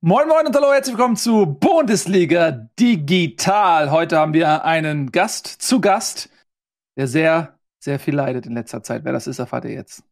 Moin Moin und hallo, herzlich willkommen zu Bundesliga Digital. Heute haben wir einen Gast zu Gast, der sehr, sehr viel leidet in letzter Zeit. Wer das ist, erfahrt ihr jetzt.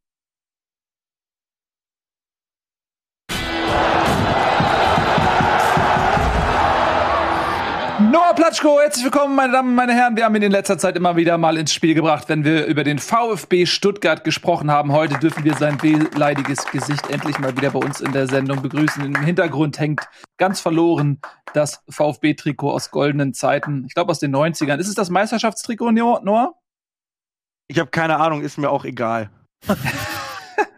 Platschko, herzlich willkommen, meine Damen und meine Herren. Wir haben ihn in letzter Zeit immer wieder mal ins Spiel gebracht, wenn wir über den VfB Stuttgart gesprochen haben. Heute dürfen wir sein wehleidiges Gesicht endlich mal wieder bei uns in der Sendung begrüßen. Im Hintergrund hängt ganz verloren das VfB-Trikot aus goldenen Zeiten. Ich glaube aus den 90ern. Ist es das Meisterschaftstrikot, Noah? Ich habe keine Ahnung, ist mir auch egal.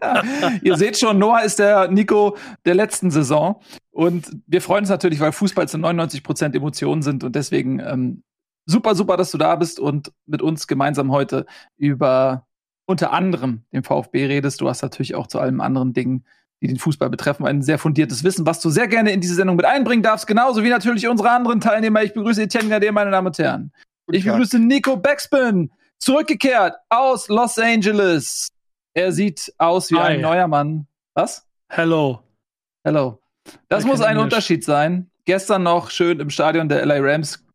Ihr seht schon, Noah ist der Nico der letzten Saison. Und wir freuen uns natürlich, weil Fußball zu 99 Prozent Emotionen sind. Und deswegen ähm, super, super, dass du da bist und mit uns gemeinsam heute über unter anderem den VfB redest. Du hast natürlich auch zu allen anderen Dingen, die den Fußball betreffen, ein sehr fundiertes Wissen, was du sehr gerne in diese Sendung mit einbringen darfst. Genauso wie natürlich unsere anderen Teilnehmer. Ich begrüße Etienne Gade, meine Damen und Herren. Ich begrüße Nico Backspin, zurückgekehrt aus Los Angeles. Er sieht aus wie Hi. ein neuer Mann. Was? Hello. Hello. Das muss ein Unterschied sein. Gestern noch schön im Stadion der LA Rams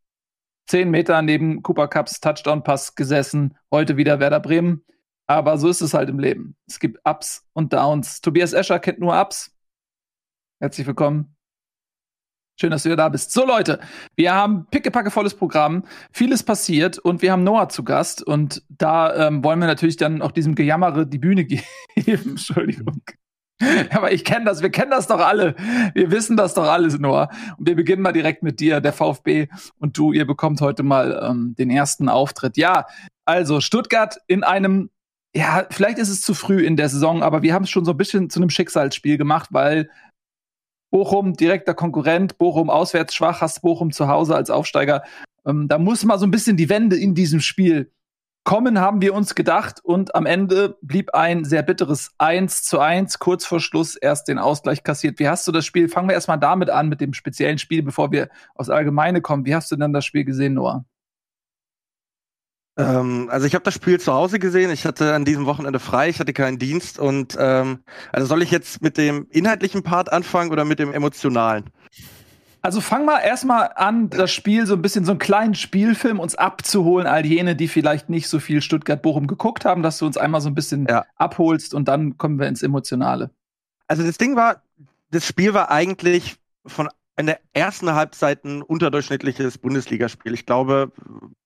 zehn Meter neben Cooper Cups Touchdown-Pass gesessen. Heute wieder Werder Bremen. Aber so ist es halt im Leben. Es gibt Ups und Downs. Tobias Escher kennt nur Ups. Herzlich willkommen. Schön, dass du wieder da bist. So, Leute, wir haben pickepacke volles Programm. Vieles passiert und wir haben Noah zu Gast. Und da ähm, wollen wir natürlich dann auch diesem Gejammere die Bühne geben. Entschuldigung. Aber ich kenne das, wir kennen das doch alle. Wir wissen das doch alles, Noah. Und wir beginnen mal direkt mit dir, der VfB und du, ihr bekommt heute mal ähm, den ersten Auftritt. Ja, also Stuttgart in einem, ja, vielleicht ist es zu früh in der Saison, aber wir haben es schon so ein bisschen zu einem Schicksalsspiel gemacht, weil Bochum direkter Konkurrent, Bochum auswärts schwach, hast Bochum zu Hause als Aufsteiger. Ähm, da muss mal so ein bisschen die Wende in diesem Spiel kommen, haben wir uns gedacht. Und am Ende blieb ein sehr bitteres 1 zu 1, kurz vor Schluss erst den Ausgleich kassiert. Wie hast du das Spiel? Fangen wir erstmal damit an, mit dem speziellen Spiel, bevor wir aufs Allgemeine kommen. Wie hast du denn das Spiel gesehen, Noah? Ähm, also ich habe das Spiel zu Hause gesehen. Ich hatte an diesem Wochenende frei, ich hatte keinen Dienst und ähm, also soll ich jetzt mit dem inhaltlichen Part anfangen oder mit dem emotionalen? Also fang mal erstmal an, das Spiel so ein bisschen so einen kleinen Spielfilm uns abzuholen, all jene, die vielleicht nicht so viel Stuttgart-Bochum geguckt haben, dass du uns einmal so ein bisschen ja. abholst und dann kommen wir ins Emotionale. Also das Ding war, das Spiel war eigentlich von in der ersten Halbzeit ein unterdurchschnittliches Bundesligaspiel. Ich glaube,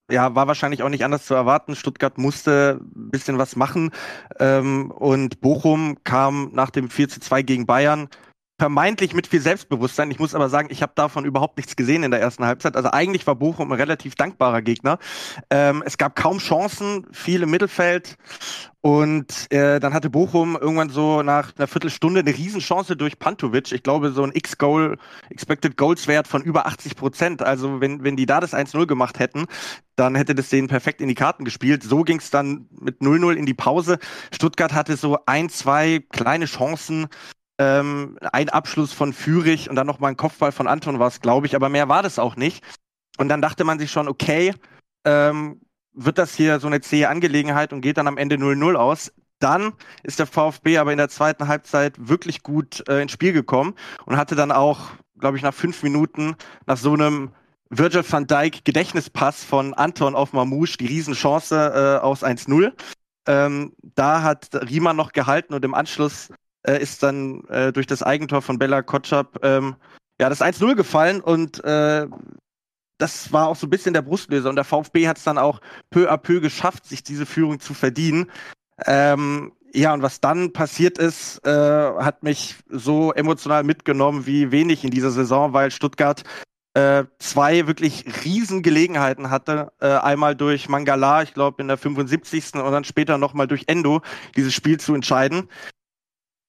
ja, war wahrscheinlich auch nicht anders zu erwarten. Stuttgart musste ein bisschen was machen. Ähm, und Bochum kam nach dem 4 zu 2 gegen Bayern vermeintlich mit viel Selbstbewusstsein. Ich muss aber sagen, ich habe davon überhaupt nichts gesehen in der ersten Halbzeit. Also eigentlich war Bochum ein relativ dankbarer Gegner. Ähm, es gab kaum Chancen, viel im Mittelfeld. Und äh, dann hatte Bochum irgendwann so nach einer Viertelstunde eine Riesenchance durch Pantovic. Ich glaube, so ein X-Goal, Expected Goals Wert von über 80 Prozent. Also wenn, wenn die da das 1-0 gemacht hätten, dann hätte das denen perfekt in die Karten gespielt. So ging es dann mit 0-0 in die Pause. Stuttgart hatte so ein, zwei kleine Chancen ähm, ein Abschluss von Fürich und dann noch mal ein Kopfball von Anton war es, glaube ich, aber mehr war das auch nicht. Und dann dachte man sich schon, okay, ähm, wird das hier so eine zähe Angelegenheit und geht dann am Ende 0-0 aus. Dann ist der VfB aber in der zweiten Halbzeit wirklich gut äh, ins Spiel gekommen und hatte dann auch, glaube ich, nach fünf Minuten nach so einem Virgil van Dijk Gedächtnispass von Anton auf Mamouche die Riesenchance äh, aus 1-0. Ähm, da hat Riemann noch gehalten und im Anschluss äh, ist dann äh, durch das Eigentor von Bella Kotschap ähm, ja das 1-0 gefallen und äh, das war auch so ein bisschen der Brustlöser und der VfB hat es dann auch peu à peu geschafft, sich diese Führung zu verdienen. Ähm, ja, und was dann passiert ist, äh, hat mich so emotional mitgenommen wie wenig in dieser Saison, weil Stuttgart äh, zwei wirklich riesen Gelegenheiten hatte. Äh, einmal durch Mangala, ich glaube in der 75. und dann später nochmal durch Endo, dieses Spiel zu entscheiden.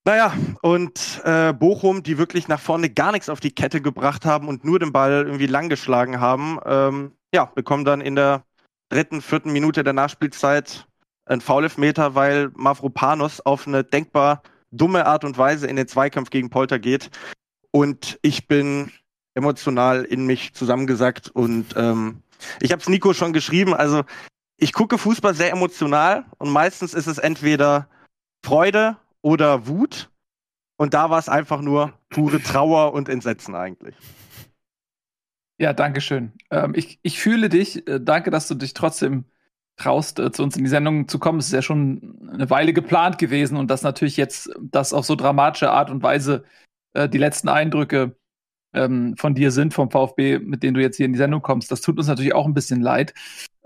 Naja, und äh, Bochum, die wirklich nach vorne gar nichts auf die Kette gebracht haben und nur den Ball irgendwie langgeschlagen haben, ähm, ja, bekommen dann in der dritten, vierten Minute der Nachspielzeit ein Foulelfmeter, weil Mavropanos auf eine denkbar dumme Art und Weise in den Zweikampf gegen Polter geht. Und ich bin emotional in mich zusammengesackt und ähm, ich habe es Nico schon geschrieben. Also ich gucke Fußball sehr emotional und meistens ist es entweder Freude oder Wut. Und da war es einfach nur pure Trauer und Entsetzen eigentlich. Ja, danke schön. Ähm, ich, ich fühle dich. Äh, danke, dass du dich trotzdem traust, äh, zu uns in die Sendung zu kommen. Es ist ja schon eine Weile geplant gewesen und dass natürlich jetzt das auf so dramatische Art und Weise äh, die letzten Eindrücke ähm, von dir sind vom VfB, mit denen du jetzt hier in die Sendung kommst. Das tut uns natürlich auch ein bisschen leid.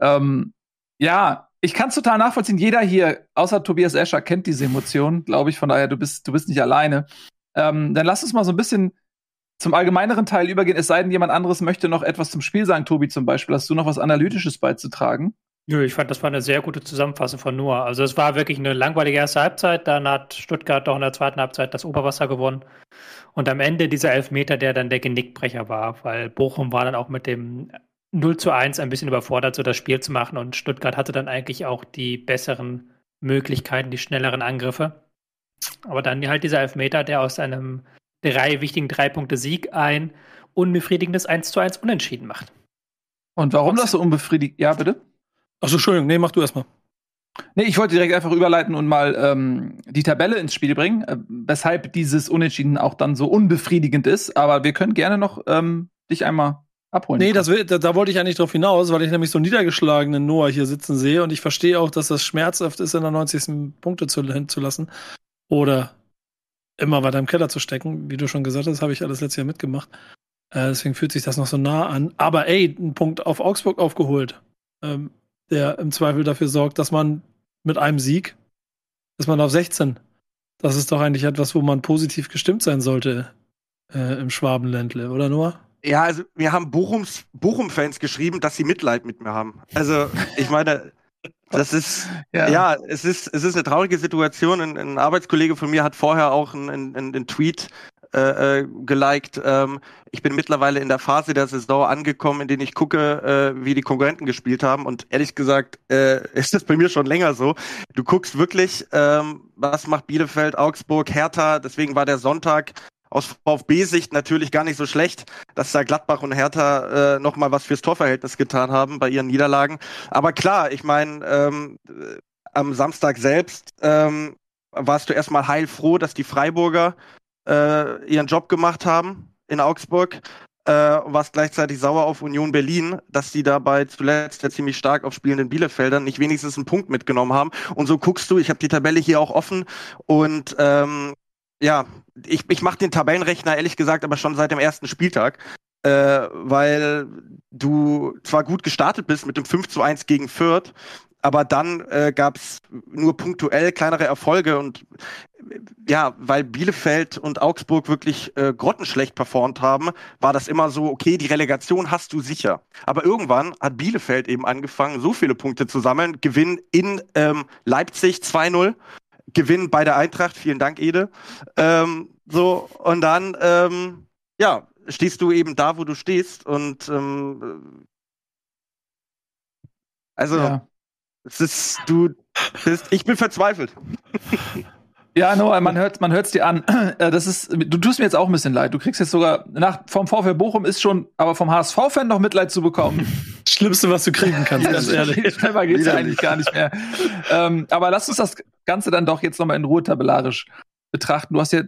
Ähm, ja, ich kann es total nachvollziehen. Jeder hier, außer Tobias Escher, kennt diese Emotion, glaube ich. Von daher, du bist, du bist nicht alleine. Ähm, dann lass uns mal so ein bisschen zum allgemeineren Teil übergehen, es sei denn, jemand anderes möchte noch etwas zum Spiel sagen, Tobi zum Beispiel. Hast du noch was Analytisches beizutragen? Nö, ich fand, das war eine sehr gute Zusammenfassung von Noah. Also es war wirklich eine langweilige erste Halbzeit, dann hat Stuttgart doch in der zweiten Halbzeit das Oberwasser gewonnen. Und am Ende dieser Elfmeter, der dann der Genickbrecher war, weil Bochum war dann auch mit dem 0 zu 1 ein bisschen überfordert, so das Spiel zu machen. Und Stuttgart hatte dann eigentlich auch die besseren Möglichkeiten, die schnelleren Angriffe. Aber dann halt dieser Elfmeter, der aus einem drei wichtigen drei Punkte Sieg ein unbefriedigendes 1 zu 1 Unentschieden macht. Und warum das so unbefriedigend? Ja, bitte? Achso, Entschuldigung, nee, mach du erstmal. Nee, ich wollte direkt einfach überleiten und mal ähm, die Tabelle ins Spiel bringen, äh, weshalb dieses Unentschieden auch dann so unbefriedigend ist. Aber wir können gerne noch ähm, dich einmal abholen. Nee, das will, da, da, wollte ich eigentlich drauf hinaus, weil ich nämlich so niedergeschlagenen Noah hier sitzen sehe und ich verstehe auch, dass das schmerzhaft ist, in der 90. Punkte zu, hinzulassen. Oder immer weiter im Keller zu stecken. Wie du schon gesagt hast, habe ich alles letztes Jahr mitgemacht. Äh, deswegen fühlt sich das noch so nah an. Aber ey, ein Punkt auf Augsburg aufgeholt, ähm, der im Zweifel dafür sorgt, dass man mit einem Sieg, dass man auf 16, das ist doch eigentlich etwas, wo man positiv gestimmt sein sollte äh, im Schwabenländle, oder Noah? Ja, also wir haben Bochums, Bochum-Fans geschrieben, dass sie Mitleid mit mir haben. Also ich meine, das ist, ja. ja, es ist, es ist eine traurige Situation. Ein, ein Arbeitskollege von mir hat vorher auch einen, einen, einen Tweet äh, äh, geliked. Ähm, ich bin mittlerweile in der Phase der Saison angekommen, in der ich gucke, äh, wie die Konkurrenten gespielt haben. Und ehrlich gesagt, äh, ist das bei mir schon länger so. Du guckst wirklich, ähm, was macht Bielefeld, Augsburg, Hertha. Deswegen war der Sonntag aus VfB-Sicht natürlich gar nicht so schlecht, dass da Gladbach und Hertha äh, noch mal was fürs Torverhältnis getan haben bei ihren Niederlagen. Aber klar, ich meine, ähm, am Samstag selbst ähm, warst du erstmal heilfroh, dass die Freiburger äh, ihren Job gemacht haben in Augsburg. Äh, warst gleichzeitig sauer auf Union Berlin, dass die dabei zuletzt ja ziemlich stark auf spielenden Bielefeldern nicht wenigstens einen Punkt mitgenommen haben. Und so guckst du, ich habe die Tabelle hier auch offen und ähm, ja, ich, ich mache den Tabellenrechner ehrlich gesagt aber schon seit dem ersten Spieltag, äh, weil du zwar gut gestartet bist mit dem 5 zu 1 gegen Fürth, aber dann äh, gab es nur punktuell kleinere Erfolge und ja, weil Bielefeld und Augsburg wirklich äh, grottenschlecht performt haben, war das immer so, okay, die Relegation hast du sicher. Aber irgendwann hat Bielefeld eben angefangen, so viele Punkte zu sammeln, Gewinn in ähm, Leipzig 2-0 Gewinn bei der Eintracht. Vielen Dank, Ede. Ähm, so, und dann, ähm, ja, stehst du eben da, wo du stehst. Und ähm, also, ja. es ist, du bist, ich bin verzweifelt. Ja, Noah, man hört man hört's dir an. Äh, das ist, du tust mir jetzt auch ein bisschen leid. Du kriegst jetzt sogar nach vom VfL Bochum ist schon, aber vom HSV-Fan noch Mitleid zu bekommen. Schlimmste, was du kriegen kannst, ganz ehrlich. Schlimmer geht's ja eigentlich gar nicht mehr. ähm, aber lass uns das Ganze dann doch jetzt nochmal in Ruhe tabellarisch betrachten. Du hast ja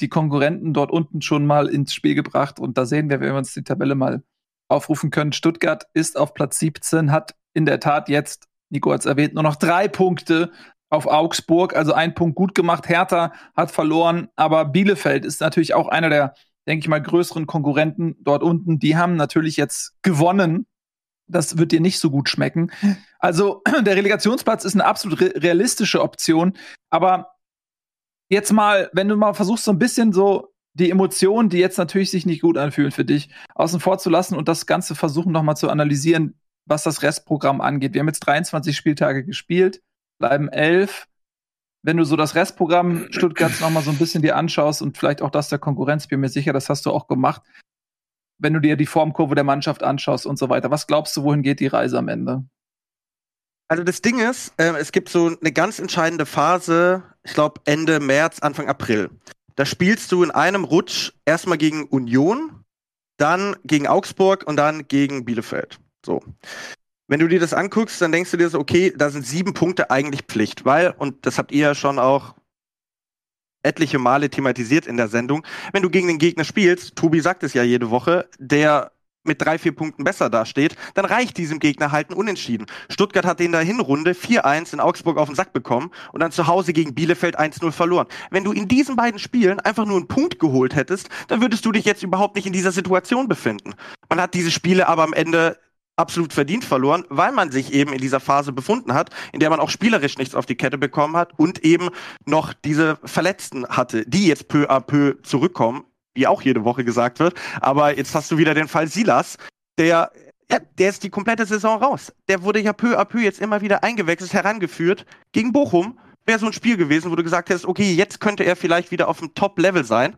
die Konkurrenten dort unten schon mal ins Spiel gebracht und da sehen wir, wenn wir uns die Tabelle mal aufrufen können. Stuttgart ist auf Platz 17, hat in der Tat jetzt, Nico hat es erwähnt, nur noch drei Punkte auf Augsburg, also ein Punkt gut gemacht. Hertha hat verloren, aber Bielefeld ist natürlich auch einer der, denke ich mal, größeren Konkurrenten dort unten. Die haben natürlich jetzt gewonnen. Das wird dir nicht so gut schmecken. Also der Relegationsplatz ist eine absolut realistische Option, aber jetzt mal, wenn du mal versuchst, so ein bisschen so die Emotionen, die jetzt natürlich sich nicht gut anfühlen für dich, außen vor zu lassen und das Ganze versuchen nochmal zu analysieren, was das Restprogramm angeht. Wir haben jetzt 23 Spieltage gespielt bleiben elf. Wenn du so das Restprogramm Stuttgarts noch mal so ein bisschen dir anschaust und vielleicht auch das der Konkurrenz, bin mir sicher, das hast du auch gemacht. Wenn du dir die Formkurve der Mannschaft anschaust und so weiter, was glaubst du, wohin geht die Reise am Ende? Also das Ding ist, äh, es gibt so eine ganz entscheidende Phase, ich glaube Ende März, Anfang April. Da spielst du in einem Rutsch erstmal gegen Union, dann gegen Augsburg und dann gegen Bielefeld. So. Wenn du dir das anguckst, dann denkst du dir so, okay, da sind sieben Punkte eigentlich Pflicht, weil, und das habt ihr ja schon auch etliche Male thematisiert in der Sendung. Wenn du gegen den Gegner spielst, Tobi sagt es ja jede Woche, der mit drei, vier Punkten besser dasteht, dann reicht diesem Gegner halt ein Unentschieden. Stuttgart hat in der Hinrunde 4-1 in Augsburg auf den Sack bekommen und dann zu Hause gegen Bielefeld 1-0 verloren. Wenn du in diesen beiden Spielen einfach nur einen Punkt geholt hättest, dann würdest du dich jetzt überhaupt nicht in dieser Situation befinden. Man hat diese Spiele aber am Ende absolut verdient verloren, weil man sich eben in dieser Phase befunden hat, in der man auch spielerisch nichts auf die Kette bekommen hat und eben noch diese Verletzten hatte, die jetzt peu à peu zurückkommen wie auch jede Woche gesagt wird. Aber jetzt hast du wieder den Fall Silas, der, ja, der ist die komplette Saison raus. Der wurde ja peu à peu jetzt immer wieder eingewechselt, herangeführt. Gegen Bochum wäre so ein Spiel gewesen, wo du gesagt hättest, okay, jetzt könnte er vielleicht wieder auf dem Top-Level sein.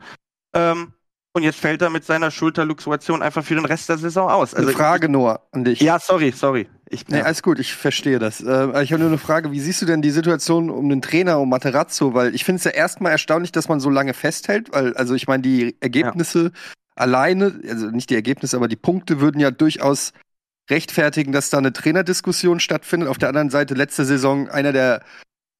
Ähm, und jetzt fällt er mit seiner Schulterluxuation einfach für den Rest der Saison aus. Also eine Frage nur an dich. Ja, sorry, sorry. Ich, nee, ja. alles gut, ich verstehe das. Äh, ich habe nur eine Frage, wie siehst du denn die Situation um den Trainer, um Materazzo? Weil ich finde es ja erstmal erstaunlich, dass man so lange festhält, weil, also ich meine, die Ergebnisse ja. alleine, also nicht die Ergebnisse, aber die Punkte würden ja durchaus rechtfertigen, dass da eine Trainerdiskussion stattfindet. Auf der anderen Seite letzte Saison einer der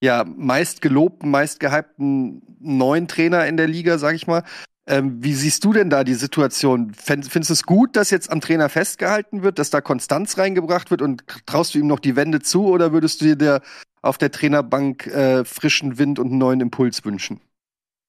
ja meist gelobten, meist gehypten neuen Trainer in der Liga, sag ich mal. Ähm, wie siehst du denn da die Situation? Findest du es gut, dass jetzt am Trainer festgehalten wird, dass da Konstanz reingebracht wird und traust du ihm noch die Wende zu oder würdest du dir auf der Trainerbank äh, frischen Wind und einen neuen Impuls wünschen?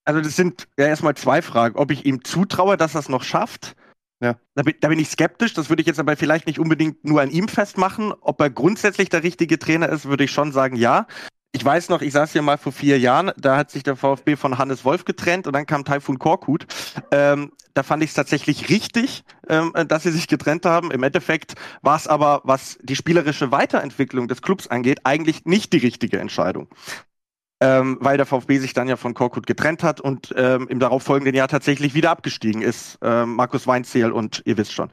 Also das sind ja erstmal zwei Fragen. Ob ich ihm zutraue, dass er es noch schafft. Ja. Da, bin, da bin ich skeptisch. Das würde ich jetzt aber vielleicht nicht unbedingt nur an ihm festmachen. Ob er grundsätzlich der richtige Trainer ist, würde ich schon sagen, ja ich weiß noch, ich saß hier mal vor vier Jahren, da hat sich der VfB von Hannes Wolf getrennt und dann kam Taifun Korkut. Ähm, da fand ich es tatsächlich richtig, ähm, dass sie sich getrennt haben. Im Endeffekt war es aber, was die spielerische Weiterentwicklung des Clubs angeht, eigentlich nicht die richtige Entscheidung. Ähm, weil der VfB sich dann ja von Korkut getrennt hat und ähm, im darauffolgenden Jahr tatsächlich wieder abgestiegen ist. Ähm, Markus Weinzierl und ihr wisst schon.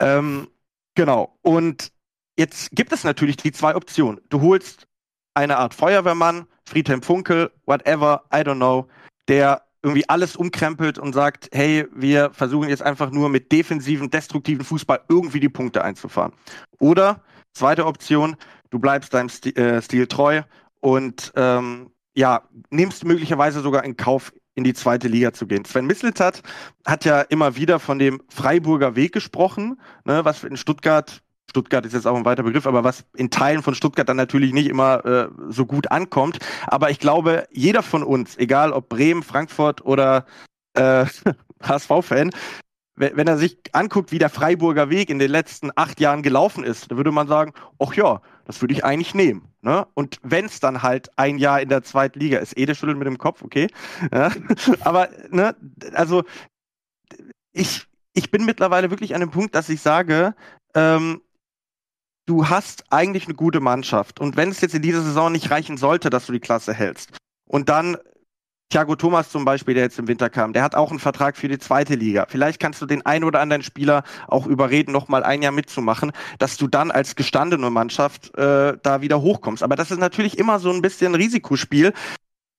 Ähm, genau. Und jetzt gibt es natürlich die zwei Optionen. Du holst eine Art Feuerwehrmann, Friedhelm Funkel, whatever, I don't know, der irgendwie alles umkrempelt und sagt, hey, wir versuchen jetzt einfach nur mit defensiven, destruktiven Fußball irgendwie die Punkte einzufahren. Oder zweite Option, du bleibst deinem Stil, äh, Stil treu und ähm, ja, nimmst möglicherweise sogar in Kauf, in die zweite Liga zu gehen. Sven Misseltat hat ja immer wieder von dem Freiburger Weg gesprochen, ne, was in Stuttgart Stuttgart ist jetzt auch ein weiter Begriff, aber was in Teilen von Stuttgart dann natürlich nicht immer äh, so gut ankommt. Aber ich glaube, jeder von uns, egal ob Bremen, Frankfurt oder äh, HSV-Fan, wenn er sich anguckt, wie der Freiburger Weg in den letzten acht Jahren gelaufen ist, dann würde man sagen, ach ja, das würde ich eigentlich nehmen. Ne? Und wenn es dann halt ein Jahr in der zweiten Liga ist, Ede schüttelt mit dem Kopf, okay. Ja? Aber, ne, also ich, ich bin mittlerweile wirklich an dem Punkt, dass ich sage, ähm, du hast eigentlich eine gute Mannschaft. Und wenn es jetzt in dieser Saison nicht reichen sollte, dass du die Klasse hältst, und dann Thiago Thomas zum Beispiel, der jetzt im Winter kam, der hat auch einen Vertrag für die zweite Liga. Vielleicht kannst du den einen oder anderen Spieler auch überreden, noch mal ein Jahr mitzumachen, dass du dann als gestandene Mannschaft äh, da wieder hochkommst. Aber das ist natürlich immer so ein bisschen Risikospiel.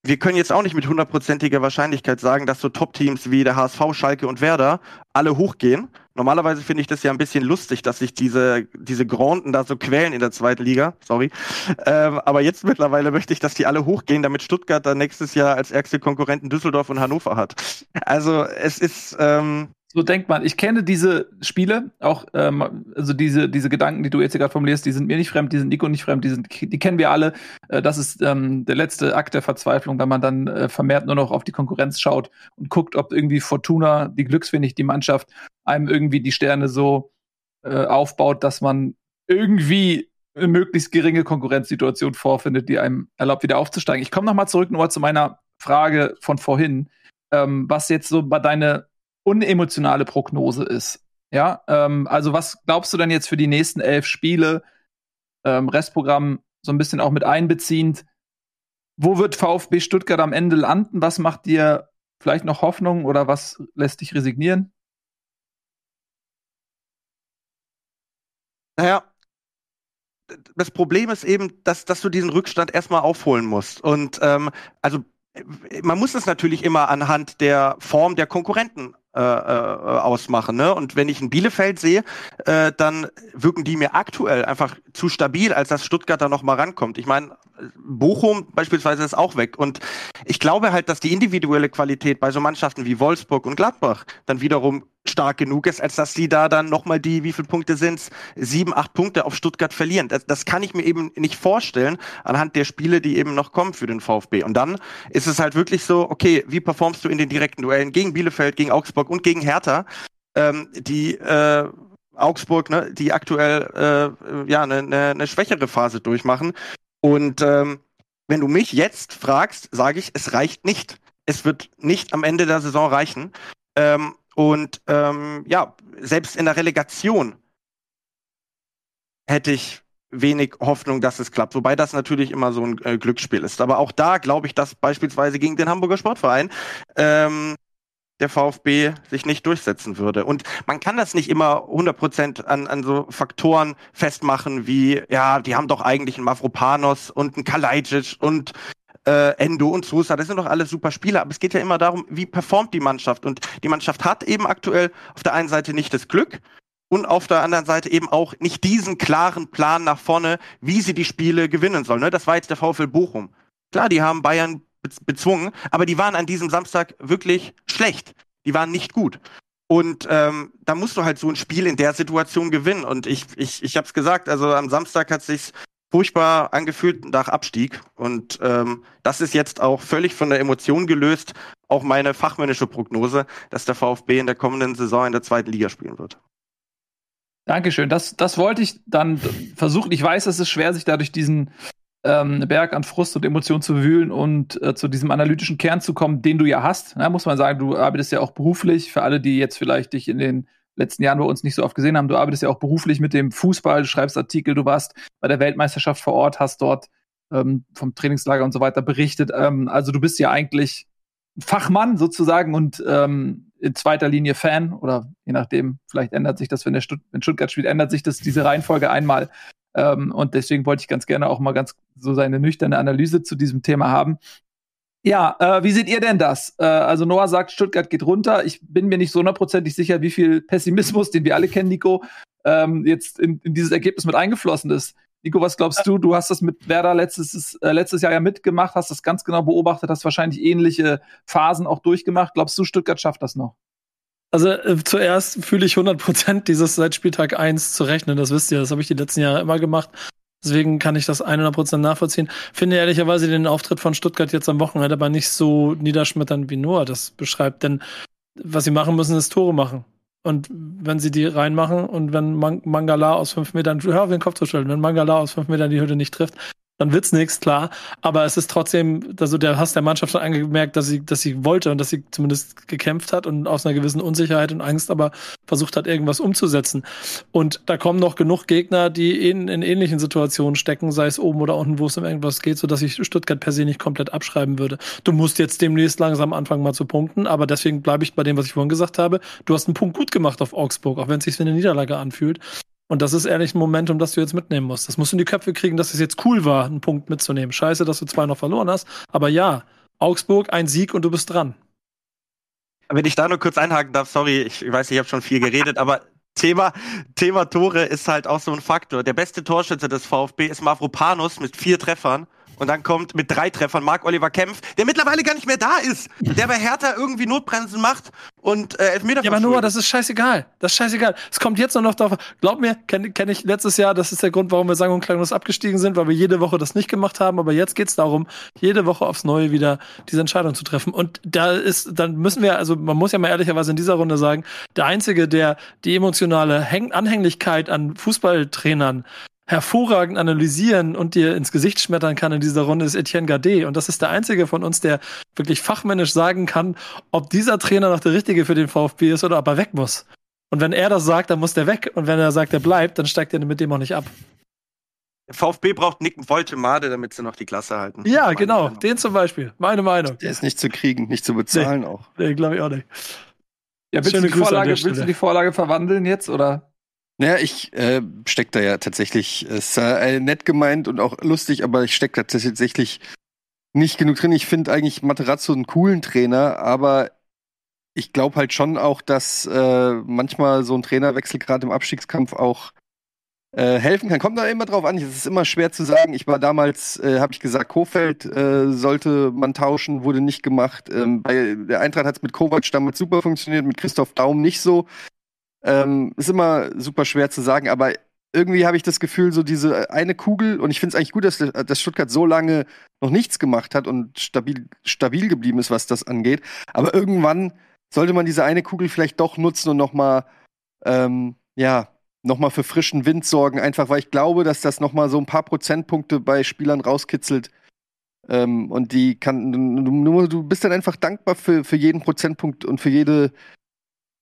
Wir können jetzt auch nicht mit hundertprozentiger Wahrscheinlichkeit sagen, dass so Top-Teams wie der HSV, Schalke und Werder alle hochgehen. Normalerweise finde ich das ja ein bisschen lustig, dass sich diese, diese Granden da so quälen in der zweiten Liga. Sorry. Ähm, aber jetzt mittlerweile möchte ich, dass die alle hochgehen, damit Stuttgart dann nächstes Jahr als ärgste Konkurrenten Düsseldorf und Hannover hat. Also es ist, ähm, so denkt man. Ich kenne diese Spiele, auch ähm, also diese, diese Gedanken, die du jetzt gerade formulierst, die sind mir nicht fremd, die sind Nico nicht fremd, die, sind, die kennen wir alle. Äh, das ist ähm, der letzte Akt der Verzweiflung, wenn man dann äh, vermehrt nur noch auf die Konkurrenz schaut und guckt, ob irgendwie Fortuna, die Glücksfindig, die Mannschaft, einem irgendwie die Sterne so äh, aufbaut, dass man irgendwie eine möglichst geringe Konkurrenzsituation vorfindet, die einem erlaubt, wieder aufzusteigen. Ich komme nochmal zurück nur zu meiner Frage von vorhin, ähm, was jetzt so bei deine unemotionale Prognose ist. Ja, ähm, also was glaubst du denn jetzt für die nächsten elf Spiele? Ähm, Restprogramm so ein bisschen auch mit einbeziehend. Wo wird VfB Stuttgart am Ende landen? Was macht dir vielleicht noch Hoffnung oder was lässt dich resignieren? Naja, das Problem ist eben, dass, dass du diesen Rückstand erstmal aufholen musst. Und ähm, also man muss es natürlich immer anhand der Form der Konkurrenten äh, äh, ausmachen. Ne? Und wenn ich ein Bielefeld sehe, äh, dann wirken die mir aktuell einfach zu stabil, als dass Stuttgart da noch mal rankommt. Ich meine, Bochum beispielsweise ist auch weg. Und ich glaube halt, dass die individuelle Qualität bei so Mannschaften wie Wolfsburg und Gladbach dann wiederum stark genug ist, als dass sie da dann nochmal die, wie viele Punkte sind's, sieben, acht Punkte auf Stuttgart verlieren. Das, das kann ich mir eben nicht vorstellen anhand der Spiele, die eben noch kommen für den VfB. Und dann ist es halt wirklich so, okay, wie performst du in den direkten Duellen gegen Bielefeld, gegen Augsburg und gegen Hertha, ähm, die äh, Augsburg, ne, die aktuell äh, ja eine ne, ne schwächere Phase durchmachen. Und ähm, wenn du mich jetzt fragst, sage ich, es reicht nicht. Es wird nicht am Ende der Saison reichen. Ähm, und ähm, ja, selbst in der Relegation hätte ich wenig Hoffnung, dass es klappt. Wobei das natürlich immer so ein äh, Glücksspiel ist. Aber auch da glaube ich, dass beispielsweise gegen den Hamburger Sportverein ähm, der VfB sich nicht durchsetzen würde. Und man kann das nicht immer 100% an, an so Faktoren festmachen wie, ja, die haben doch eigentlich einen Mavropanos und einen Kalajdzic und äh, Endo und Sosa, das sind doch alles super Spieler, aber es geht ja immer darum, wie performt die Mannschaft und die Mannschaft hat eben aktuell auf der einen Seite nicht das Glück und auf der anderen Seite eben auch nicht diesen klaren Plan nach vorne, wie sie die Spiele gewinnen soll. Ne? Das war jetzt der VfL Bochum. Klar, die haben Bayern bezwungen, aber die waren an diesem Samstag wirklich schlecht. Die waren nicht gut. Und ähm, da musst du halt so ein Spiel in der Situation gewinnen. Und ich, ich, ich habe es gesagt, also am Samstag hat sich furchtbar angefühlt nach Abstieg. Und ähm, das ist jetzt auch völlig von der Emotion gelöst. Auch meine fachmännische Prognose, dass der VfB in der kommenden Saison in der zweiten Liga spielen wird. Dankeschön. Das, das wollte ich dann versuchen. Ich weiß, es ist schwer, sich dadurch diesen ähm, Berg an Frust und Emotionen zu wühlen und äh, zu diesem analytischen Kern zu kommen, den du ja hast. Ja, muss man sagen, du arbeitest ja auch beruflich. Für alle, die jetzt vielleicht dich in den letzten Jahren bei uns nicht so oft gesehen haben, du arbeitest ja auch beruflich mit dem Fußball, du schreibst Artikel, du warst bei der Weltmeisterschaft vor Ort, hast dort ähm, vom Trainingslager und so weiter berichtet. Ähm, also du bist ja eigentlich Fachmann sozusagen und ähm, in zweiter Linie Fan oder je nachdem, vielleicht ändert sich das, wenn der Stutt wenn Stuttgart spielt, ändert sich das diese Reihenfolge einmal. Ähm, und deswegen wollte ich ganz gerne auch mal ganz so seine nüchterne Analyse zu diesem Thema haben. Ja, äh, wie seht ihr denn das? Äh, also Noah sagt, Stuttgart geht runter. Ich bin mir nicht so hundertprozentig sicher, wie viel Pessimismus, den wir alle kennen, Nico, ähm, jetzt in, in, dieses Ergebnis mit eingeflossen ist. Nico, was glaubst du? Du hast das mit Werder letztes, äh, letztes Jahr ja mitgemacht, hast das ganz genau beobachtet, hast wahrscheinlich ähnliche Phasen auch durchgemacht. Glaubst du, Stuttgart schafft das noch? Also äh, zuerst fühle ich 100% dieses seit Spieltag 1 zu rechnen. Das wisst ihr, das habe ich die letzten Jahre immer gemacht. Deswegen kann ich das 100% nachvollziehen. Finde ehrlicherweise den Auftritt von Stuttgart jetzt am Wochenende aber nicht so niederschmetternd, wie Noah das beschreibt. Denn was sie machen müssen, ist Tore machen. Und wenn sie die reinmachen und wenn Man Mangala aus fünf Metern, hör auf den Kopf zu stellen, wenn Mangala aus fünf Metern die Hütte nicht trifft, dann wird's nichts, klar. Aber es ist trotzdem, also der hast der Mannschaft schon angemerkt, dass sie, dass sie wollte und dass sie zumindest gekämpft hat und aus einer gewissen Unsicherheit und Angst aber versucht hat, irgendwas umzusetzen. Und da kommen noch genug Gegner, die in, in ähnlichen Situationen stecken, sei es oben oder unten, wo es um irgendwas geht, sodass ich Stuttgart per se nicht komplett abschreiben würde. Du musst jetzt demnächst langsam anfangen, mal zu punkten, aber deswegen bleibe ich bei dem, was ich vorhin gesagt habe. Du hast einen Punkt gut gemacht auf Augsburg, auch wenn es sich wie eine Niederlage anfühlt. Und das ist ehrlich ein Momentum, das du jetzt mitnehmen musst. Das musst du in die Köpfe kriegen, dass es jetzt cool war, einen Punkt mitzunehmen. Scheiße, dass du zwei noch verloren hast. Aber ja, Augsburg, ein Sieg und du bist dran. Wenn ich da nur kurz einhaken darf, sorry, ich weiß, ich habe schon viel geredet, aber Thema, Thema Tore ist halt auch so ein Faktor. Der beste Torschütze des VfB ist Mavropanos mit vier Treffern. Und dann kommt mit drei Treffern Marc-Oliver Kempf, der mittlerweile gar nicht mehr da ist. Der bei Hertha irgendwie Notbremsen macht und äh, Elfmeter Ja, aber nur, das ist scheißegal. Das ist scheißegal. Es kommt jetzt nur noch darauf. Glaub mir, kenne kenn ich letztes Jahr, das ist der Grund, warum wir sagen und klanglos abgestiegen sind, weil wir jede Woche das nicht gemacht haben. Aber jetzt geht's darum, jede Woche aufs Neue wieder diese Entscheidung zu treffen. Und da ist, dann müssen wir, also man muss ja mal ehrlicherweise in dieser Runde sagen, der Einzige, der die emotionale Häng Anhänglichkeit an Fußballtrainern hervorragend analysieren und dir ins Gesicht schmettern kann in dieser Runde, ist Etienne Gardet. Und das ist der einzige von uns, der wirklich fachmännisch sagen kann, ob dieser Trainer noch der richtige für den VfB ist oder ob er weg muss. Und wenn er das sagt, dann muss der weg. Und wenn er sagt, er bleibt, dann steigt er mit dem auch nicht ab. Der VfB braucht Nick Woltemade, damit sie noch die Klasse halten. Ja, genau. Meinung. Den zum Beispiel. Meine Meinung. Der ist nicht zu kriegen, nicht zu bezahlen nee. auch. Nee, glaube ich auch nicht. Ja, willst, du die, Vorlage, willst du die Vorlage verwandeln jetzt, oder? Naja, ich äh, steck da ja tatsächlich, es ist äh, nett gemeint und auch lustig, aber ich steck da tatsächlich nicht genug drin. Ich finde eigentlich Materazzo einen coolen Trainer, aber ich glaube halt schon auch, dass äh, manchmal so ein Trainerwechsel gerade im Abstiegskampf auch äh, helfen kann. Kommt da immer drauf an. Es ist immer schwer zu sagen. Ich war damals, äh, habe ich gesagt, Kofeld äh, sollte man tauschen, wurde nicht gemacht. Ähm, bei der Eintracht hat es mit Kovac damals super funktioniert, mit Christoph Daum nicht so. Ähm, ist immer super schwer zu sagen, aber irgendwie habe ich das Gefühl, so diese eine Kugel, und ich finde es eigentlich gut, dass, dass Stuttgart so lange noch nichts gemacht hat und stabil, stabil geblieben ist, was das angeht. Aber irgendwann sollte man diese eine Kugel vielleicht doch nutzen und noch mal, ähm, ja, noch mal für frischen Wind sorgen, einfach weil ich glaube, dass das noch mal so ein paar Prozentpunkte bei Spielern rauskitzelt. Ähm, und die kann, du, du bist dann einfach dankbar für, für jeden Prozentpunkt und für jede,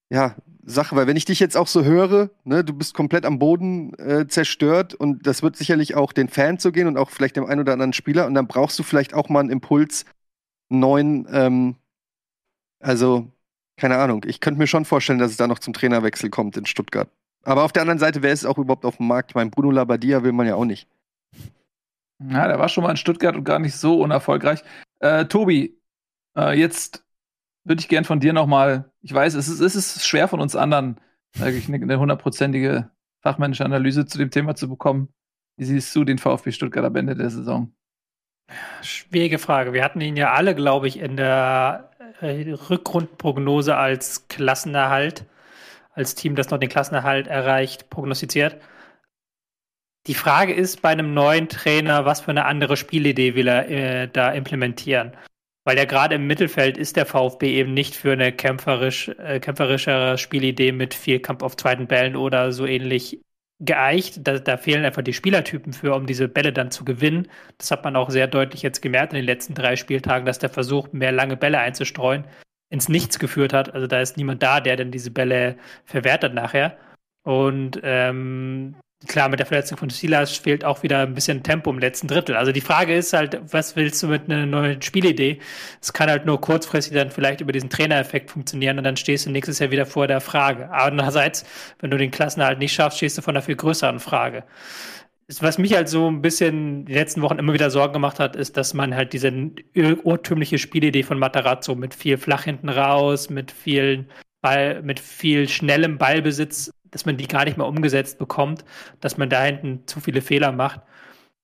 ja, Sache, weil wenn ich dich jetzt auch so höre, ne, du bist komplett am Boden äh, zerstört und das wird sicherlich auch den Fans so gehen und auch vielleicht dem einen oder anderen Spieler und dann brauchst du vielleicht auch mal einen Impuls, einen neuen, ähm, also keine Ahnung. Ich könnte mir schon vorstellen, dass es da noch zum Trainerwechsel kommt in Stuttgart. Aber auf der anderen Seite, wer ist auch überhaupt auf dem Markt? Ich meine, Bruno Labbadia will man ja auch nicht. Ja, der war schon mal in Stuttgart und gar nicht so unerfolgreich. Äh, Tobi, äh, jetzt würde ich gern von dir nochmal, ich weiß, es ist, es ist schwer von uns anderen, wirklich eine hundertprozentige fachmännische Analyse zu dem Thema zu bekommen. Wie siehst du den VfB Stuttgart am Ende der Saison? Schwierige Frage. Wir hatten ihn ja alle, glaube ich, in der äh, Rückrundprognose als Klassenerhalt, als Team, das noch den Klassenerhalt erreicht, prognostiziert. Die Frage ist bei einem neuen Trainer, was für eine andere Spielidee will er äh, da implementieren? Weil ja gerade im Mittelfeld ist der VfB eben nicht für eine kämpferisch, äh, kämpferischere Spielidee mit viel Kampf auf zweiten Bällen oder so ähnlich geeicht. Da, da, fehlen einfach die Spielertypen für, um diese Bälle dann zu gewinnen. Das hat man auch sehr deutlich jetzt gemerkt in den letzten drei Spieltagen, dass der Versuch, mehr lange Bälle einzustreuen, ins Nichts geführt hat. Also da ist niemand da, der dann diese Bälle verwertet nachher. Und ähm, klar, mit der Verletzung von Silas fehlt auch wieder ein bisschen Tempo im letzten Drittel. Also die Frage ist halt, was willst du mit einer neuen Spielidee? Es kann halt nur kurzfristig dann vielleicht über diesen Trainereffekt funktionieren und dann stehst du nächstes Jahr wieder vor der Frage. Andererseits, wenn du den Klassen halt nicht schaffst, stehst du vor einer viel größeren Frage. Was mich halt so ein bisschen die letzten Wochen immer wieder Sorgen gemacht hat, ist, dass man halt diese urtümliche Spielidee von Matarazzo mit viel flach hinten raus, mit vielen Ball, mit viel schnellem Ballbesitz dass man die gar nicht mehr umgesetzt bekommt, dass man da hinten zu viele Fehler macht.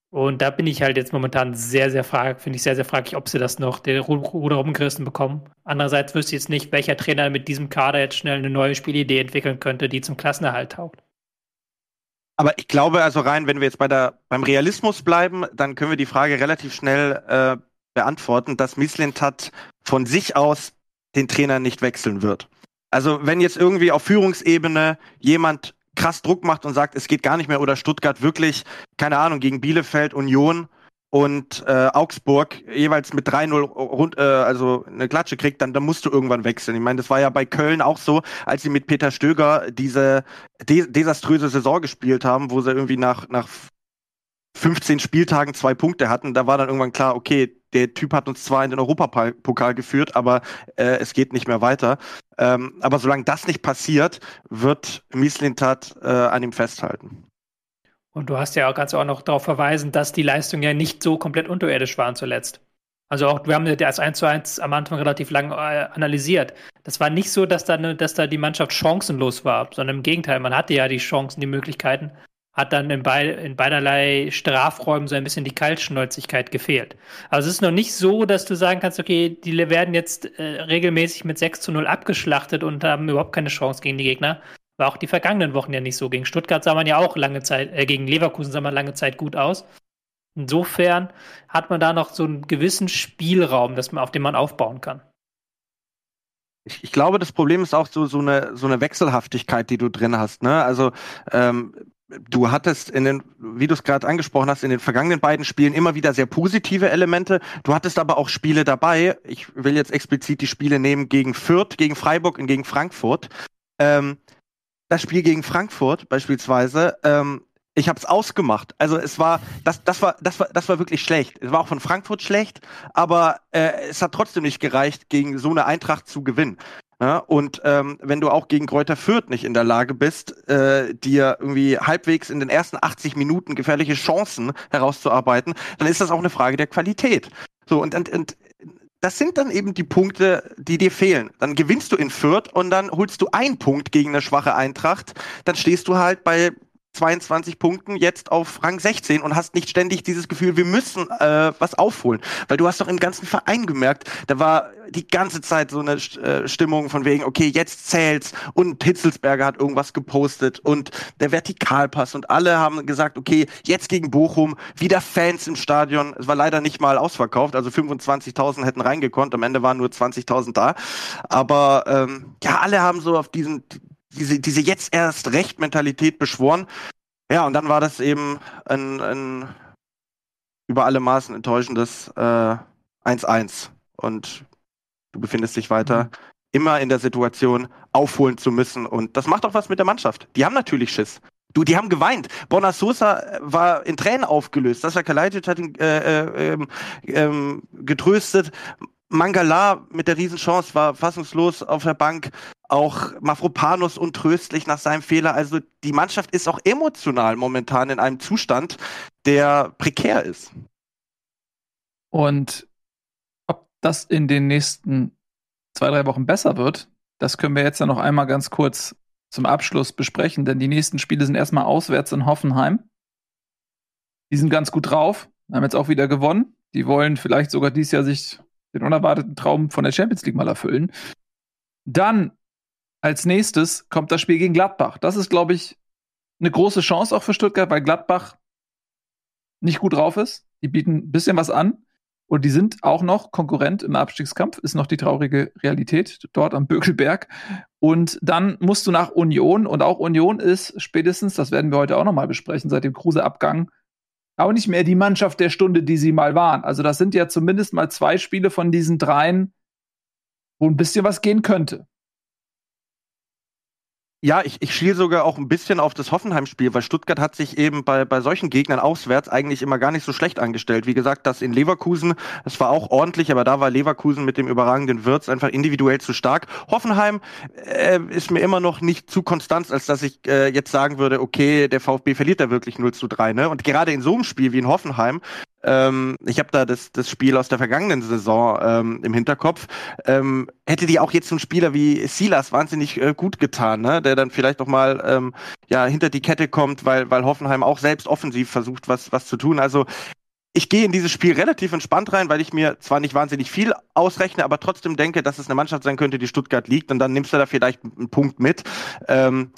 Und da bin ich halt jetzt momentan sehr, sehr fraglich, finde ich sehr, sehr fraglich, ob sie das noch den Ruder rumgerissen bekommen. Andererseits wüsste ich jetzt nicht, welcher Trainer mit diesem Kader jetzt schnell eine neue Spielidee entwickeln könnte, die zum Klassenerhalt taugt. Aber ich glaube, also rein, wenn wir jetzt bei der, beim Realismus bleiben, dann können wir die Frage relativ schnell äh, beantworten, dass Mislintat von sich aus den Trainer nicht wechseln wird. Also wenn jetzt irgendwie auf Führungsebene jemand krass Druck macht und sagt, es geht gar nicht mehr oder Stuttgart wirklich, keine Ahnung, gegen Bielefeld, Union und äh, Augsburg jeweils mit 3-0 rund, äh, also eine Klatsche kriegt, dann, dann musst du irgendwann wechseln. Ich meine, das war ja bei Köln auch so, als sie mit Peter Stöger diese de desaströse Saison gespielt haben, wo sie irgendwie nach, nach 15 Spieltagen zwei Punkte hatten, da war dann irgendwann klar, okay, der Typ hat uns zwar in den Europapokal geführt, aber äh, es geht nicht mehr weiter. Ähm, aber solange das nicht passiert, wird Mieslintat äh, an ihm festhalten. Und du hast ja auch ganz auch noch darauf verweisen, dass die Leistungen ja nicht so komplett unterirdisch waren zuletzt. Also auch, wir haben das 1 zu 1 am Anfang relativ lang äh, analysiert. Das war nicht so, dass da, dass da die Mannschaft chancenlos war, sondern im Gegenteil, man hatte ja die Chancen, die Möglichkeiten hat dann in, bei, in beiderlei Strafräumen so ein bisschen die Kaltschnäuzigkeit gefehlt. Also es ist noch nicht so, dass du sagen kannst, okay, die werden jetzt äh, regelmäßig mit 6 zu 0 abgeschlachtet und haben überhaupt keine Chance gegen die Gegner. War auch die vergangenen Wochen ja nicht so. Gegen Stuttgart sah man ja auch lange Zeit, äh, gegen Leverkusen sah man lange Zeit gut aus. Insofern hat man da noch so einen gewissen Spielraum, dass man, auf dem man aufbauen kann. Ich, ich, glaube, das Problem ist auch so, so, eine, so eine Wechselhaftigkeit, die du drin hast. Ne? Also ähm, du hattest in den, wie du es gerade angesprochen hast, in den vergangenen beiden Spielen immer wieder sehr positive Elemente. Du hattest aber auch Spiele dabei. Ich will jetzt explizit die Spiele nehmen gegen Fürth, gegen Freiburg und gegen Frankfurt. Ähm, das Spiel gegen Frankfurt beispielsweise, ähm, ich habe es ausgemacht. Also es war, das, das war, das war, das war wirklich schlecht. Es war auch von Frankfurt schlecht, aber äh, es hat trotzdem nicht gereicht, gegen so eine Eintracht zu gewinnen. Ja, und ähm, wenn du auch gegen Kräuter Fürth nicht in der Lage bist, äh, dir irgendwie halbwegs in den ersten 80 Minuten gefährliche Chancen herauszuarbeiten, dann ist das auch eine Frage der Qualität. So, und, und, und das sind dann eben die Punkte, die dir fehlen. Dann gewinnst du in Fürth und dann holst du einen Punkt gegen eine schwache Eintracht. Dann stehst du halt bei 22 Punkten jetzt auf Rang 16 und hast nicht ständig dieses Gefühl, wir müssen äh, was aufholen. Weil du hast doch im ganzen Verein gemerkt, da war die ganze Zeit so eine äh, Stimmung von wegen, okay, jetzt zählt's und Hitzelsberger hat irgendwas gepostet und der Vertikalpass und alle haben gesagt, okay, jetzt gegen Bochum, wieder Fans im Stadion. Es war leider nicht mal ausverkauft, also 25.000 hätten reingekonnt, am Ende waren nur 20.000 da. Aber ähm, ja, alle haben so auf diesen diese, diese jetzt erst Recht-Mentalität beschworen. Ja, und dann war das eben ein, ein über alle Maßen enttäuschendes 1-1. Äh, und du befindest dich weiter mhm. immer in der Situation, aufholen zu müssen. Und das macht auch was mit der Mannschaft. Die haben natürlich Schiss. Du, die haben geweint. Bona Sosa war in Tränen aufgelöst. Sascha Kalajdzic hat ihn äh, äh, ähm, ähm, getröstet. Mangala mit der Riesenchance war fassungslos auf der Bank. Auch Mafropanos untröstlich nach seinem Fehler. Also die Mannschaft ist auch emotional momentan in einem Zustand, der prekär ist. Und ob das in den nächsten zwei, drei Wochen besser wird, das können wir jetzt ja noch einmal ganz kurz zum Abschluss besprechen, denn die nächsten Spiele sind erstmal auswärts in Hoffenheim. Die sind ganz gut drauf, haben jetzt auch wieder gewonnen. Die wollen vielleicht sogar dieses Jahr sich den unerwarteten Traum von der Champions League mal erfüllen. Dann als nächstes kommt das Spiel gegen Gladbach. Das ist, glaube ich, eine große Chance auch für Stuttgart, weil Gladbach nicht gut drauf ist. Die bieten ein bisschen was an. Und die sind auch noch Konkurrent im Abstiegskampf, ist noch die traurige Realität dort am Bökelberg. Und dann musst du nach Union und auch Union ist spätestens, das werden wir heute auch nochmal besprechen, seit dem Kruse-Abgang auch nicht mehr die Mannschaft der Stunde, die sie mal waren. Also das sind ja zumindest mal zwei Spiele von diesen dreien, wo ein bisschen was gehen könnte. Ja, ich, ich schiele sogar auch ein bisschen auf das Hoffenheim-Spiel, weil Stuttgart hat sich eben bei, bei solchen Gegnern auswärts eigentlich immer gar nicht so schlecht angestellt. Wie gesagt, das in Leverkusen, das war auch ordentlich, aber da war Leverkusen mit dem überragenden Wirtz einfach individuell zu stark. Hoffenheim äh, ist mir immer noch nicht zu konstant, als dass ich äh, jetzt sagen würde, okay, der VfB verliert da wirklich 0 zu 3. Ne? Und gerade in so einem Spiel wie in Hoffenheim ähm, ich habe da das, das Spiel aus der vergangenen Saison ähm, im Hinterkopf, ähm, hätte die auch jetzt so ein Spieler wie Silas wahnsinnig äh, gut getan, ne? der dann vielleicht auch mal ähm, ja, hinter die Kette kommt, weil, weil Hoffenheim auch selbst offensiv versucht, was, was zu tun. Also ich gehe in dieses Spiel relativ entspannt rein, weil ich mir zwar nicht wahnsinnig viel ausrechne, aber trotzdem denke, dass es eine Mannschaft sein könnte, die Stuttgart liegt und dann nimmst du da vielleicht einen Punkt mit. Ähm,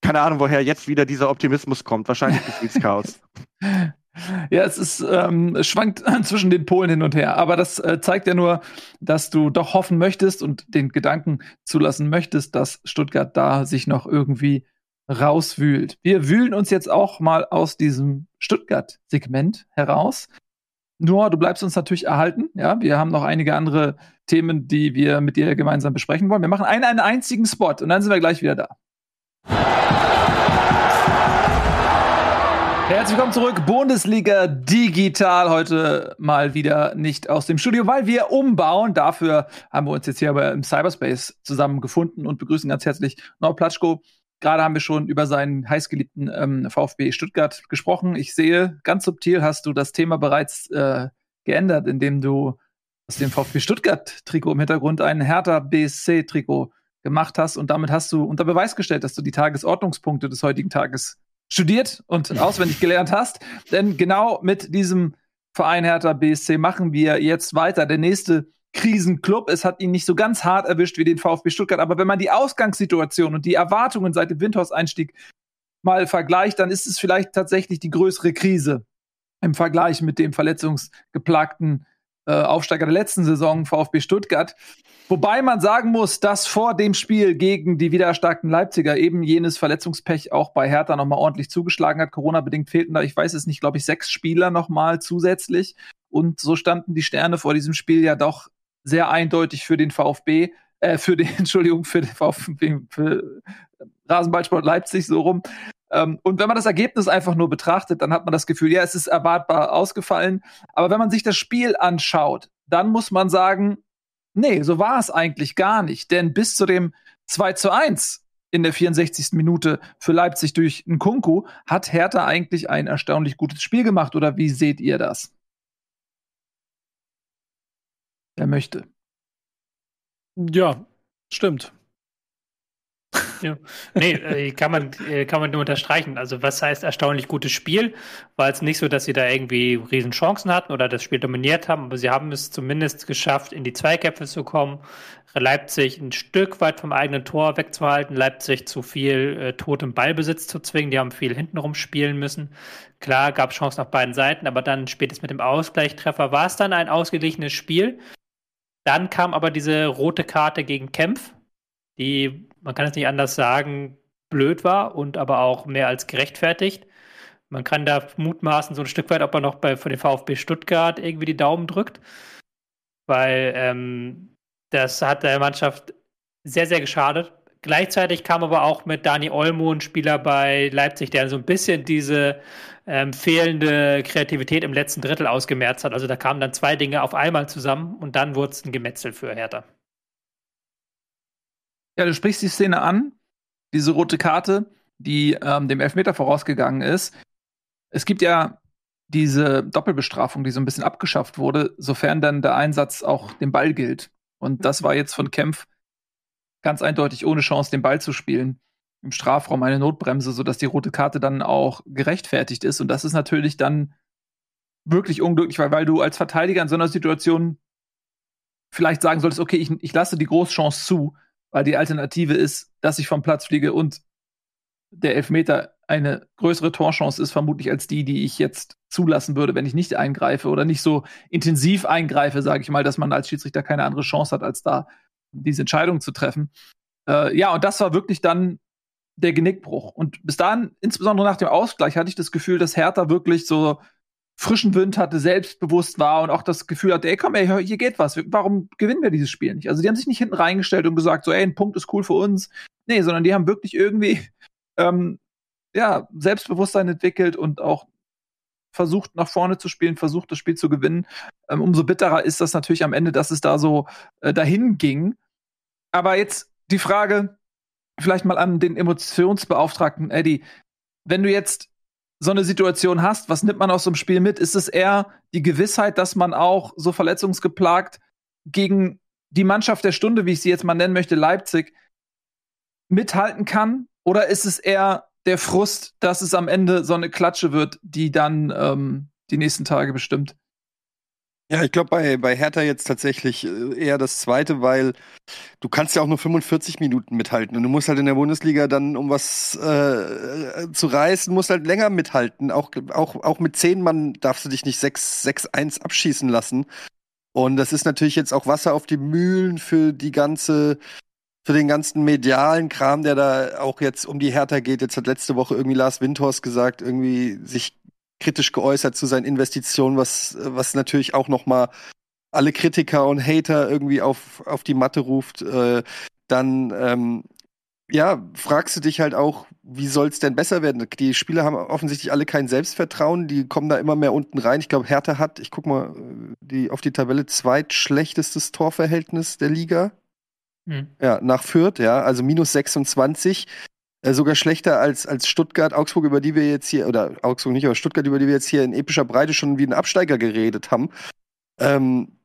keine Ahnung, woher jetzt wieder dieser Optimismus kommt. Wahrscheinlich Chaos. Ja, es ist, ähm, es schwankt zwischen den Polen hin und her. Aber das äh, zeigt ja nur, dass du doch hoffen möchtest und den Gedanken zulassen möchtest, dass Stuttgart da sich noch irgendwie rauswühlt. Wir wühlen uns jetzt auch mal aus diesem Stuttgart-Segment heraus. Nur, du bleibst uns natürlich erhalten. Ja, wir haben noch einige andere Themen, die wir mit dir gemeinsam besprechen wollen. Wir machen einen, einen einzigen Spot und dann sind wir gleich wieder da. Herzlich willkommen zurück, Bundesliga Digital. Heute mal wieder nicht aus dem Studio, weil wir umbauen. Dafür haben wir uns jetzt hier aber im Cyberspace zusammengefunden und begrüßen ganz herzlich Nord Platschko. Gerade haben wir schon über seinen heißgeliebten ähm, VfB Stuttgart gesprochen. Ich sehe, ganz subtil hast du das Thema bereits äh, geändert, indem du aus dem VfB Stuttgart-Trikot im Hintergrund ein Hertha BSC-Trikot gemacht hast und damit hast du unter Beweis gestellt, dass du die Tagesordnungspunkte des heutigen Tages studiert und auswendig gelernt hast. Denn genau mit diesem Verein Hertha BSC machen wir jetzt weiter. Der nächste Krisenclub. Es hat ihn nicht so ganz hart erwischt wie den VfB Stuttgart. Aber wenn man die Ausgangssituation und die Erwartungen seit dem Windhaus-Einstieg mal vergleicht, dann ist es vielleicht tatsächlich die größere Krise im Vergleich mit dem verletzungsgeplagten äh, Aufsteiger der letzten Saison, VfB Stuttgart. Wobei man sagen muss, dass vor dem Spiel gegen die wieder erstarkten Leipziger eben jenes Verletzungspech auch bei Hertha nochmal ordentlich zugeschlagen hat. Corona-bedingt fehlten da, ich weiß es nicht, glaube ich, sechs Spieler nochmal zusätzlich. Und so standen die Sterne vor diesem Spiel ja doch sehr eindeutig für den VfB, äh, für den, Entschuldigung, für den VfB, für Rasenballsport Leipzig so rum. Ähm, und wenn man das Ergebnis einfach nur betrachtet, dann hat man das Gefühl, ja, es ist erwartbar ausgefallen. Aber wenn man sich das Spiel anschaut, dann muss man sagen, nee, so war es eigentlich gar nicht. Denn bis zu dem 2 zu 1 in der 64. Minute für Leipzig durch Nkunku hat Hertha eigentlich ein erstaunlich gutes Spiel gemacht. Oder wie seht ihr das? Wer möchte? Ja, stimmt. Ja. Nee, äh, kann man, äh, kann man nur unterstreichen. Also, was heißt erstaunlich gutes Spiel? War es nicht so, dass sie da irgendwie riesen Chancen hatten oder das Spiel dominiert haben, aber sie haben es zumindest geschafft, in die Zweikämpfe zu kommen, Leipzig ein Stück weit vom eigenen Tor wegzuhalten, Leipzig zu viel äh, totem Ballbesitz zu zwingen. Die haben viel hintenrum spielen müssen. Klar, gab Chancen auf beiden Seiten, aber dann spätestens mit dem Ausgleichstreffer war es dann ein ausgeglichenes Spiel. Dann kam aber diese rote Karte gegen Kempf, die, man kann es nicht anders sagen, blöd war und aber auch mehr als gerechtfertigt. Man kann da mutmaßen, so ein Stück weit, ob er noch bei, für den VfB Stuttgart irgendwie die Daumen drückt. Weil ähm, das hat der Mannschaft sehr, sehr geschadet. Gleichzeitig kam aber auch mit Dani Olmo ein Spieler bei Leipzig, der so ein bisschen diese ähm, fehlende Kreativität im letzten Drittel ausgemerzt hat. Also da kamen dann zwei Dinge auf einmal zusammen und dann wurde es ein Gemetzel für Hertha. Ja, du sprichst die Szene an, diese rote Karte, die ähm, dem Elfmeter vorausgegangen ist. Es gibt ja diese Doppelbestrafung, die so ein bisschen abgeschafft wurde, sofern dann der Einsatz auch dem Ball gilt. Und das war jetzt von Kempf ganz eindeutig ohne Chance, den Ball zu spielen. Im Strafraum eine Notbremse, sodass die rote Karte dann auch gerechtfertigt ist. Und das ist natürlich dann wirklich unglücklich, weil, weil du als Verteidiger in so einer Situation vielleicht sagen solltest, okay, ich, ich lasse die Großchance zu, weil die Alternative ist, dass ich vom Platz fliege und der Elfmeter eine größere Torchance ist vermutlich als die, die ich jetzt zulassen würde, wenn ich nicht eingreife oder nicht so intensiv eingreife, sage ich mal, dass man als Schiedsrichter keine andere Chance hat, als da diese Entscheidung zu treffen. Äh, ja, und das war wirklich dann der Genickbruch. Und bis dahin, insbesondere nach dem Ausgleich, hatte ich das Gefühl, dass Hertha wirklich so frischen Wind hatte, selbstbewusst war und auch das Gefühl hatte, ey, komm, ey, hier geht was. Warum gewinnen wir dieses Spiel nicht? Also die haben sich nicht hinten reingestellt und gesagt, so, ey, ein Punkt ist cool für uns. Nee, sondern die haben wirklich irgendwie ähm, ja, Selbstbewusstsein entwickelt und auch versucht, nach vorne zu spielen, versucht, das Spiel zu gewinnen. Ähm, umso bitterer ist das natürlich am Ende, dass es da so äh, dahin ging. Aber jetzt die Frage, vielleicht mal an den Emotionsbeauftragten Eddie. Wenn du jetzt so eine Situation hast, was nimmt man aus so einem Spiel mit? Ist es eher die Gewissheit, dass man auch so verletzungsgeplagt gegen die Mannschaft der Stunde, wie ich sie jetzt mal nennen möchte, Leipzig, mithalten kann? Oder ist es eher der Frust, dass es am Ende so eine Klatsche wird, die dann ähm, die nächsten Tage bestimmt. Ja, ich glaube bei, bei Hertha jetzt tatsächlich äh, eher das Zweite, weil du kannst ja auch nur 45 Minuten mithalten und du musst halt in der Bundesliga dann, um was äh, zu reißen, musst halt länger mithalten. Auch, auch, auch mit 10 Mann darfst du dich nicht 6-1 abschießen lassen. Und das ist natürlich jetzt auch Wasser auf die Mühlen für die ganze für den ganzen medialen Kram, der da auch jetzt um die Hertha geht. Jetzt hat letzte Woche irgendwie Lars Windhorst gesagt, irgendwie sich kritisch geäußert zu seinen Investitionen, was, was natürlich auch noch mal alle Kritiker und Hater irgendwie auf, auf die Matte ruft. Äh, dann, ähm, ja, fragst du dich halt auch, wie soll es denn besser werden? Die Spieler haben offensichtlich alle kein Selbstvertrauen, die kommen da immer mehr unten rein. Ich glaube, Hertha hat, ich guck mal die, auf die Tabelle, zweitschlechtestes Torverhältnis der Liga. Mhm. Ja, nach Fürth, ja, also minus 26. Äh, sogar schlechter als, als Stuttgart, Augsburg, über die wir jetzt hier, oder Augsburg nicht, aber Stuttgart, über die wir jetzt hier in epischer Breite schon wie ein Absteiger geredet haben. Ähm,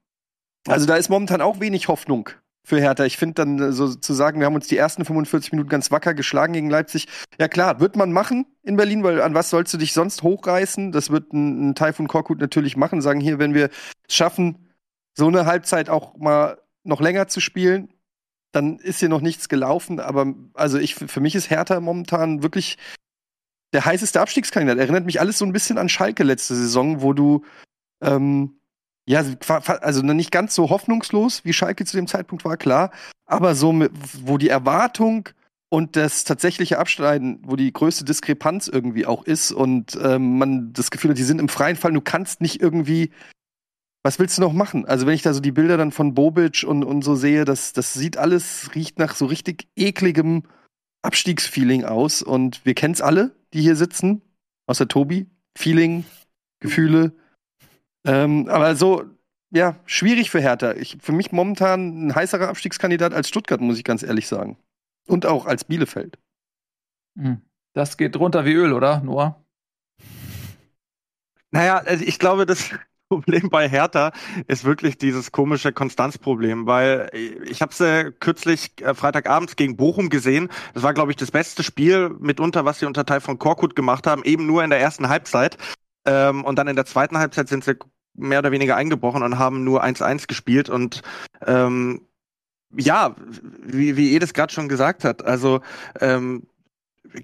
also da ist momentan auch wenig Hoffnung für Hertha. Ich finde dann äh, so zu sagen, wir haben uns die ersten 45 Minuten ganz wacker geschlagen gegen Leipzig. Ja klar, wird man machen in Berlin, weil an was sollst du dich sonst hochreißen? Das wird ein, ein Taifun Korkut natürlich machen, sagen hier, wenn wir es schaffen, so eine Halbzeit auch mal noch länger zu spielen, dann ist hier noch nichts gelaufen. Aber also ich, für mich ist Hertha momentan wirklich der heißeste Abstiegskandidat. Erinnert mich alles so ein bisschen an Schalke letzte Saison, wo du ähm, ja, also nicht ganz so hoffnungslos, wie Schalke zu dem Zeitpunkt war, klar, aber so, wo die Erwartung und das tatsächliche Abschneiden, wo die größte Diskrepanz irgendwie auch ist und ähm, man das Gefühl hat, die sind im freien Fall, du kannst nicht irgendwie was willst du noch machen? Also, wenn ich da so die Bilder dann von Bobic und, und so sehe, das, das sieht alles, riecht nach so richtig ekligem Abstiegsfeeling aus. Und wir kennen es alle, die hier sitzen, außer Tobi. Feeling, Gefühle. Ähm, aber so, ja, schwierig für Hertha. Ich, für mich momentan ein heißerer Abstiegskandidat als Stuttgart, muss ich ganz ehrlich sagen. Und auch als Bielefeld. Hm. Das geht runter wie Öl, oder, Noah? Naja, also ich glaube, das, Problem bei Hertha ist wirklich dieses komische Konstanzproblem, weil ich habe sie kürzlich äh, Freitagabends gegen Bochum gesehen. Das war, glaube ich, das beste Spiel mitunter, was sie unter Teil von Korkut gemacht haben, eben nur in der ersten Halbzeit. Ähm, und dann in der zweiten Halbzeit sind sie mehr oder weniger eingebrochen und haben nur 1-1 gespielt. Und ähm, ja, wie, wie Edith gerade schon gesagt hat, also ähm,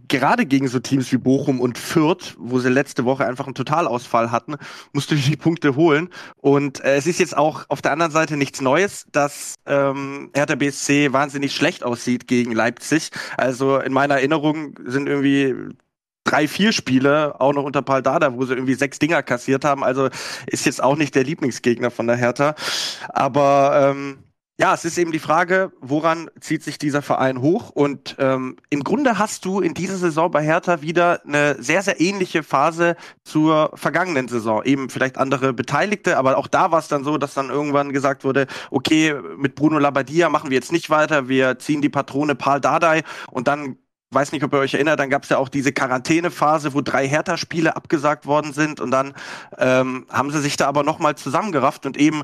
gerade gegen so Teams wie Bochum und Fürth, wo sie letzte Woche einfach einen Totalausfall hatten, musst du die Punkte holen. Und äh, es ist jetzt auch auf der anderen Seite nichts Neues, dass ähm, Hertha BSC wahnsinnig schlecht aussieht gegen Leipzig. Also in meiner Erinnerung sind irgendwie drei, vier Spiele, auch noch unter Paul Dada, wo sie irgendwie sechs Dinger kassiert haben. Also ist jetzt auch nicht der Lieblingsgegner von der Hertha. Aber ähm, ja, es ist eben die Frage, woran zieht sich dieser Verein hoch? Und ähm, im Grunde hast du in dieser Saison bei Hertha wieder eine sehr, sehr ähnliche Phase zur vergangenen Saison. Eben vielleicht andere Beteiligte, aber auch da war es dann so, dass dann irgendwann gesagt wurde, okay, mit Bruno Labbadia machen wir jetzt nicht weiter, wir ziehen die Patrone Paul Dardai und dann weiß nicht, ob ihr euch erinnert, dann gab es ja auch diese Quarantänephase, wo drei Hertha-Spiele abgesagt worden sind und dann ähm, haben sie sich da aber nochmal zusammengerafft und eben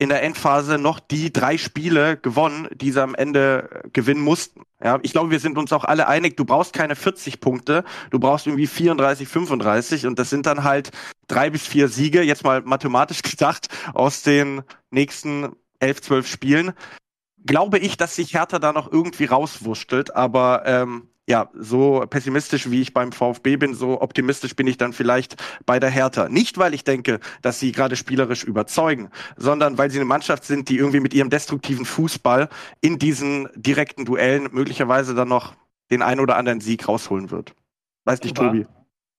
in der Endphase noch die drei Spiele gewonnen, die sie am Ende gewinnen mussten. Ja, ich glaube, wir sind uns auch alle einig, du brauchst keine 40 Punkte, du brauchst irgendwie 34, 35 und das sind dann halt drei bis vier Siege, jetzt mal mathematisch gedacht, aus den nächsten elf, zwölf Spielen. Glaube ich, dass sich Hertha da noch irgendwie rauswurschtelt, aber ähm, ja, so pessimistisch wie ich beim VfB bin, so optimistisch bin ich dann vielleicht bei der Hertha. Nicht, weil ich denke, dass sie gerade spielerisch überzeugen, sondern weil sie eine Mannschaft sind, die irgendwie mit ihrem destruktiven Fußball in diesen direkten Duellen möglicherweise dann noch den ein oder anderen Sieg rausholen wird. Weiß nicht, Tobi.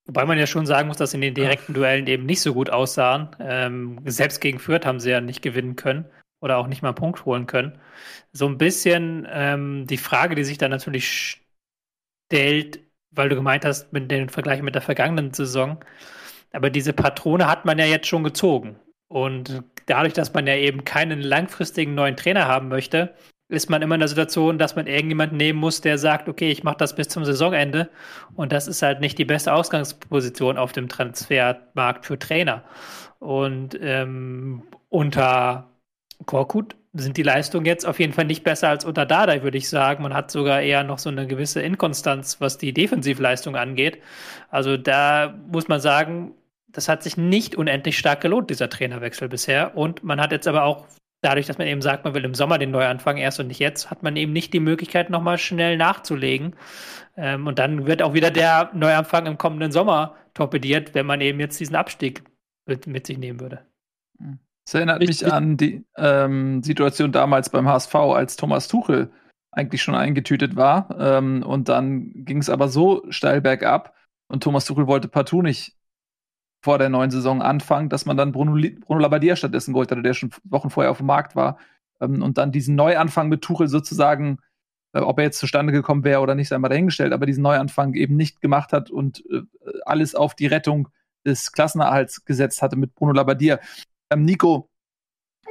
Wobei man ja schon sagen muss, dass in den direkten Duellen eben nicht so gut aussahen. Ähm, selbst gegen Fürth haben sie ja nicht gewinnen können oder auch nicht mal einen Punkt holen können. So ein bisschen ähm, die Frage, die sich da natürlich stellt, weil du gemeint hast, mit dem Vergleich mit der vergangenen Saison. Aber diese Patrone hat man ja jetzt schon gezogen. Und dadurch, dass man ja eben keinen langfristigen neuen Trainer haben möchte, ist man immer in der Situation, dass man irgendjemanden nehmen muss, der sagt, okay, ich mache das bis zum Saisonende. Und das ist halt nicht die beste Ausgangsposition auf dem Transfermarkt für Trainer. Und ähm, unter Korkut sind die Leistungen jetzt auf jeden Fall nicht besser als unter Dardai, würde ich sagen. Man hat sogar eher noch so eine gewisse Inkonstanz, was die Defensivleistung angeht. Also da muss man sagen, das hat sich nicht unendlich stark gelohnt, dieser Trainerwechsel bisher. Und man hat jetzt aber auch, dadurch, dass man eben sagt, man will im Sommer den Neuanfang erst und nicht jetzt, hat man eben nicht die Möglichkeit, nochmal schnell nachzulegen. Ähm, und dann wird auch wieder der Neuanfang im kommenden Sommer torpediert, wenn man eben jetzt diesen Abstieg mit, mit sich nehmen würde. Mhm. Das erinnert mich an die ähm, Situation damals beim HSV, als Thomas Tuchel eigentlich schon eingetütet war. Ähm, und dann ging es aber so steil bergab und Thomas Tuchel wollte partout nicht vor der neuen Saison anfangen, dass man dann Bruno, Bruno Labbadia stattdessen geholt hatte, der schon Wochen vorher auf dem Markt war. Ähm, und dann diesen Neuanfang mit Tuchel sozusagen, äh, ob er jetzt zustande gekommen wäre oder nicht, sei mal dahingestellt, aber diesen Neuanfang eben nicht gemacht hat und äh, alles auf die Rettung des Klassenerhalts gesetzt hatte mit Bruno Labbadia. Ähm, Nico,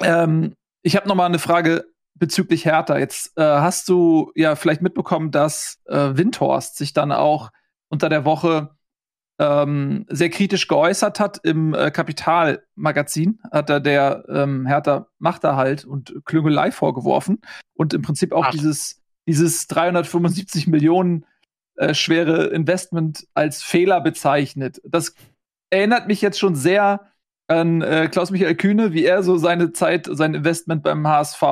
ähm, ich habe noch mal eine Frage bezüglich Hertha. Jetzt äh, hast du ja vielleicht mitbekommen, dass äh, Windhorst sich dann auch unter der Woche ähm, sehr kritisch geäußert hat im äh, Kapital-Magazin, hat er der ähm, Hertha Machterhalt und Klüngelei vorgeworfen und im Prinzip auch dieses, dieses 375 Millionen äh, schwere Investment als Fehler bezeichnet. Das erinnert mich jetzt schon sehr an äh, Klaus-Michael Kühne, wie er so seine Zeit, sein Investment beim HSV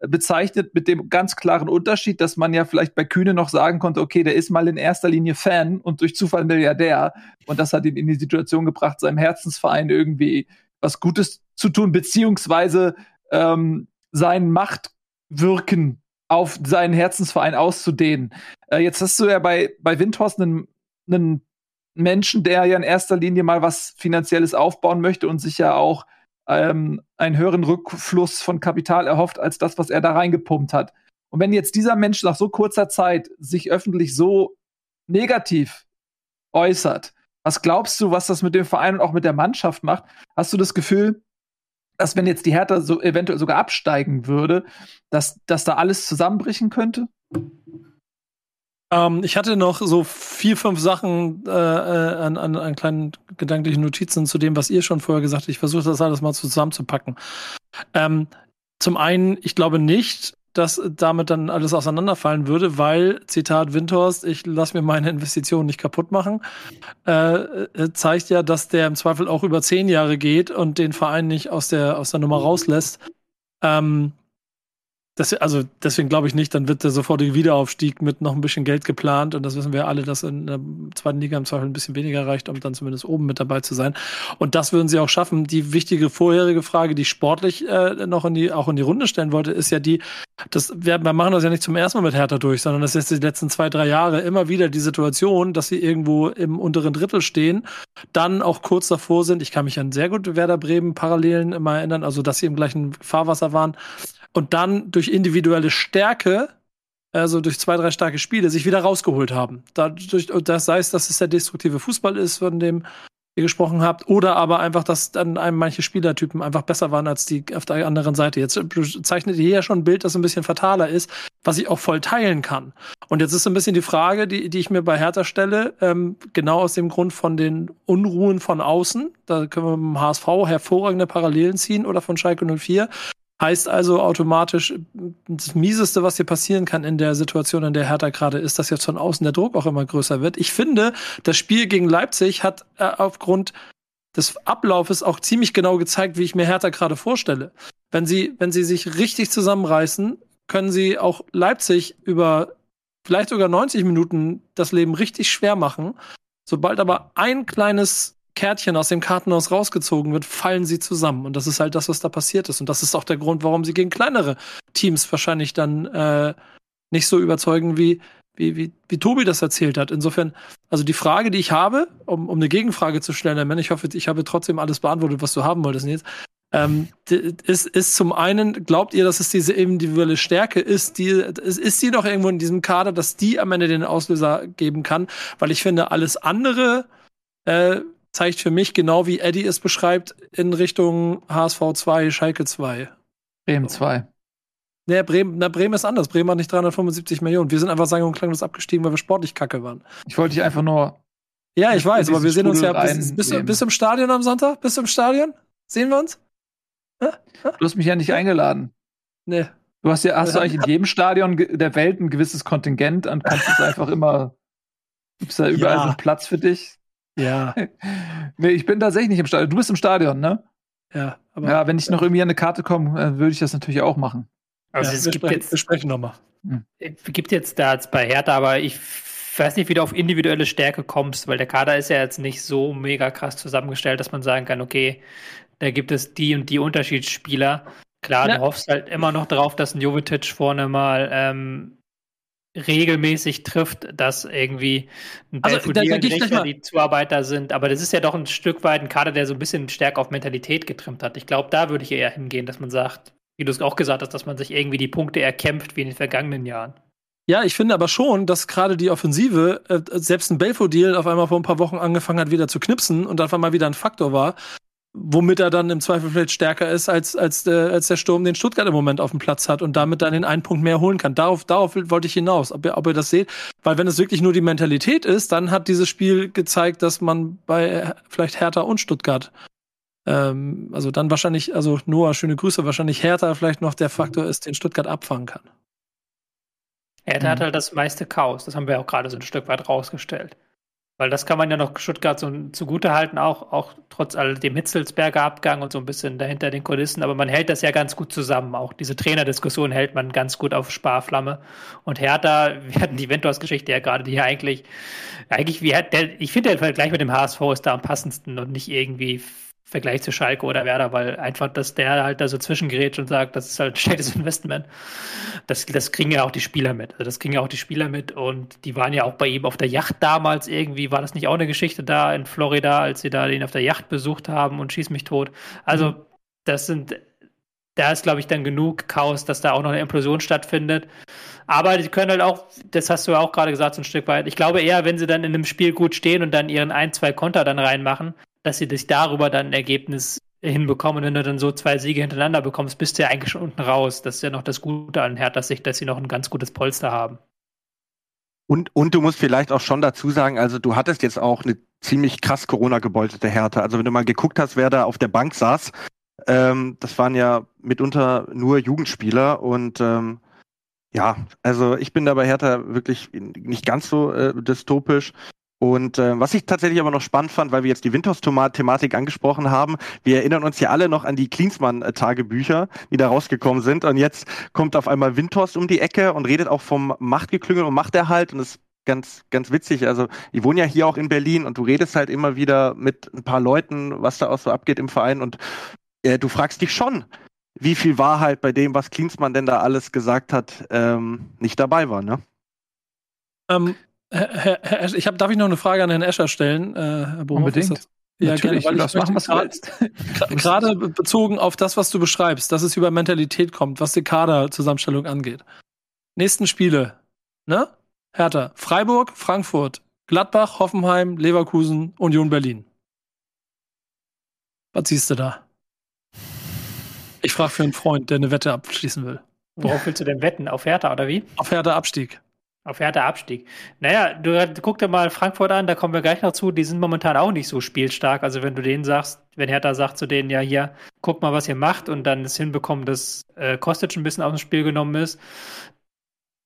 äh, bezeichnet, mit dem ganz klaren Unterschied, dass man ja vielleicht bei Kühne noch sagen konnte, okay, der ist mal in erster Linie Fan und durch Zufall Milliardär. Und das hat ihn in die Situation gebracht, seinem Herzensverein irgendwie was Gutes zu tun, beziehungsweise ähm, sein Machtwirken auf seinen Herzensverein auszudehnen. Äh, jetzt hast du ja bei, bei Windhorst einen, einen Menschen, der ja in erster Linie mal was Finanzielles aufbauen möchte und sich ja auch ähm, einen höheren Rückfluss von Kapital erhofft als das, was er da reingepumpt hat. Und wenn jetzt dieser Mensch nach so kurzer Zeit sich öffentlich so negativ äußert, was glaubst du, was das mit dem Verein und auch mit der Mannschaft macht? Hast du das Gefühl, dass wenn jetzt die Hertha so eventuell sogar absteigen würde, dass, dass da alles zusammenbrechen könnte? Ähm, ich hatte noch so vier, fünf Sachen äh, äh, an, an, an kleinen gedanklichen Notizen zu dem, was ihr schon vorher gesagt habt. Ich versuche das alles mal zusammenzupacken. Ähm, zum einen, ich glaube nicht, dass damit dann alles auseinanderfallen würde, weil, Zitat Windhorst, ich lasse mir meine Investitionen nicht kaputt machen, äh, äh, zeigt ja, dass der im Zweifel auch über zehn Jahre geht und den Verein nicht aus der, aus der Nummer rauslässt. Ähm, das, also deswegen glaube ich nicht, dann wird der sofortige Wiederaufstieg mit noch ein bisschen Geld geplant und das wissen wir alle, dass in der zweiten Liga im Zweifel ein bisschen weniger reicht, um dann zumindest oben mit dabei zu sein. Und das würden sie auch schaffen. Die wichtige vorherige Frage, die sportlich äh, noch in die auch in die Runde stellen wollte, ist ja die, das wir, wir machen das ja nicht zum ersten Mal mit Hertha durch, sondern das ist die letzten zwei drei Jahre immer wieder die Situation, dass sie irgendwo im unteren Drittel stehen, dann auch kurz davor sind. Ich kann mich an sehr gut Werder Bremen Parallelen immer erinnern, also dass sie im gleichen Fahrwasser waren und dann durch individuelle Stärke, also durch zwei, drei starke Spiele, sich wieder rausgeholt haben. Dadurch, das sei es, dass es der destruktive Fußball ist, von dem ihr gesprochen habt, oder aber einfach, dass dann einem manche Spielertypen einfach besser waren als die auf der anderen Seite. Jetzt zeichnet ihr ja schon ein Bild, das ein bisschen fataler ist, was ich auch voll teilen kann. Und jetzt ist so ein bisschen die Frage, die, die ich mir bei Hertha stelle, ähm, genau aus dem Grund von den Unruhen von außen. Da können wir mit dem HSV hervorragende Parallelen ziehen oder von Schalke 04. Heißt also automatisch, das Mieseste, was hier passieren kann in der Situation, in der Hertha gerade ist, dass jetzt von außen der Druck auch immer größer wird. Ich finde, das Spiel gegen Leipzig hat äh, aufgrund des Ablaufes auch ziemlich genau gezeigt, wie ich mir Hertha gerade vorstelle. Wenn sie, wenn sie sich richtig zusammenreißen, können sie auch Leipzig über vielleicht sogar 90 Minuten das Leben richtig schwer machen. Sobald aber ein kleines Kärtchen aus dem Kartenhaus rausgezogen wird, fallen sie zusammen. Und das ist halt das, was da passiert ist. Und das ist auch der Grund, warum sie gegen kleinere Teams wahrscheinlich dann äh, nicht so überzeugen, wie, wie, wie, wie Tobi das erzählt hat. Insofern, also die Frage, die ich habe, um, um eine Gegenfrage zu stellen, ich hoffe, ich habe trotzdem alles beantwortet, was du haben wolltest, Nils. Ähm, ist, ist zum einen, glaubt ihr, dass es diese individuelle Stärke ist, die, ist, ist die noch irgendwo in diesem Kader, dass die am Ende den Auslöser geben kann? Weil ich finde, alles andere äh, zeigt für mich genau, wie Eddie es beschreibt, in Richtung HSV 2, Schalke 2. Bremen 2. Nee, Bremen, na, Bremen ist anders. Bremen hat nicht 375 Millionen. Wir sind einfach sagen und klanglos abgestiegen, weil wir sportlich kacke waren. Ich wollte dich einfach nur. Ja, ich weiß, aber wir sehen uns ja. Bis, bist, du, bist du im Stadion am Sonntag? Bist du im Stadion? Sehen wir uns? Ha? Ha? Du hast mich ja nicht eingeladen. Nee. Du hast ja, hast du eigentlich in jedem Stadion der Welt ein gewisses Kontingent und kannst es einfach immer. Gibt es da überall ja. so einen Platz für dich? Ja. nee, ich bin tatsächlich nicht im Stadion. Du bist im Stadion, ne? Ja. Aber ja, wenn ich noch irgendwie an eine Karte komme, äh, würde ich das natürlich auch machen. Also ja, es gibt jetzt, wir sprechen nochmal. Hm. Es gibt jetzt da jetzt bei Hertha, aber ich weiß nicht, wie du auf individuelle Stärke kommst, weil der Kader ist ja jetzt nicht so mega krass zusammengestellt, dass man sagen kann, okay, da gibt es die und die Unterschiedsspieler. Klar, ja. du hoffst halt immer noch drauf, dass ein Jovetic vorne mal ähm, regelmäßig trifft, dass irgendwie ein also, da, da die Zuarbeiter sind. Aber das ist ja doch ein Stück weit ein Kader, der so ein bisschen stärker auf Mentalität getrimmt hat. Ich glaube, da würde ich eher hingehen, dass man sagt, wie du es auch gesagt hast, dass man sich irgendwie die Punkte erkämpft wie in den vergangenen Jahren. Ja, ich finde aber schon, dass gerade die Offensive, äh, selbst ein Belfodil auf einmal vor ein paar Wochen angefangen hat, wieder zu knipsen und auf einmal wieder ein Faktor war womit er dann im Zweifel vielleicht stärker ist, als, als, der, als der Sturm, den Stuttgart im Moment auf dem Platz hat und damit dann den einen Punkt mehr holen kann. Darauf, darauf wollte ich hinaus, ob ihr, ob ihr das seht. Weil wenn es wirklich nur die Mentalität ist, dann hat dieses Spiel gezeigt, dass man bei vielleicht Hertha und Stuttgart ähm, also dann wahrscheinlich, also Noah, schöne Grüße, wahrscheinlich Hertha vielleicht noch der Faktor ist, den Stuttgart abfangen kann. Hertha mhm. hat halt das meiste Chaos, das haben wir auch gerade so ein Stück weit rausgestellt. Weil das kann man ja noch Stuttgart so zugute halten, auch, auch trotz all dem Hitzelsberger Abgang und so ein bisschen dahinter den Kulissen. Aber man hält das ja ganz gut zusammen. Auch diese Trainerdiskussion hält man ganz gut auf Sparflamme. Und Hertha, wir hatten die Ventors-Geschichte ja gerade, die ja eigentlich, eigentlich, wie hat der, ich finde der Vergleich mit dem HSV ist da am passendsten und nicht irgendwie Vergleich zu Schalke oder Werder, weil einfach, dass der halt da so zwischengerät und sagt, das ist halt ein schlechtes Investment. Das, das kriegen ja auch die Spieler mit. Also das kriegen ja auch die Spieler mit und die waren ja auch bei ihm auf der Yacht damals irgendwie. War das nicht auch eine Geschichte da in Florida, als sie da den auf der Yacht besucht haben und schieß mich tot? Also, mhm. das sind, da ist, glaube ich, dann genug Chaos, dass da auch noch eine Implosion stattfindet. Aber die können halt auch, das hast du ja auch gerade gesagt, so ein Stück weit. Ich glaube eher, wenn sie dann in einem Spiel gut stehen und dann ihren ein, zwei Konter dann reinmachen, dass sie dich darüber dann ein Ergebnis hinbekommen. Und wenn du dann so zwei Siege hintereinander bekommst, bist du ja eigentlich schon unten raus. Das ist ja noch das Gute an Herthas Sicht, dass sie noch ein ganz gutes Polster haben. Und, und du musst vielleicht auch schon dazu sagen, also du hattest jetzt auch eine ziemlich krass Corona-gebeutete Härte. Also wenn du mal geguckt hast, wer da auf der Bank saß, ähm, das waren ja mitunter nur Jugendspieler und ähm, ja, also ich bin da bei Hertha wirklich nicht ganz so äh, dystopisch. Und äh, was ich tatsächlich aber noch spannend fand, weil wir jetzt die Windhaus-Thematik angesprochen haben, wir erinnern uns ja alle noch an die Klinsmann-Tagebücher, die da rausgekommen sind. Und jetzt kommt auf einmal Windhorst um die Ecke und redet auch vom Machtgeklüngel und Machterhalt. Und das ist ganz, ganz witzig. Also ich wohne ja hier auch in Berlin und du redest halt immer wieder mit ein paar Leuten, was da auch so abgeht im Verein. Und äh, du fragst dich schon, wie viel Wahrheit bei dem, was Klinsmann denn da alles gesagt hat, ähm, nicht dabei war, ne? Ähm, Herr, Herr, Escher, ich hab, darf ich noch eine Frage an Herrn Escher stellen, äh, Herr Bohmhoff? Unbedingt. Ja, Natürlich, gerne, weil das machen, was willst. Gerade bezogen auf das, was du beschreibst, dass es über Mentalität kommt, was die Kaderzusammenstellung angeht. Nächsten Spiele, ne? Hertha, Freiburg, Frankfurt, Gladbach, Hoffenheim, Leverkusen, Union Berlin. Was siehst du da? Ich frage für einen Freund, der eine Wette abschließen will. Worauf willst du denn wetten? Auf Hertha oder wie? Auf Hertha Abstieg. Auf Hertha Abstieg. Naja, du, du guck dir mal Frankfurt an, da kommen wir gleich noch zu. Die sind momentan auch nicht so spielstark. Also wenn du denen sagst, wenn Hertha sagt zu denen, ja hier, guck mal, was ihr macht und dann es hinbekommen, dass äh, Kostic ein bisschen aus dem Spiel genommen ist,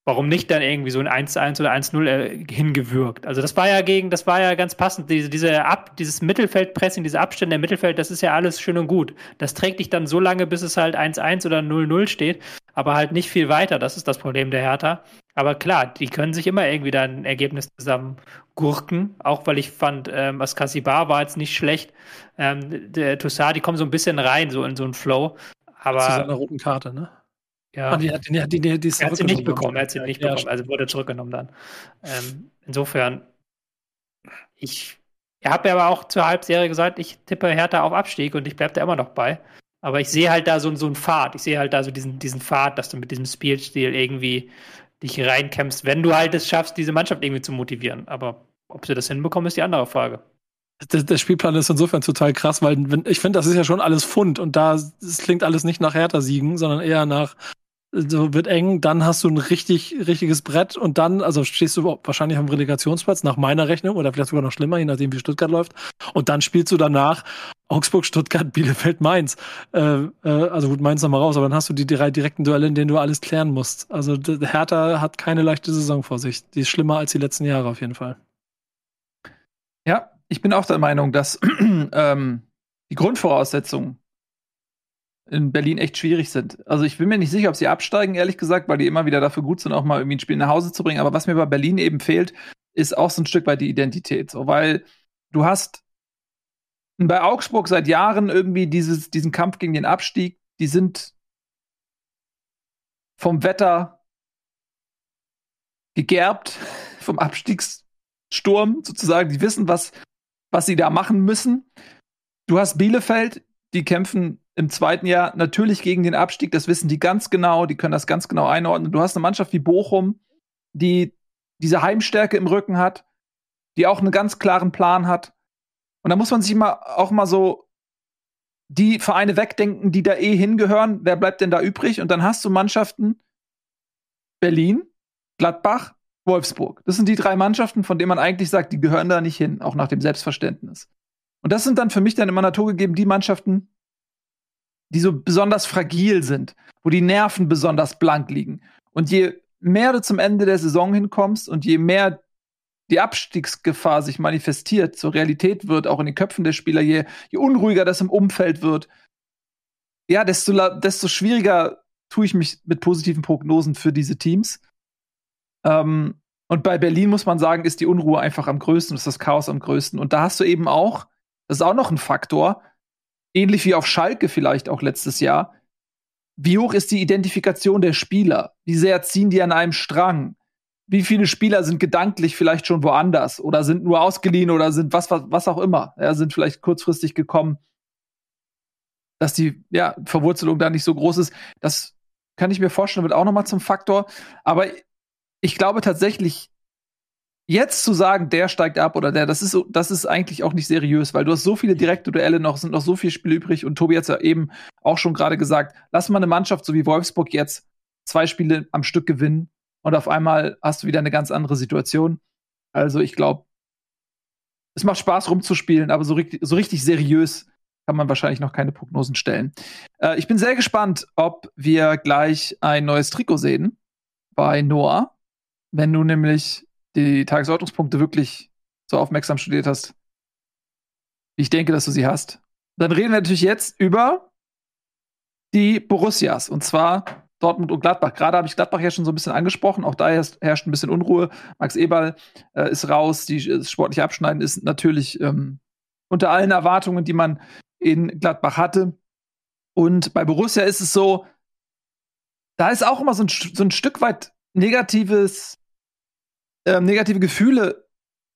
warum nicht dann irgendwie so ein 1-1 oder 1-0 äh, hingewürgt? Also das war ja gegen, das war ja ganz passend. Diese, diese Ab, dieses Mittelfeldpressing, diese Abstände im Mittelfeld, das ist ja alles schön und gut. Das trägt dich dann so lange, bis es halt 1-1 oder 0-0 steht, aber halt nicht viel weiter. Das ist das Problem der Hertha. Aber klar, die können sich immer irgendwie dann ein Ergebnis zusammen gurken, auch weil ich fand, ähm, Askasibar war jetzt nicht schlecht. Ähm, der Toussaint, die kommen so ein bisschen rein, so in so einen Flow. Aber, Zu seiner roten Karte, ne? Ja. Ah, die, die, die, die, die er hat sie nicht bekommen, er hat sie nicht ja, bekommen, also wurde zurückgenommen dann. Ähm, insofern, ich habe ja aber auch zur Halbserie gesagt, ich tippe Hertha auf Abstieg und ich bleibe da immer noch bei. Aber ich sehe halt da so, so einen Pfad. Ich sehe halt da so diesen, diesen Pfad, dass du mit diesem Spielstil irgendwie dich reinkämpfst, wenn du halt es schaffst, diese Mannschaft irgendwie zu motivieren. Aber ob sie das hinbekommen, ist die andere Frage. Der, der Spielplan ist insofern total krass, weil wenn, ich finde, das ist ja schon alles Fund und da klingt alles nicht nach Hertha-Siegen, sondern eher nach so wird eng, dann hast du ein richtig, richtiges Brett und dann, also stehst du wahrscheinlich am Relegationsplatz nach meiner Rechnung oder vielleicht sogar noch schlimmer, je nachdem wie Stuttgart läuft. Und dann spielst du danach Augsburg, Stuttgart, Bielefeld, Mainz. Äh, äh, also gut, Mainz nochmal raus, aber dann hast du die drei direkten Duelle, in denen du alles klären musst. Also Hertha hat keine leichte Saison vor sich. Die ist schlimmer als die letzten Jahre auf jeden Fall. Ja, ich bin auch der Meinung, dass ähm, die Grundvoraussetzungen in Berlin echt schwierig sind. Also ich bin mir nicht sicher, ob sie absteigen, ehrlich gesagt, weil die immer wieder dafür gut sind, auch mal irgendwie ein Spiel nach Hause zu bringen. Aber was mir bei Berlin eben fehlt, ist auch so ein Stück weit die Identität. So, weil du hast bei Augsburg seit Jahren irgendwie dieses, diesen Kampf gegen den Abstieg, die sind vom Wetter gegerbt, vom Abstiegssturm sozusagen. Die wissen, was, was sie da machen müssen. Du hast Bielefeld, die kämpfen im zweiten Jahr natürlich gegen den Abstieg. Das wissen die ganz genau. Die können das ganz genau einordnen. Du hast eine Mannschaft wie Bochum, die diese Heimstärke im Rücken hat, die auch einen ganz klaren Plan hat. Und da muss man sich immer auch mal so die Vereine wegdenken, die da eh hingehören. Wer bleibt denn da übrig? Und dann hast du Mannschaften Berlin, Gladbach, Wolfsburg. Das sind die drei Mannschaften, von denen man eigentlich sagt, die gehören da nicht hin, auch nach dem Selbstverständnis. Und das sind dann für mich dann immer naturgegeben die Mannschaften, die so besonders fragil sind, wo die Nerven besonders blank liegen. Und je mehr du zum Ende der Saison hinkommst und je mehr die Abstiegsgefahr sich manifestiert, zur Realität wird, auch in den Köpfen der Spieler, je, je unruhiger das im Umfeld wird, ja, desto, desto schwieriger tue ich mich mit positiven Prognosen für diese Teams. Ähm, und bei Berlin muss man sagen, ist die Unruhe einfach am größten, ist das Chaos am größten. Und da hast du eben auch, das ist auch noch ein Faktor, ähnlich wie auf Schalke vielleicht auch letztes Jahr, wie hoch ist die Identifikation der Spieler? Wie sehr ziehen die an einem Strang? Wie viele Spieler sind gedanklich vielleicht schon woanders oder sind nur ausgeliehen oder sind was, was, was auch immer? Ja, sind vielleicht kurzfristig gekommen, dass die ja, Verwurzelung da nicht so groß ist. Das kann ich mir vorstellen, wird auch noch mal zum Faktor. Aber ich glaube tatsächlich, jetzt zu sagen, der steigt ab oder der, das ist, das ist eigentlich auch nicht seriös, weil du hast so viele direkte Duelle noch, sind noch so viele Spiele übrig und Tobi hat ja eben auch schon gerade gesagt, lass mal eine Mannschaft so wie Wolfsburg jetzt zwei Spiele am Stück gewinnen und auf einmal hast du wieder eine ganz andere Situation. Also ich glaube, es macht Spaß rumzuspielen, aber so, so, richtig seriös kann man wahrscheinlich noch keine Prognosen stellen. Äh, ich bin sehr gespannt, ob wir gleich ein neues Trikot sehen bei Noah, wenn du nämlich die Tagesordnungspunkte wirklich so aufmerksam studiert hast. Ich denke, dass du sie hast. Dann reden wir natürlich jetzt über die Borussias. Und zwar Dortmund und Gladbach. Gerade habe ich Gladbach ja schon so ein bisschen angesprochen. Auch da herrscht, ein bisschen Unruhe. Max Eberl äh, ist raus. Die, das sportliche Abschneiden ist natürlich ähm, unter allen Erwartungen, die man in Gladbach hatte. Und bei Borussia ist es so, da ist auch immer so ein, so ein Stück weit negatives, äh, negative Gefühle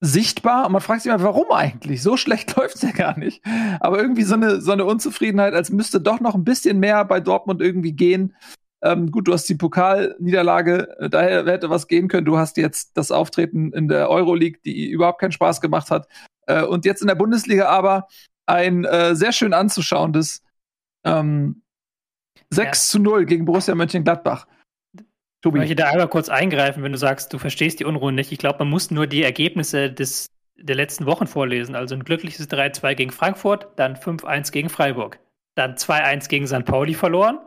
sichtbar und man fragt sich immer, warum eigentlich? So schlecht läuft es ja gar nicht. Aber irgendwie so eine, so eine Unzufriedenheit, als müsste doch noch ein bisschen mehr bei Dortmund irgendwie gehen. Ähm, gut, du hast die Pokalniederlage, äh, daher hätte was gehen können. Du hast jetzt das Auftreten in der Euroleague, die überhaupt keinen Spaß gemacht hat. Äh, und jetzt in der Bundesliga aber ein äh, sehr schön anzuschauendes ähm, 6 ja. zu 0 gegen Borussia Mönchengladbach. Tobi. Ich möchte da einmal kurz eingreifen, wenn du sagst, du verstehst die Unruhe nicht. Ich glaube, man muss nur die Ergebnisse des, der letzten Wochen vorlesen. Also ein glückliches 3-2 gegen Frankfurt, dann 5-1 gegen Freiburg, dann 2-1 gegen St. Pauli verloren,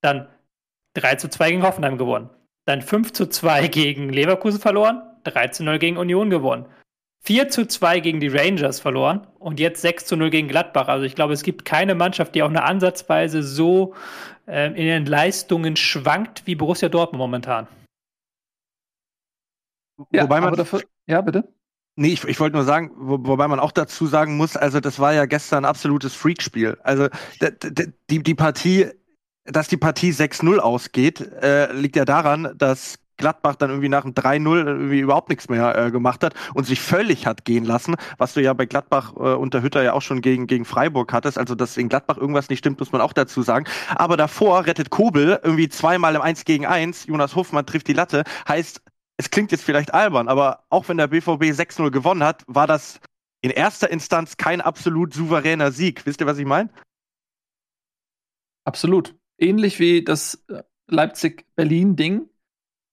dann 3-2 gegen Hoffenheim gewonnen, dann 5-2 gegen Leverkusen verloren, 3-0 gegen Union gewonnen. 4 zu 2 gegen die Rangers verloren und jetzt 6 zu 0 gegen Gladbach. Also ich glaube, es gibt keine Mannschaft, die auch eine Ansatzweise so äh, in den Leistungen schwankt wie Borussia Dortmund momentan. Ja, wobei man dafür, ja, bitte. Nee, ich, ich wollte nur sagen, wo, wobei man auch dazu sagen muss, also das war ja gestern ein absolutes Freakspiel. Also die, die Partie, dass die Partie 6-0 ausgeht, äh, liegt ja daran, dass Gladbach dann irgendwie nach dem 3-0 irgendwie überhaupt nichts mehr äh, gemacht hat und sich völlig hat gehen lassen, was du ja bei Gladbach äh, unter Hütter ja auch schon gegen, gegen Freiburg hattest. Also, dass in Gladbach irgendwas nicht stimmt, muss man auch dazu sagen. Aber davor rettet Kobel irgendwie zweimal im 1 gegen 1. Jonas Hofmann trifft die Latte. Heißt, es klingt jetzt vielleicht albern, aber auch wenn der BVB 6-0 gewonnen hat, war das in erster Instanz kein absolut souveräner Sieg. Wisst ihr, was ich meine? Absolut. Ähnlich wie das äh, Leipzig-Berlin-Ding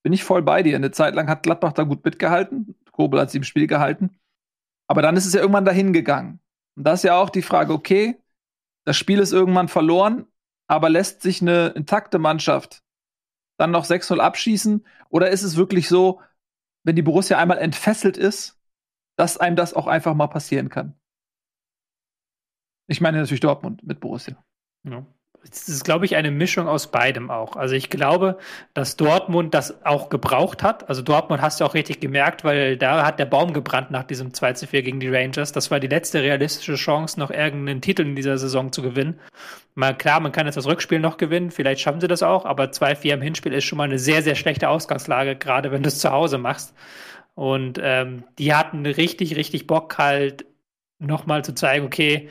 bin ich voll bei dir. Eine Zeit lang hat Gladbach da gut mitgehalten. Kobel hat sie im Spiel gehalten. Aber dann ist es ja irgendwann dahin gegangen. Und da ist ja auch die Frage, okay, das Spiel ist irgendwann verloren, aber lässt sich eine intakte Mannschaft dann noch 6-0 abschießen? Oder ist es wirklich so, wenn die Borussia einmal entfesselt ist, dass einem das auch einfach mal passieren kann? Ich meine natürlich Dortmund mit Borussia. Ja es ist, glaube ich, eine Mischung aus beidem auch. Also ich glaube, dass Dortmund das auch gebraucht hat. Also Dortmund hast du auch richtig gemerkt, weil da hat der Baum gebrannt nach diesem 2 zu 4 gegen die Rangers. Das war die letzte realistische Chance, noch irgendeinen Titel in dieser Saison zu gewinnen. Mal klar, man kann jetzt das Rückspiel noch gewinnen, vielleicht schaffen sie das auch, aber 2-4 im Hinspiel ist schon mal eine sehr, sehr schlechte Ausgangslage, gerade wenn du es zu Hause machst. Und ähm, die hatten richtig, richtig Bock halt nochmal zu zeigen, okay,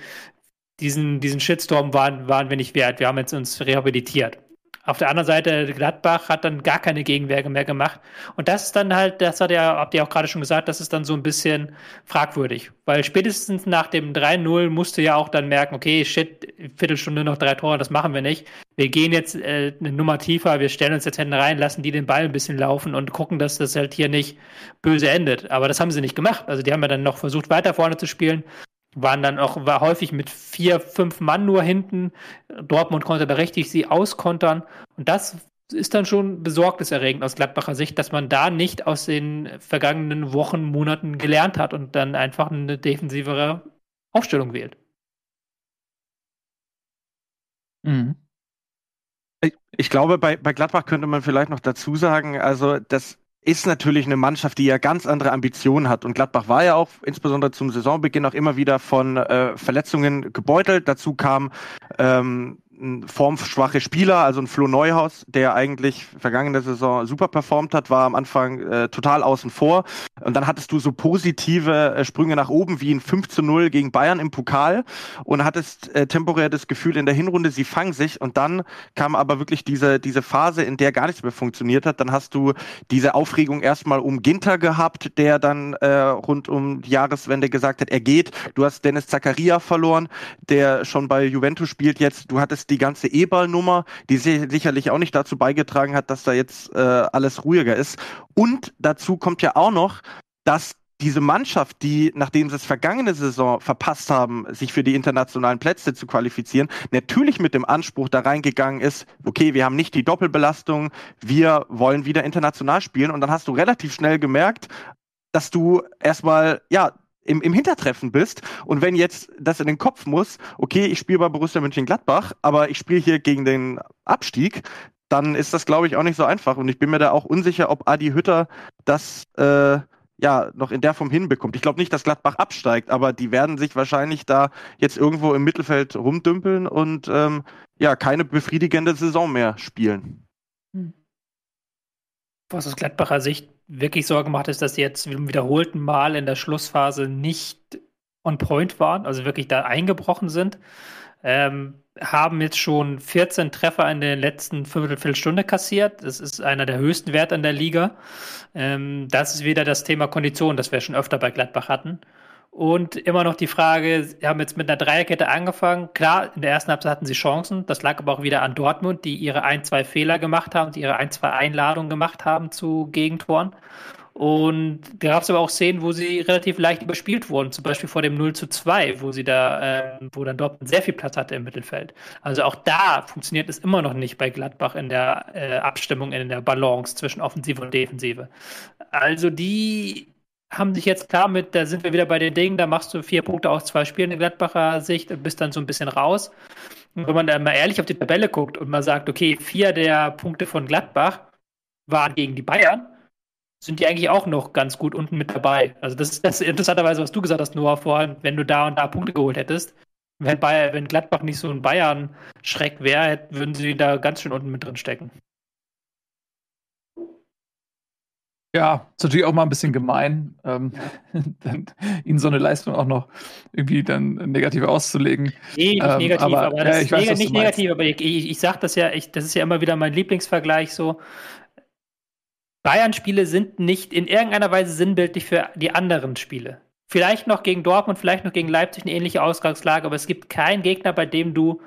diesen, diesen Shitstorm waren, waren wir nicht wert. Wir haben jetzt uns rehabilitiert. Auf der anderen Seite, Gladbach hat dann gar keine Gegenwehr mehr gemacht. Und das ist dann halt, das hat ja, habt ihr auch gerade schon gesagt, das ist dann so ein bisschen fragwürdig. Weil spätestens nach dem 3-0 musste ja auch dann merken, okay, shit, Viertelstunde noch drei Tore, das machen wir nicht. Wir gehen jetzt äh, eine Nummer tiefer, wir stellen uns jetzt hinten rein, lassen die den Ball ein bisschen laufen und gucken, dass das halt hier nicht böse endet. Aber das haben sie nicht gemacht. Also die haben ja dann noch versucht, weiter vorne zu spielen waren dann auch war häufig mit vier, fünf Mann nur hinten. Dortmund konnte da richtig sie auskontern. Und das ist dann schon besorgniserregend aus Gladbacher Sicht, dass man da nicht aus den vergangenen Wochen, Monaten gelernt hat und dann einfach eine defensivere Aufstellung wählt. Mhm. Ich glaube, bei, bei Gladbach könnte man vielleicht noch dazu sagen, also das ist natürlich eine Mannschaft, die ja ganz andere Ambitionen hat. Und Gladbach war ja auch insbesondere zum Saisonbeginn auch immer wieder von äh, Verletzungen gebeutelt. Dazu kam ähm, formschwache Spieler, also ein Flo Neuhaus, der eigentlich vergangene Saison super performt hat, war am Anfang äh, total außen vor. Und dann hattest du so positive äh, Sprünge nach oben, wie ein 5 zu 0 gegen Bayern im Pokal und hattest äh, temporär das Gefühl in der Hinrunde, sie fangen sich. Und dann kam aber wirklich diese, diese Phase, in der gar nichts mehr funktioniert hat. Dann hast du diese Aufregung erstmal um Ginter gehabt, der dann äh, rund um die Jahreswende gesagt hat, er geht. Du hast Dennis Zakaria verloren, der schon bei Juventus spielt jetzt. Du hattest die ganze E-Ball-Nummer, die sicherlich auch nicht dazu beigetragen hat, dass da jetzt äh, alles ruhiger ist. Und dazu kommt ja auch noch, dass diese Mannschaft, die, nachdem sie es vergangene Saison verpasst haben, sich für die internationalen Plätze zu qualifizieren, natürlich mit dem Anspruch da reingegangen ist, okay, wir haben nicht die Doppelbelastung, wir wollen wieder international spielen. Und dann hast du relativ schnell gemerkt, dass du erstmal, ja, im, im Hintertreffen bist. Und wenn jetzt das in den Kopf muss, okay, ich spiele bei Borussia Mönchengladbach, aber ich spiele hier gegen den Abstieg, dann ist das, glaube ich, auch nicht so einfach. Und ich bin mir da auch unsicher, ob Adi Hütter das äh, ja noch in der Form hinbekommt. Ich glaube nicht, dass Gladbach absteigt, aber die werden sich wahrscheinlich da jetzt irgendwo im Mittelfeld rumdümpeln und ähm, ja keine befriedigende Saison mehr spielen. Hm. Was aus Gladbacher Sicht wirklich Sorge macht, ist, dass sie jetzt wiederholten Mal in der Schlussphase nicht on point waren, also wirklich da eingebrochen sind. Ähm, haben jetzt schon 14 Treffer in der letzten Viertelstunde kassiert. Das ist einer der höchsten Werte in der Liga. Ähm, das ist wieder das Thema Kondition, das wir schon öfter bei Gladbach hatten. Und immer noch die Frage, sie haben jetzt mit einer Dreierkette angefangen. Klar, in der ersten Halbzeit hatten sie Chancen. Das lag aber auch wieder an Dortmund, die ihre ein, zwei Fehler gemacht haben, die ihre ein, zwei Einladungen gemacht haben zu Gegentoren. Und da gab es aber auch Szenen, wo sie relativ leicht überspielt wurden, zum Beispiel vor dem 0 zu 2, wo sie da, äh, wo dann Dortmund sehr viel Platz hatte im Mittelfeld. Also auch da funktioniert es immer noch nicht bei Gladbach in der äh, Abstimmung, in der Balance zwischen Offensive und Defensive. Also die haben sich jetzt klar mit, da sind wir wieder bei den Dingen, da machst du vier Punkte aus zwei Spielen in Gladbacher Sicht und bist dann so ein bisschen raus. Und wenn man da mal ehrlich auf die Tabelle guckt und mal sagt, okay, vier der Punkte von Gladbach waren gegen die Bayern, sind die eigentlich auch noch ganz gut unten mit dabei. Also das ist das interessanterweise, was du gesagt hast, Noah, vorhin, wenn du da und da Punkte geholt hättest. Wenn, Bayern, wenn Gladbach nicht so ein Bayern-Schreck wäre, würden sie da ganz schön unten mit drin stecken. Ja, ist natürlich auch mal ein bisschen gemein, ähm, ihnen so eine Leistung auch noch irgendwie dann negativ auszulegen. Nee, nicht ähm, negativ, aber, aber das ja, ist weiß, neg nicht negativ, aber ich, ich, ich sag das ja, ich, das ist ja immer wieder mein Lieblingsvergleich so. Bayern-Spiele sind nicht in irgendeiner Weise sinnbildlich für die anderen Spiele. Vielleicht noch gegen Dortmund, vielleicht noch gegen Leipzig eine ähnliche Ausgangslage, aber es gibt keinen Gegner, bei dem du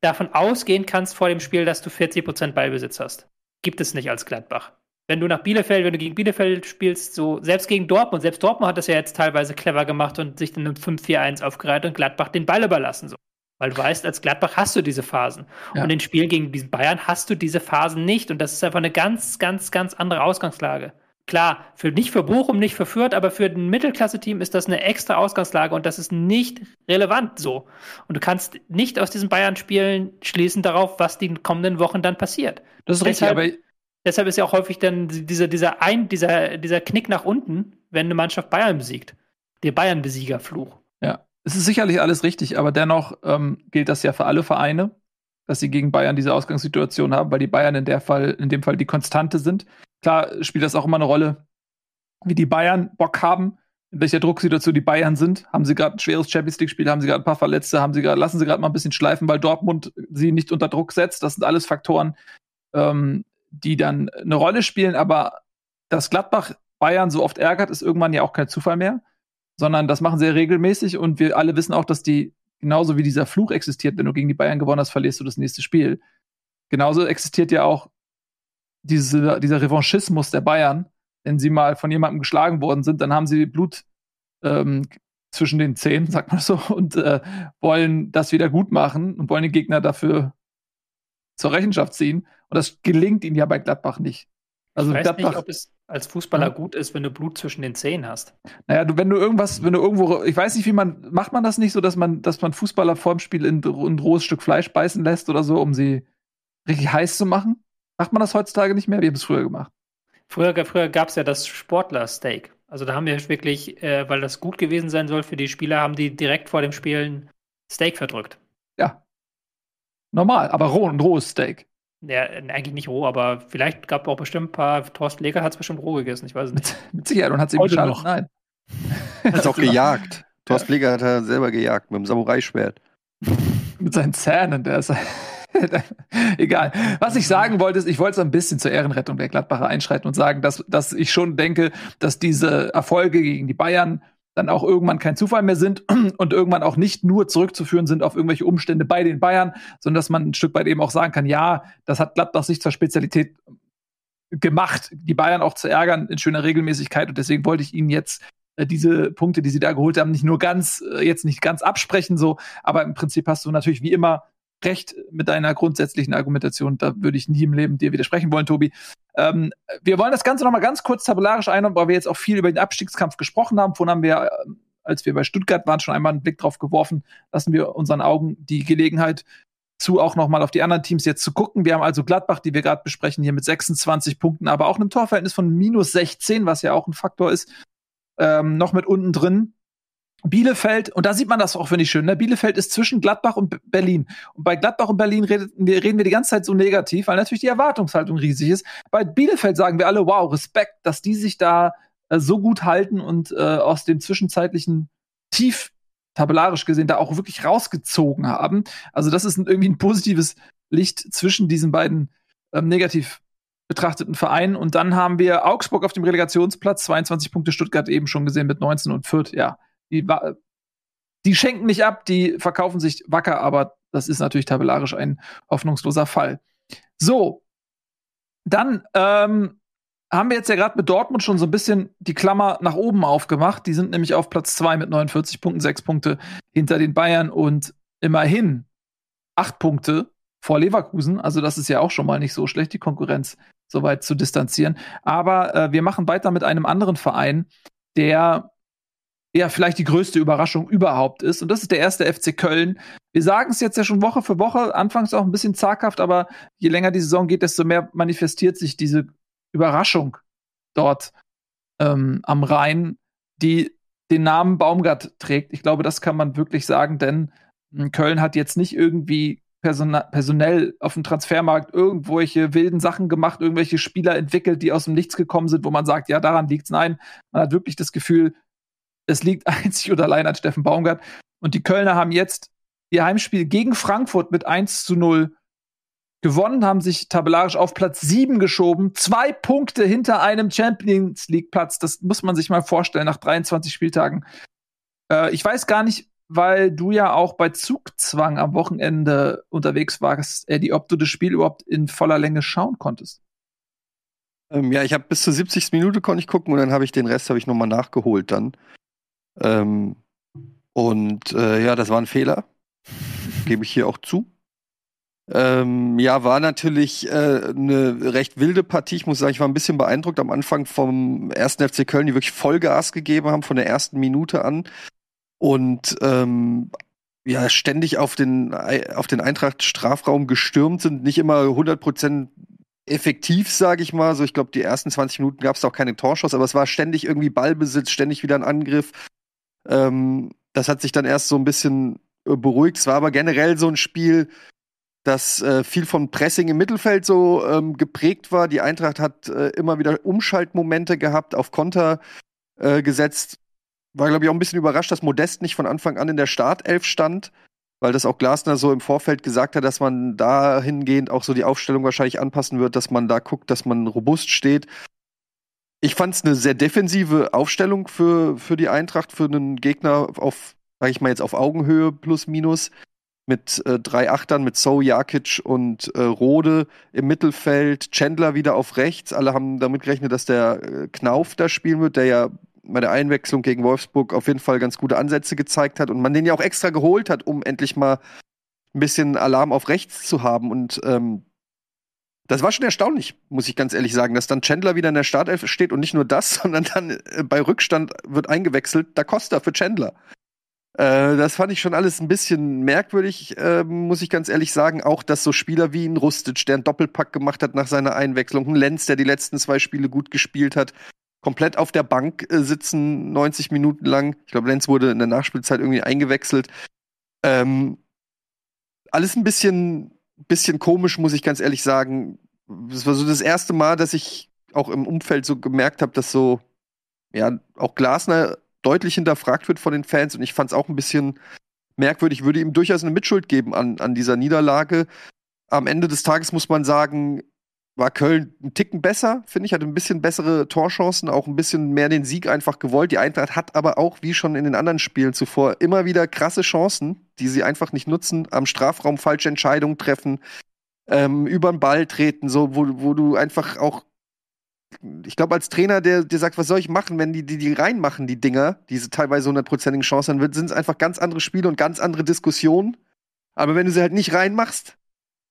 davon ausgehen kannst vor dem Spiel, dass du 40% Ballbesitz hast. Gibt es nicht als Gladbach. Wenn du nach Bielefeld, wenn du gegen Bielefeld spielst, so selbst gegen Dortmund, selbst Dortmund hat das ja jetzt teilweise clever gemacht und sich dann im 5-4-1 aufgereiht und Gladbach den Ball überlassen. So. Weil du weißt, als Gladbach hast du diese Phasen. Ja. Und in Spielen gegen diesen Bayern hast du diese Phasen nicht. Und das ist einfach eine ganz, ganz, ganz andere Ausgangslage. Klar, für, nicht für Bochum, nicht für Fürth, aber für ein Mittelklasse-Team ist das eine extra Ausgangslage und das ist nicht relevant so. Und du kannst nicht aus diesen Bayern-Spielen schließen darauf, was die kommenden Wochen dann passiert. Das ist deshalb, richtig, aber deshalb ist ja auch häufig dann dieser, dieser, ein, dieser, dieser Knick nach unten, wenn eine Mannschaft Bayern besiegt. Der Bayern-Besiegerfluch. Ja. Es ist sicherlich alles richtig, aber dennoch ähm, gilt das ja für alle Vereine, dass sie gegen Bayern diese Ausgangssituation haben, weil die Bayern in, der Fall, in dem Fall die Konstante sind. Klar spielt das auch immer eine Rolle, wie die Bayern Bock haben, in welcher Drucksituation die Bayern sind. Haben sie gerade ein schweres Champions League-Spiel, haben sie gerade ein paar Verletzte, haben sie grad, lassen sie gerade mal ein bisschen schleifen, weil Dortmund sie nicht unter Druck setzt. Das sind alles Faktoren, ähm, die dann eine Rolle spielen, aber dass Gladbach Bayern so oft ärgert, ist irgendwann ja auch kein Zufall mehr sondern das machen sie regelmäßig und wir alle wissen auch, dass die, genauso wie dieser Fluch existiert, wenn du gegen die Bayern gewonnen hast, verlierst du das nächste Spiel. Genauso existiert ja auch diese, dieser Revanchismus der Bayern. Wenn sie mal von jemandem geschlagen worden sind, dann haben sie Blut ähm, zwischen den Zähnen, sagt man so, und äh, wollen das wieder gut machen und wollen den Gegner dafür zur Rechenschaft ziehen. Und das gelingt ihnen ja bei Gladbach nicht. Also ich weiß Gladbach, nicht, ob es als Fußballer hm? gut ist, wenn du Blut zwischen den Zähnen hast. Naja, du, wenn du irgendwas, wenn du irgendwo, ich weiß nicht, wie man, macht man das nicht so, dass man, dass man Fußballer vorm Spiel in, in ein rohes Stück Fleisch beißen lässt oder so, um sie richtig heiß zu machen? Macht man das heutzutage nicht mehr? Wir haben es früher gemacht. Früher, früher gab es ja das Sportler-Steak. Also da haben wir wirklich, äh, weil das gut gewesen sein soll für die Spieler, haben die direkt vor dem Spielen Steak verdrückt. Ja. Normal, aber roh, ein rohes Steak. Ja, eigentlich nicht roh, aber vielleicht gab es auch bestimmt ein paar. Thorsten Leger hat es bestimmt roh gegessen, ich weiß es nicht. Mit Sicherheit und hat es ihm geschadet. Nein. Hat auch gejagt. Thorsten Leger hat er selber gejagt mit dem Samurai-Schwert. mit seinen Zähnen, der ist. Egal. Was ich sagen wollte, ist, ich wollte so ein bisschen zur Ehrenrettung der Gladbacher einschreiten und sagen, dass, dass ich schon denke, dass diese Erfolge gegen die Bayern dann auch irgendwann kein Zufall mehr sind und irgendwann auch nicht nur zurückzuführen sind auf irgendwelche Umstände bei den Bayern, sondern dass man ein Stück weit eben auch sagen kann, ja, das hat Gladbach sich zur Spezialität gemacht, die Bayern auch zu ärgern in schöner Regelmäßigkeit. Und deswegen wollte ich Ihnen jetzt äh, diese Punkte, die sie da geholt haben, nicht nur ganz, äh, jetzt nicht ganz absprechen, so, aber im Prinzip hast du natürlich wie immer recht mit deiner grundsätzlichen Argumentation. Da würde ich nie im Leben dir widersprechen wollen, Tobi. Ähm, wir wollen das Ganze noch mal ganz kurz tabellarisch einordnen, weil wir jetzt auch viel über den Abstiegskampf gesprochen haben. Vorhin haben wir, äh, als wir bei Stuttgart waren, schon einmal einen Blick drauf geworfen. Lassen wir unseren Augen die Gelegenheit zu, auch noch mal auf die anderen Teams jetzt zu gucken. Wir haben also Gladbach, die wir gerade besprechen, hier mit 26 Punkten, aber auch einem Torverhältnis von minus 16, was ja auch ein Faktor ist, ähm, noch mit unten drin. Bielefeld, und da sieht man das auch, finde ich schön, ne? Bielefeld ist zwischen Gladbach und Berlin. Und bei Gladbach und Berlin redet, reden wir die ganze Zeit so negativ, weil natürlich die Erwartungshaltung riesig ist. Bei Bielefeld sagen wir alle, wow, Respekt, dass die sich da äh, so gut halten und äh, aus dem zwischenzeitlichen Tief, tabellarisch gesehen, da auch wirklich rausgezogen haben. Also das ist ein, irgendwie ein positives Licht zwischen diesen beiden ähm, negativ betrachteten Vereinen. Und dann haben wir Augsburg auf dem Relegationsplatz, 22 Punkte Stuttgart eben schon gesehen mit 19 und Fürth, ja die, die schenken nicht ab, die verkaufen sich wacker, aber das ist natürlich tabellarisch ein hoffnungsloser Fall. So, dann ähm, haben wir jetzt ja gerade mit Dortmund schon so ein bisschen die Klammer nach oben aufgemacht. Die sind nämlich auf Platz 2 mit 49 Punkten, 6 Punkte hinter den Bayern und immerhin 8 Punkte vor Leverkusen. Also das ist ja auch schon mal nicht so schlecht, die Konkurrenz so weit zu distanzieren. Aber äh, wir machen weiter mit einem anderen Verein, der ja vielleicht die größte Überraschung überhaupt ist. Und das ist der erste FC Köln. Wir sagen es jetzt ja schon Woche für Woche, anfangs auch ein bisschen zaghaft, aber je länger die Saison geht, desto mehr manifestiert sich diese Überraschung dort ähm, am Rhein, die den Namen Baumgart trägt. Ich glaube, das kann man wirklich sagen, denn hm, Köln hat jetzt nicht irgendwie personell auf dem Transfermarkt irgendwelche wilden Sachen gemacht, irgendwelche Spieler entwickelt, die aus dem Nichts gekommen sind, wo man sagt, ja, daran liegt's. Nein, man hat wirklich das Gefühl, es liegt einzig oder allein an Steffen Baumgart. Und die Kölner haben jetzt ihr Heimspiel gegen Frankfurt mit 1 zu 0 gewonnen, haben sich tabellarisch auf Platz 7 geschoben. Zwei Punkte hinter einem Champions League Platz. Das muss man sich mal vorstellen nach 23 Spieltagen. Äh, ich weiß gar nicht, weil du ja auch bei Zugzwang am Wochenende unterwegs warst, Eddie, ob du das Spiel überhaupt in voller Länge schauen konntest. Ähm, ja, ich habe bis zur 70. Minute konnte ich gucken und dann habe ich den Rest habe ich nochmal nachgeholt dann. Ähm, und äh, ja, das war ein Fehler. Gebe ich hier auch zu. Ähm, ja, war natürlich äh, eine recht wilde Partie. Ich muss sagen, ich war ein bisschen beeindruckt am Anfang vom ersten FC Köln, die wirklich Vollgas gegeben haben von der ersten Minute an. Und ähm, ja, ständig auf den, auf den Eintracht-Strafraum gestürmt sind, nicht immer 100% effektiv, sage ich mal. So, ich glaube, die ersten 20 Minuten gab es auch keine Torschuss, aber es war ständig irgendwie Ballbesitz, ständig wieder ein Angriff. Ähm, das hat sich dann erst so ein bisschen äh, beruhigt. Es war aber generell so ein Spiel, das äh, viel von Pressing im Mittelfeld so ähm, geprägt war. Die Eintracht hat äh, immer wieder Umschaltmomente gehabt, auf Konter äh, gesetzt. War, glaube ich, auch ein bisschen überrascht, dass Modest nicht von Anfang an in der Startelf stand, weil das auch Glasner so im Vorfeld gesagt hat, dass man dahingehend auch so die Aufstellung wahrscheinlich anpassen wird, dass man da guckt, dass man robust steht. Ich fand es eine sehr defensive Aufstellung für, für die Eintracht, für einen Gegner auf, sag ich mal jetzt auf Augenhöhe plus minus. Mit äh, drei Achtern, mit So, Jakic und äh, Rode im Mittelfeld, Chandler wieder auf rechts. Alle haben damit gerechnet, dass der äh, Knauf da spielen wird, der ja bei der Einwechslung gegen Wolfsburg auf jeden Fall ganz gute Ansätze gezeigt hat und man den ja auch extra geholt hat, um endlich mal ein bisschen Alarm auf rechts zu haben. Und ähm, das war schon erstaunlich, muss ich ganz ehrlich sagen, dass dann Chandler wieder in der Startelf steht und nicht nur das, sondern dann äh, bei Rückstand wird eingewechselt Da Costa für Chandler. Äh, das fand ich schon alles ein bisschen merkwürdig, äh, muss ich ganz ehrlich sagen. Auch, dass so Spieler wie ein Rustic, der einen Doppelpack gemacht hat nach seiner Einwechslung, ein Lenz, der die letzten zwei Spiele gut gespielt hat, komplett auf der Bank äh, sitzen, 90 Minuten lang. Ich glaube, Lenz wurde in der Nachspielzeit irgendwie eingewechselt. Ähm, alles ein bisschen bisschen komisch, muss ich ganz ehrlich sagen. Das war so das erste Mal, dass ich auch im Umfeld so gemerkt habe, dass so, ja, auch Glasner deutlich hinterfragt wird von den Fans und ich fand es auch ein bisschen merkwürdig, würde ihm durchaus eine Mitschuld geben an, an dieser Niederlage. Am Ende des Tages muss man sagen, war Köln ein Ticken besser, finde ich, hatte ein bisschen bessere Torchancen, auch ein bisschen mehr den Sieg einfach gewollt. Die Eintracht hat aber auch, wie schon in den anderen Spielen zuvor, immer wieder krasse Chancen, die sie einfach nicht nutzen, am Strafraum falsche Entscheidungen treffen, ähm, über den Ball treten, so, wo, wo du einfach auch, ich glaube, als Trainer, der, der sagt, was soll ich machen, wenn die, die, die reinmachen, die Dinger, diese teilweise hundertprozentigen Chancen, dann sind es einfach ganz andere Spiele und ganz andere Diskussionen. Aber wenn du sie halt nicht reinmachst,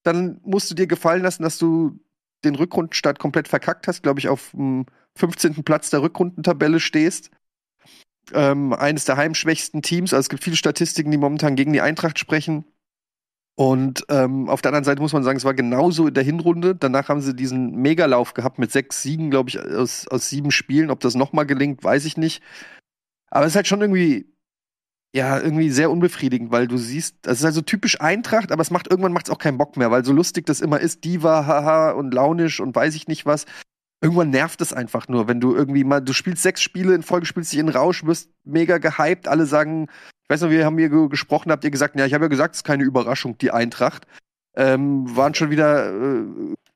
dann musst du dir gefallen lassen, dass du den Rückrundenstart komplett verkackt hast, glaube ich, auf dem 15. Platz der Rückrundentabelle stehst. Ähm, eines der heimschwächsten Teams. Also es gibt viele Statistiken, die momentan gegen die Eintracht sprechen. Und ähm, auf der anderen Seite muss man sagen, es war genauso in der Hinrunde. Danach haben sie diesen Megalauf gehabt mit sechs Siegen, glaube ich, aus, aus sieben Spielen. Ob das nochmal gelingt, weiß ich nicht. Aber es ist halt schon irgendwie ja, irgendwie sehr unbefriedigend, weil du siehst, das ist also typisch Eintracht, aber es macht irgendwann macht's auch keinen Bock mehr, weil so lustig das immer ist, Diva, haha und launisch und weiß ich nicht was. Irgendwann nervt es einfach nur, wenn du irgendwie mal, du spielst sechs Spiele in Folge, spielst dich in Rausch, wirst mega gehypt, alle sagen, ich weiß noch, wir haben hier gesprochen, habt ihr gesagt, ja, ich habe ja gesagt, es ist keine Überraschung, die Eintracht. Ähm, waren schon wieder äh,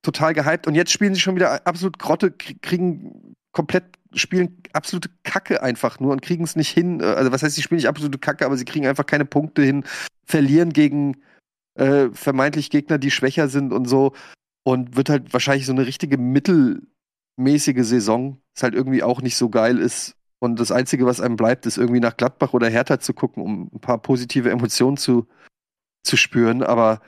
total gehypt und jetzt spielen sie schon wieder absolut Grotte, kriegen komplett spielen absolute Kacke einfach nur und kriegen es nicht hin. Äh, also was heißt, sie spielen nicht absolute Kacke, aber sie kriegen einfach keine Punkte hin, verlieren gegen äh, vermeintlich Gegner, die schwächer sind und so. Und wird halt wahrscheinlich so eine richtige mittelmäßige Saison, ist halt irgendwie auch nicht so geil ist. Und das Einzige, was einem bleibt, ist irgendwie nach Gladbach oder Hertha zu gucken, um ein paar positive Emotionen zu, zu spüren. Aber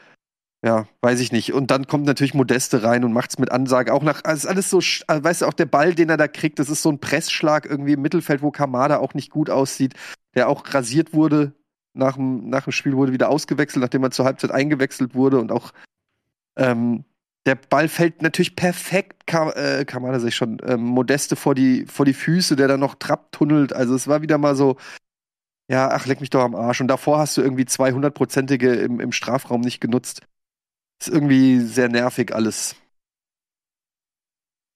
ja, weiß ich nicht. Und dann kommt natürlich Modeste rein und macht's mit Ansage. Auch nach, also alles so, also weißt du, auch der Ball, den er da kriegt, das ist so ein Pressschlag irgendwie im Mittelfeld, wo Kamada auch nicht gut aussieht, der auch rasiert wurde. Nach dem, nach dem Spiel wurde wieder ausgewechselt, nachdem er zur Halbzeit eingewechselt wurde und auch ähm, der Ball fällt natürlich perfekt, Kam äh, Kamada sich schon, ähm, Modeste vor die, vor die Füße, der dann noch Trapp tunnelt. Also es war wieder mal so, ja, ach, leck mich doch am Arsch. Und davor hast du irgendwie 200-prozentige im, im Strafraum nicht genutzt. Ist irgendwie sehr nervig alles.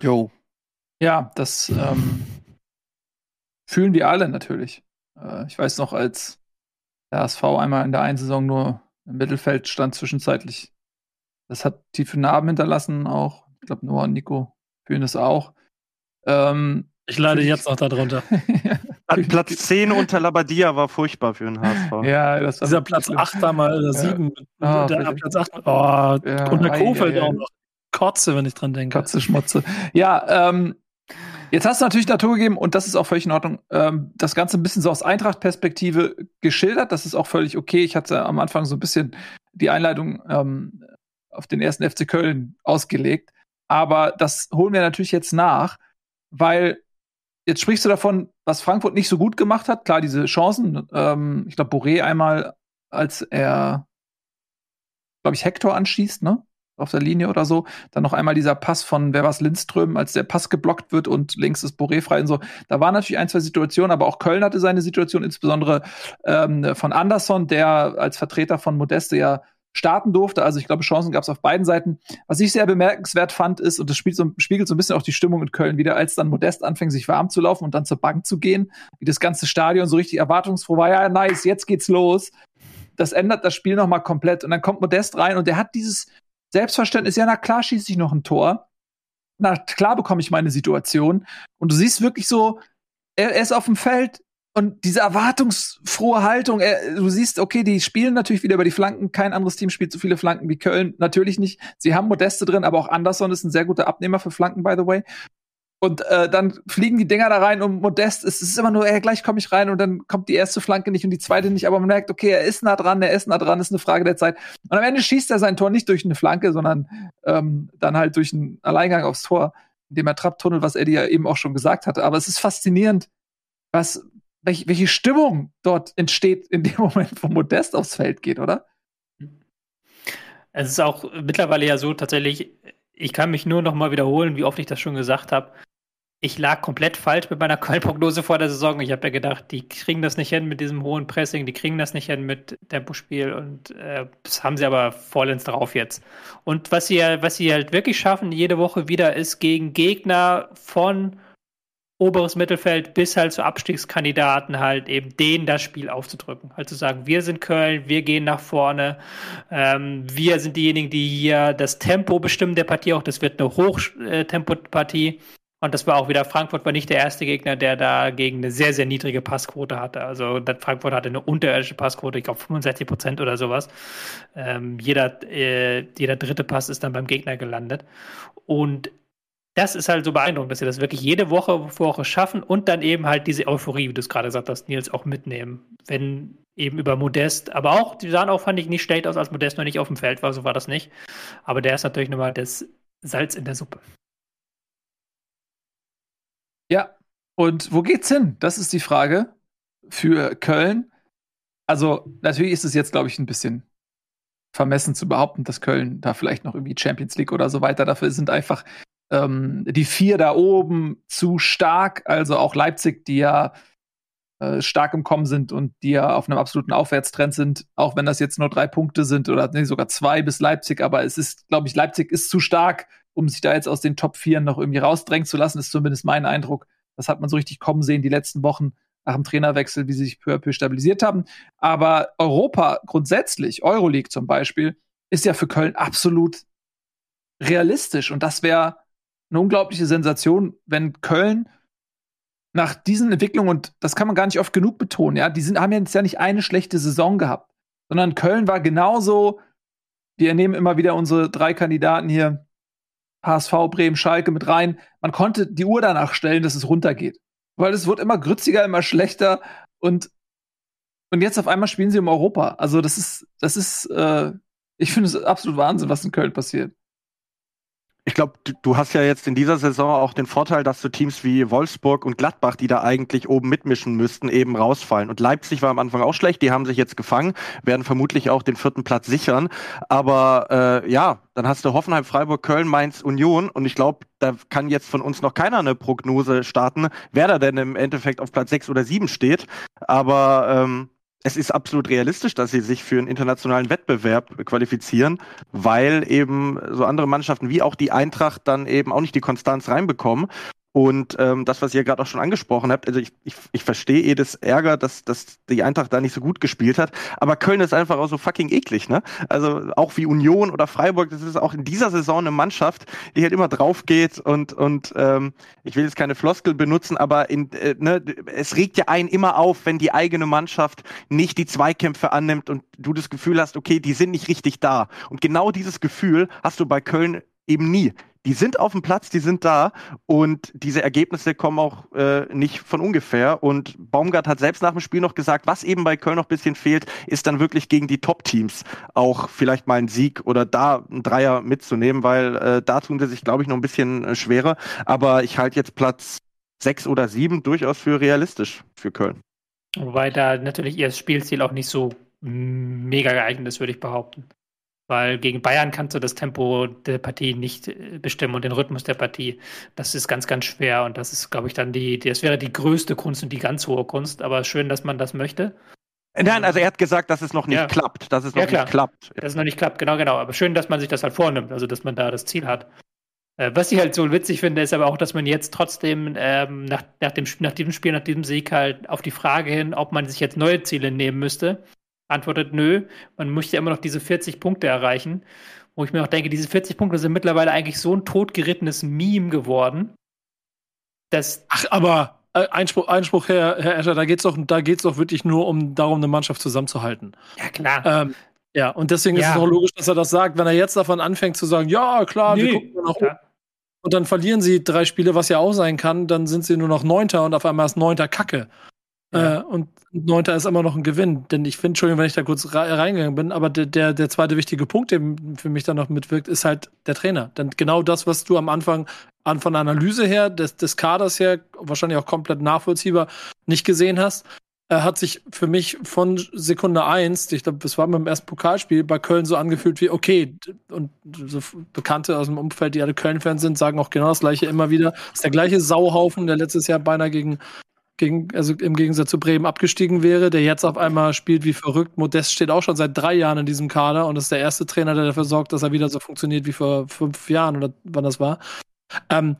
Jo. Ja, das ähm, fühlen wir alle natürlich. Äh, ich weiß noch, als der HSV einmal in der einen Saison nur im Mittelfeld stand zwischenzeitlich. Das hat tiefe Narben hinterlassen auch. Ich glaube, Noah und Nico fühlen das auch. Ähm, ich leide jetzt noch darunter. Platz 10 unter Labadia war furchtbar für den HSV. Ja, das war Dieser Platz 8 da mal, oder 7. Ja. Oh, Platz 8. Oh, ja, und der Kofeld auch noch. Kotze, wenn ich dran denke. Kotze, Schmutze. Ja, ähm, jetzt hast du natürlich Natur gegeben und das ist auch völlig in Ordnung. Ähm, das Ganze ein bisschen so aus Eintracht-Perspektive geschildert. Das ist auch völlig okay. Ich hatte am Anfang so ein bisschen die Einleitung ähm, auf den ersten FC Köln ausgelegt. Aber das holen wir natürlich jetzt nach, weil jetzt sprichst du davon, was Frankfurt nicht so gut gemacht hat. Klar, diese Chancen. Ähm, ich glaube, Boré einmal, als er, glaube ich, Hector anschießt, ne? Auf der Linie oder so. Dann noch einmal dieser Pass von, wer war's, Lindström, als der Pass geblockt wird und links ist Boré frei und so. Da waren natürlich ein, zwei Situationen, aber auch Köln hatte seine Situation, insbesondere ähm, von Anderson, der als Vertreter von Modeste ja starten durfte. Also ich glaube, Chancen gab es auf beiden Seiten. Was ich sehr bemerkenswert fand, ist, und das spielt so, spiegelt so ein bisschen auch die Stimmung in Köln wieder, als dann Modest anfing, sich warm zu laufen und dann zur Bank zu gehen, wie das ganze Stadion so richtig erwartungsfroh war, ja, nice, jetzt geht's los. Das ändert das Spiel nochmal komplett. Und dann kommt Modest rein und der hat dieses Selbstverständnis, ja, na klar schieße ich noch ein Tor. Na klar bekomme ich meine Situation. Und du siehst wirklich so, er, er ist auf dem Feld, und diese erwartungsfrohe Haltung, äh, du siehst, okay, die spielen natürlich wieder über die Flanken. Kein anderes Team spielt so viele Flanken wie Köln. Natürlich nicht. Sie haben Modeste drin, aber auch Anderson ist ein sehr guter Abnehmer für Flanken, by the way. Und äh, dann fliegen die Dinger da rein und Modest, es ist immer nur, ey, gleich komme ich rein und dann kommt die erste Flanke nicht und die zweite nicht, aber man merkt, okay, er ist nah dran, er ist nah dran, ist eine Frage der Zeit. Und am Ende schießt er sein Tor nicht durch eine Flanke, sondern ähm, dann halt durch einen Alleingang aufs Tor, indem er Trapptunnel, was Eddie ja eben auch schon gesagt hatte. Aber es ist faszinierend, was, welche, welche Stimmung dort entsteht in dem Moment, wo Modest aufs Feld geht, oder? Es ist auch mittlerweile ja so tatsächlich, ich kann mich nur noch mal wiederholen, wie oft ich das schon gesagt habe. Ich lag komplett falsch mit meiner Köln-Prognose vor der Saison. Ich habe ja gedacht, die kriegen das nicht hin mit diesem hohen Pressing, die kriegen das nicht hin mit Tempospiel und äh, das haben sie aber vollends drauf jetzt. Und was sie, was sie halt wirklich schaffen, jede Woche wieder, ist gegen Gegner von oberes Mittelfeld bis halt zu Abstiegskandidaten halt eben denen das Spiel aufzudrücken. Halt zu sagen, wir sind Köln, wir gehen nach vorne, ähm, wir sind diejenigen, die hier das Tempo bestimmen der Partie auch. Das wird eine Hochtempo-Partie. Und das war auch wieder, Frankfurt war nicht der erste Gegner, der da gegen eine sehr, sehr niedrige Passquote hatte. Also Frankfurt hatte eine unterirdische Passquote, ich glaube 65 Prozent oder sowas. Ähm, jeder, äh, jeder dritte Pass ist dann beim Gegner gelandet. Und das ist halt so beeindruckend, dass sie das wirklich jede Woche, Woche schaffen und dann eben halt diese Euphorie, wie du es gerade gesagt hast, Nils, auch mitnehmen. Wenn eben über Modest, aber auch, die sahen auch, fand ich, nicht schlecht aus, als Modest noch nicht auf dem Feld war, so war das nicht. Aber der ist natürlich nochmal das Salz in der Suppe. Ja, und wo geht's hin? Das ist die Frage für Köln. Also, natürlich ist es jetzt, glaube ich, ein bisschen vermessen zu behaupten, dass Köln da vielleicht noch irgendwie Champions League oder so weiter. Dafür sind einfach ähm, die vier da oben zu stark. Also auch Leipzig, die ja äh, stark im Kommen sind und die ja auf einem absoluten Aufwärtstrend sind, auch wenn das jetzt nur drei Punkte sind oder nee, sogar zwei bis Leipzig. Aber es ist, glaube ich, Leipzig ist zu stark, um sich da jetzt aus den Top 4 noch irgendwie rausdrängen zu lassen, ist zumindest mein Eindruck. Das hat man so richtig kommen sehen die letzten Wochen nach dem Trainerwechsel, wie sie sich peu à peu stabilisiert haben. Aber Europa grundsätzlich, Euroleague zum Beispiel, ist ja für Köln absolut realistisch. Und das wäre eine unglaubliche Sensation, wenn Köln nach diesen Entwicklungen, und das kann man gar nicht oft genug betonen, ja, die sind, haben jetzt ja nicht eine schlechte Saison gehabt, sondern Köln war genauso, wir nehmen immer wieder unsere drei Kandidaten hier, HSV, Bremen, Schalke mit rein. Man konnte die Uhr danach stellen, dass es runtergeht. Weil es wird immer grütziger, immer schlechter und, und jetzt auf einmal spielen sie im Europa. Also das ist, das ist, äh, ich finde es absolut Wahnsinn, was in Köln passiert ich glaube, du, hast ja jetzt in dieser Saison auch den Vorteil, dass du Teams wie Wolfsburg und Gladbach, die da eigentlich oben mitmischen müssten, eben rausfallen. Und Leipzig war am Anfang auch schlecht, die haben sich jetzt gefangen, werden vermutlich auch den vierten Platz sichern. Aber äh, ja, dann hast du Hoffenheim, Freiburg, Köln, Mainz, Union. Und ich glaube, da kann jetzt von uns noch keiner eine Prognose starten, wer da denn im Endeffekt auf Platz sechs oder sieben steht. Aber ähm, es ist absolut realistisch, dass sie sich für einen internationalen Wettbewerb qualifizieren, weil eben so andere Mannschaften wie auch die Eintracht dann eben auch nicht die Konstanz reinbekommen. Und ähm, das, was ihr gerade auch schon angesprochen habt, also ich, ich, ich verstehe eh das Ärger, dass, dass die Eintracht da nicht so gut gespielt hat, aber Köln ist einfach auch so fucking eklig, ne? Also auch wie Union oder Freiburg, das ist auch in dieser Saison eine Mannschaft, die halt immer drauf geht und, und ähm, ich will jetzt keine Floskel benutzen, aber in, äh, ne, es regt ja einen immer auf, wenn die eigene Mannschaft nicht die Zweikämpfe annimmt und du das Gefühl hast, okay, die sind nicht richtig da. Und genau dieses Gefühl hast du bei Köln eben nie die sind auf dem Platz, die sind da und diese Ergebnisse kommen auch äh, nicht von ungefähr. Und Baumgart hat selbst nach dem Spiel noch gesagt, was eben bei Köln noch ein bisschen fehlt, ist dann wirklich gegen die Top-Teams auch vielleicht mal einen Sieg oder da einen Dreier mitzunehmen, weil äh, da tun sie sich, glaube ich, noch ein bisschen äh, schwerer. Aber ich halte jetzt Platz sechs oder sieben durchaus für realistisch für Köln. Wobei da natürlich ihr Spielziel auch nicht so mega geeignet ist, würde ich behaupten. Weil gegen Bayern kannst du das Tempo der Partie nicht äh, bestimmen und den Rhythmus der Partie. Das ist ganz, ganz schwer und das ist, glaube ich, dann die, das wäre die größte Kunst und die ganz hohe Kunst. Aber schön, dass man das möchte. Nein, also er hat gesagt, dass es noch nicht ja. klappt, dass es noch ja, nicht klappt. Dass es noch nicht klappt, genau, genau. Aber schön, dass man sich das halt vornimmt, also dass man da das Ziel hat. Äh, was ich halt so witzig finde, ist aber auch, dass man jetzt trotzdem ähm, nach, nach, dem, nach diesem Spiel, nach diesem Sieg halt auf die Frage hin, ob man sich jetzt neue Ziele nehmen müsste, antwortet nö, man möchte immer noch diese 40 Punkte erreichen. Wo ich mir auch denke, diese 40 Punkte sind mittlerweile eigentlich so ein totgerittenes Meme geworden. Dass Ach, aber äh, Einspruch, Einspruch, Herr, Herr Escher, da geht es doch, doch wirklich nur um darum, eine Mannschaft zusammenzuhalten. Ja, klar. Ähm, ja, und deswegen ja. ist es auch logisch, dass er das sagt, wenn er jetzt davon anfängt zu sagen, ja, klar, nee, wir gucken nach oben. Und dann verlieren sie drei Spiele, was ja auch sein kann, dann sind sie nur noch Neunter und auf einmal ist Neunter Kacke. Ja. Äh, und Neunter ist immer noch ein Gewinn. Denn ich finde, Entschuldigung, wenn ich da kurz reingegangen bin, aber der, der, der zweite wichtige Punkt, der für mich dann noch mitwirkt, ist halt der Trainer. Denn genau das, was du am Anfang an von der Analyse her, des, des Kaders her, wahrscheinlich auch komplett nachvollziehbar, nicht gesehen hast, äh, hat sich für mich von Sekunde eins, ich glaube, das war beim ersten Pokalspiel, bei Köln so angefühlt wie, okay, und so Bekannte aus dem Umfeld, die alle Köln-Fans sind, sagen auch genau das gleiche immer wieder. Das ist der gleiche Sauhaufen, der letztes Jahr beinahe gegen gegen, also im Gegensatz zu Bremen abgestiegen wäre, der jetzt auf einmal spielt wie verrückt. Modest steht auch schon seit drei Jahren in diesem Kader und ist der erste Trainer, der dafür sorgt, dass er wieder so funktioniert wie vor fünf Jahren oder wann das war. Ähm,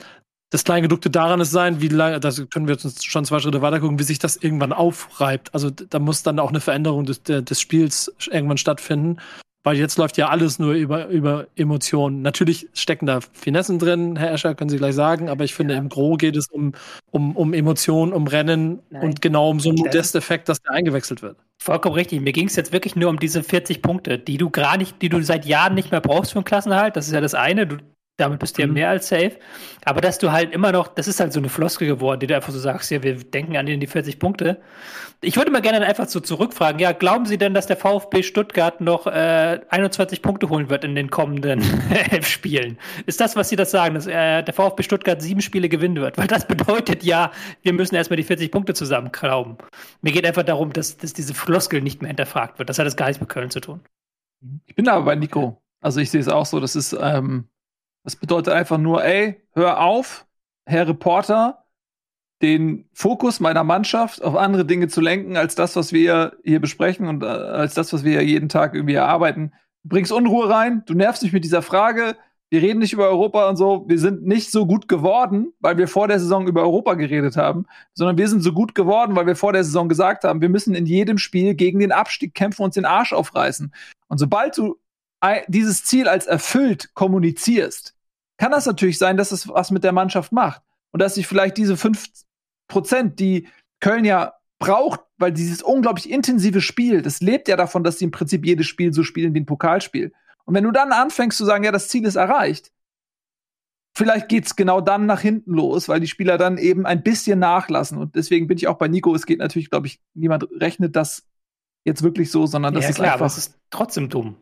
das Kleingedruckte daran ist sein, wie lange, das können wir jetzt schon zwei Schritte weiter gucken, wie sich das irgendwann aufreibt. Also da muss dann auch eine Veränderung des, des Spiels irgendwann stattfinden. Weil jetzt läuft ja alles nur über, über Emotionen. Natürlich stecken da Finessen drin, Herr Escher, können Sie gleich sagen, aber ich finde, ja. im Gro geht es um, um, um Emotionen, um Rennen Nein. und genau um so einen Modesteffekt, dass der eingewechselt wird. Vollkommen richtig. Mir ging es jetzt wirklich nur um diese 40 Punkte, die du gerade nicht, die du seit Jahren nicht mehr brauchst für einen Klassenerhalt. Das ist ja das eine. Du damit bist du ja mhm. mehr als safe. Aber dass du halt immer noch, das ist halt so eine Floskel geworden, die du einfach so sagst, ja, wir denken an die 40 Punkte. Ich würde mal gerne einfach so zurückfragen, ja, glauben Sie denn, dass der VfB Stuttgart noch äh, 21 Punkte holen wird in den kommenden elf Spielen? Ist das, was Sie das sagen, dass äh, der VfB Stuttgart sieben Spiele gewinnen wird? Weil das bedeutet ja, wir müssen erstmal die 40 Punkte zusammenklauben. Mir geht einfach darum, dass, dass diese Floskel nicht mehr hinterfragt wird. Das hat das gar nichts mit Köln zu tun. Ich bin aber bei Nico. Also ich sehe es auch so, das ist, ähm, das bedeutet einfach nur, ey, hör auf, Herr Reporter, den Fokus meiner Mannschaft auf andere Dinge zu lenken, als das, was wir hier besprechen und äh, als das, was wir jeden Tag irgendwie erarbeiten. Du bringst Unruhe rein, du nervst mich mit dieser Frage, wir reden nicht über Europa und so, wir sind nicht so gut geworden, weil wir vor der Saison über Europa geredet haben, sondern wir sind so gut geworden, weil wir vor der Saison gesagt haben, wir müssen in jedem Spiel gegen den Abstieg kämpfen und uns den Arsch aufreißen. Und sobald du dieses Ziel als erfüllt kommunizierst, kann das natürlich sein, dass es was mit der Mannschaft macht. Und dass sich vielleicht diese fünf Prozent, die Köln ja braucht, weil dieses unglaublich intensive Spiel, das lebt ja davon, dass sie im Prinzip jedes Spiel so spielen wie ein Pokalspiel. Und wenn du dann anfängst zu sagen, ja, das Ziel ist erreicht, vielleicht geht's genau dann nach hinten los, weil die Spieler dann eben ein bisschen nachlassen. Und deswegen bin ich auch bei Nico. Es geht natürlich, glaube ich, niemand rechnet das jetzt wirklich so, sondern das ja, ist klar, einfach. Aber es ist trotzdem dumm.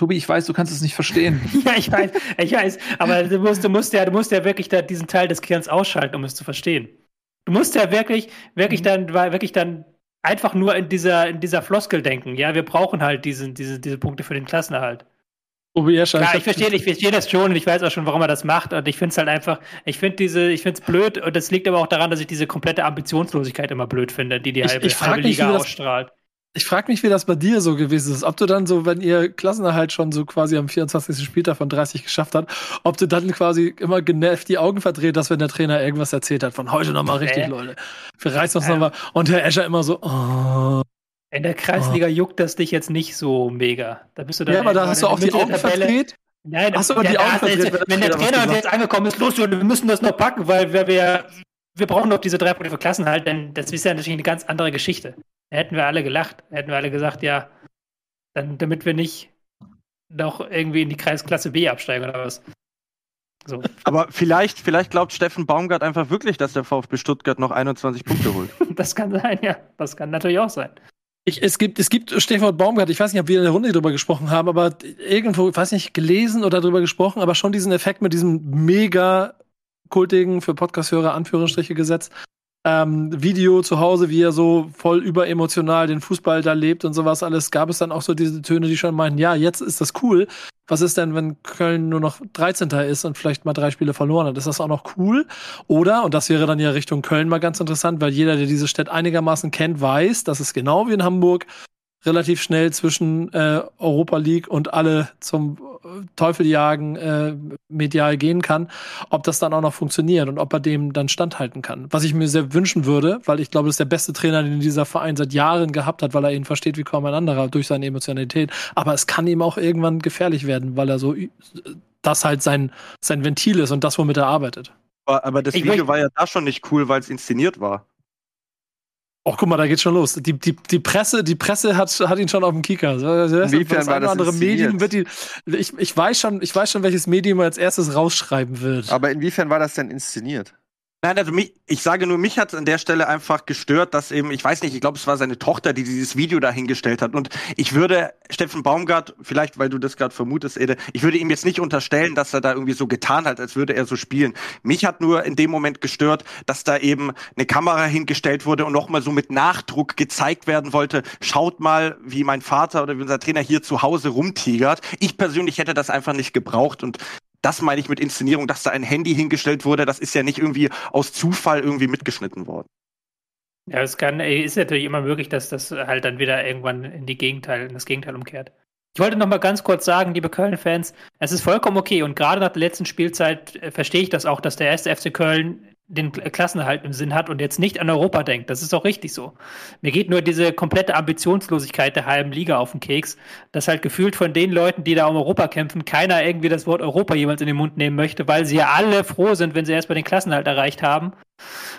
Tobi, ich weiß, du kannst es nicht verstehen. ja, ich weiß, ich weiß. Aber du musst, du musst ja, du musst ja wirklich da diesen Teil des Gehirns ausschalten, um es zu verstehen. Du musst ja wirklich, wirklich mhm. dann, wirklich dann einfach nur in dieser, in dieser Floskel denken. Ja, wir brauchen halt diese, diese, diese Punkte für den Klassenerhalt. Tobi, ja, Klar, ich verstehe, ich verstehe das schon und ich weiß auch schon, warum er das macht. Und ich finde es halt einfach, ich finde diese, ich finde es blöd und das liegt aber auch daran, dass ich diese komplette Ambitionslosigkeit immer blöd finde, die die halbe, ich, ich halbe Liga mich, ausstrahlt. Ich frage mich, wie das bei dir so gewesen ist. Ob du dann so, wenn ihr Klassenerhalt schon so quasi am 24. Spieltag von 30 geschafft hat, ob du dann quasi immer genervt die Augen verdreht hast, wenn der Trainer irgendwas erzählt hat, von heute nochmal richtig, äh. Leute. Wir reißen uns äh. nochmal. Und Herr Escher immer so, oh. In der Kreisliga oh. juckt das dich jetzt nicht so mega. Da bist du dann ja, aber da hast du auch die Augen verdreht. Nein, Hast du aber die Augen verdreht, wenn, wenn der Trainer uns jetzt angekommen ist, los, wir müssen das noch packen, weil wir, wir, wir brauchen noch diese drei Punkte für Klassenhalt, denn das ist ja natürlich eine ganz andere Geschichte. Da hätten wir alle gelacht. Da hätten wir alle gesagt, ja, dann, damit wir nicht noch irgendwie in die Kreisklasse B absteigen oder was. So. Aber vielleicht, vielleicht glaubt Steffen Baumgart einfach wirklich, dass der VfB Stuttgart noch 21 Punkte holt. das kann sein, ja. Das kann natürlich auch sein. Ich, es gibt, es gibt Stefan Baumgart, ich weiß nicht, ob wir in der Runde darüber gesprochen haben, aber irgendwo, ich weiß nicht, gelesen oder darüber gesprochen, aber schon diesen Effekt mit diesem mega kultigen, für Podcast-Hörer Anführungsstriche gesetzt, ähm, Video zu Hause, wie er so voll überemotional den Fußball da lebt und sowas alles, gab es dann auch so diese Töne, die schon meinten, ja, jetzt ist das cool. Was ist denn, wenn Köln nur noch 13. ist und vielleicht mal drei Spiele verloren hat? Ist das auch noch cool? Oder, und das wäre dann ja Richtung Köln mal ganz interessant, weil jeder, der diese Stadt einigermaßen kennt, weiß, dass es genau wie in Hamburg relativ schnell zwischen äh, Europa League und alle zum äh, Teufel jagen äh, medial gehen kann, ob das dann auch noch funktioniert und ob er dem dann standhalten kann. Was ich mir sehr wünschen würde, weil ich glaube, das ist der beste Trainer, den dieser Verein seit Jahren gehabt hat, weil er ihn versteht wie kaum ein anderer durch seine Emotionalität. Aber es kann ihm auch irgendwann gefährlich werden, weil er so das halt sein, sein Ventil ist und das, womit er arbeitet. Aber, aber das ich Video war ja da schon nicht cool, weil es inszeniert war. Oh, guck mal, da geht's schon los. Die, die, die Presse, die Presse hat, hat ihn schon auf dem Kicker. Inwiefern war das andere Medium wird die, ich, ich weiß schon, ich weiß schon, welches Medium als erstes rausschreiben wird. Aber inwiefern war das denn inszeniert? Nein, also mich, ich sage nur, mich hat an der Stelle einfach gestört, dass eben, ich weiß nicht, ich glaube, es war seine Tochter, die dieses Video dahingestellt hat. Und ich würde Steffen Baumgart, vielleicht weil du das gerade vermutest, Ede, ich würde ihm jetzt nicht unterstellen, dass er da irgendwie so getan hat, als würde er so spielen. Mich hat nur in dem Moment gestört, dass da eben eine Kamera hingestellt wurde und nochmal so mit Nachdruck gezeigt werden wollte, schaut mal, wie mein Vater oder wie unser Trainer hier zu Hause rumtigert. Ich persönlich hätte das einfach nicht gebraucht und das meine ich mit Inszenierung, dass da ein Handy hingestellt wurde, das ist ja nicht irgendwie aus Zufall irgendwie mitgeschnitten worden. Ja, es kann, ist natürlich immer möglich, dass das halt dann wieder irgendwann in die Gegenteil, in das Gegenteil umkehrt. Ich wollte noch mal ganz kurz sagen, liebe Köln-Fans, es ist vollkommen okay und gerade nach der letzten Spielzeit äh, verstehe ich das auch, dass der erste FC Köln den Klassenerhalt im Sinn hat und jetzt nicht an Europa denkt. Das ist auch richtig so. Mir geht nur diese komplette Ambitionslosigkeit der halben Liga auf den Keks, dass halt gefühlt von den Leuten, die da um Europa kämpfen, keiner irgendwie das Wort Europa jemals in den Mund nehmen möchte, weil sie ja alle froh sind, wenn sie erstmal den Klassenerhalt erreicht haben.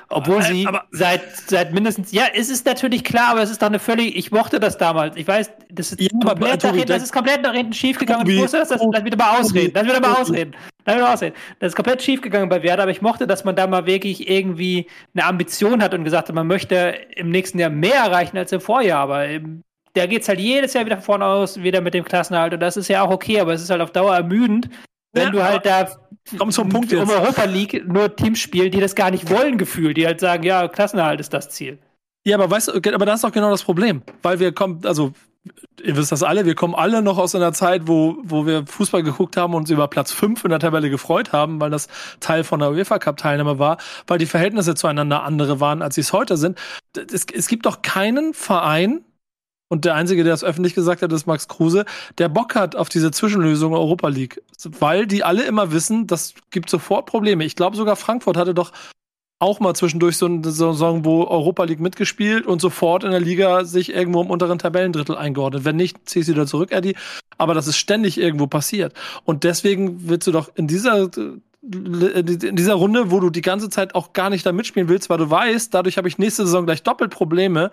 Obwohl aber, sie aber, seit, seit mindestens, ja, es ist natürlich klar, aber es ist doch eine völlig, ich mochte das damals. Ich weiß, das ist, ja, komplett, nach, das ist komplett nach hinten schiefgegangen. Ich wusste das, das, lass mich mal ausreden. Lass mich mal ausreden. Lass mich mal ausreden. Das ist komplett schiefgegangen bei Werder, aber ich mochte, dass man da mal wirklich irgendwie eine Ambition hat und gesagt hat, man möchte im nächsten Jahr mehr erreichen als im Vorjahr, aber da geht es halt jedes Jahr wieder vorne aus, wieder mit dem Klassenhalt und das ist ja auch okay, aber es ist halt auf Dauer ermüdend, wenn ja, du halt da komm zum Punkt um Europa League nur Teams spielen, die das gar nicht wollen, gefühlt, die halt sagen, ja, Klassenerhalt ist das Ziel. Ja, aber weißt du, aber das ist doch genau das Problem, weil wir kommen, also ihr wisst das alle, wir kommen alle noch aus einer Zeit, wo, wo wir Fußball geguckt haben und uns über Platz 5 in der Tabelle gefreut haben, weil das Teil von der UEFA Cup Teilnahme war, weil die Verhältnisse zueinander andere waren, als sie es heute sind. Es, es gibt doch keinen Verein, und der Einzige, der das öffentlich gesagt hat, ist Max Kruse, der Bock hat auf diese Zwischenlösung Europa League. Weil die alle immer wissen, das gibt sofort Probleme. Ich glaube, sogar Frankfurt hatte doch auch mal zwischendurch so eine Saison, wo Europa League mitgespielt und sofort in der Liga sich irgendwo im unteren Tabellendrittel eingeordnet. Wenn nicht, zieh sie wieder zurück, Eddie. Aber das ist ständig irgendwo passiert. Und deswegen willst du doch in dieser in dieser Runde, wo du die ganze Zeit auch gar nicht da mitspielen willst, weil du weißt, dadurch habe ich nächste Saison gleich doppelt Probleme,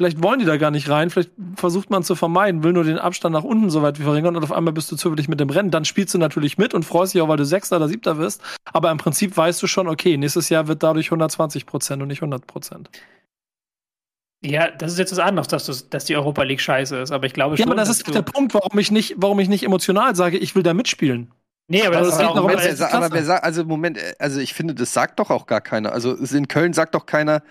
Vielleicht wollen die da gar nicht rein, vielleicht versucht man zu vermeiden, will nur den Abstand nach unten so weit wie verringern und auf einmal bist du zufällig mit dem Rennen. Dann spielst du natürlich mit und freust dich auch, weil du Sechster oder Siebter wirst. Aber im Prinzip weißt du schon, okay, nächstes Jahr wird dadurch 120 Prozent und nicht 100 Prozent. Ja, das ist jetzt was anderes, dass, dass die Europa League scheiße ist, aber ich glaube schon. Ja, aber das ist der Punkt, warum ich nicht, warum ich nicht emotional sage, ich will da mitspielen. Nee, aber, aber das ist auch Moment, aber wer sagt, also Moment, also ich finde, das sagt doch auch gar keiner. Also in Köln sagt doch keiner,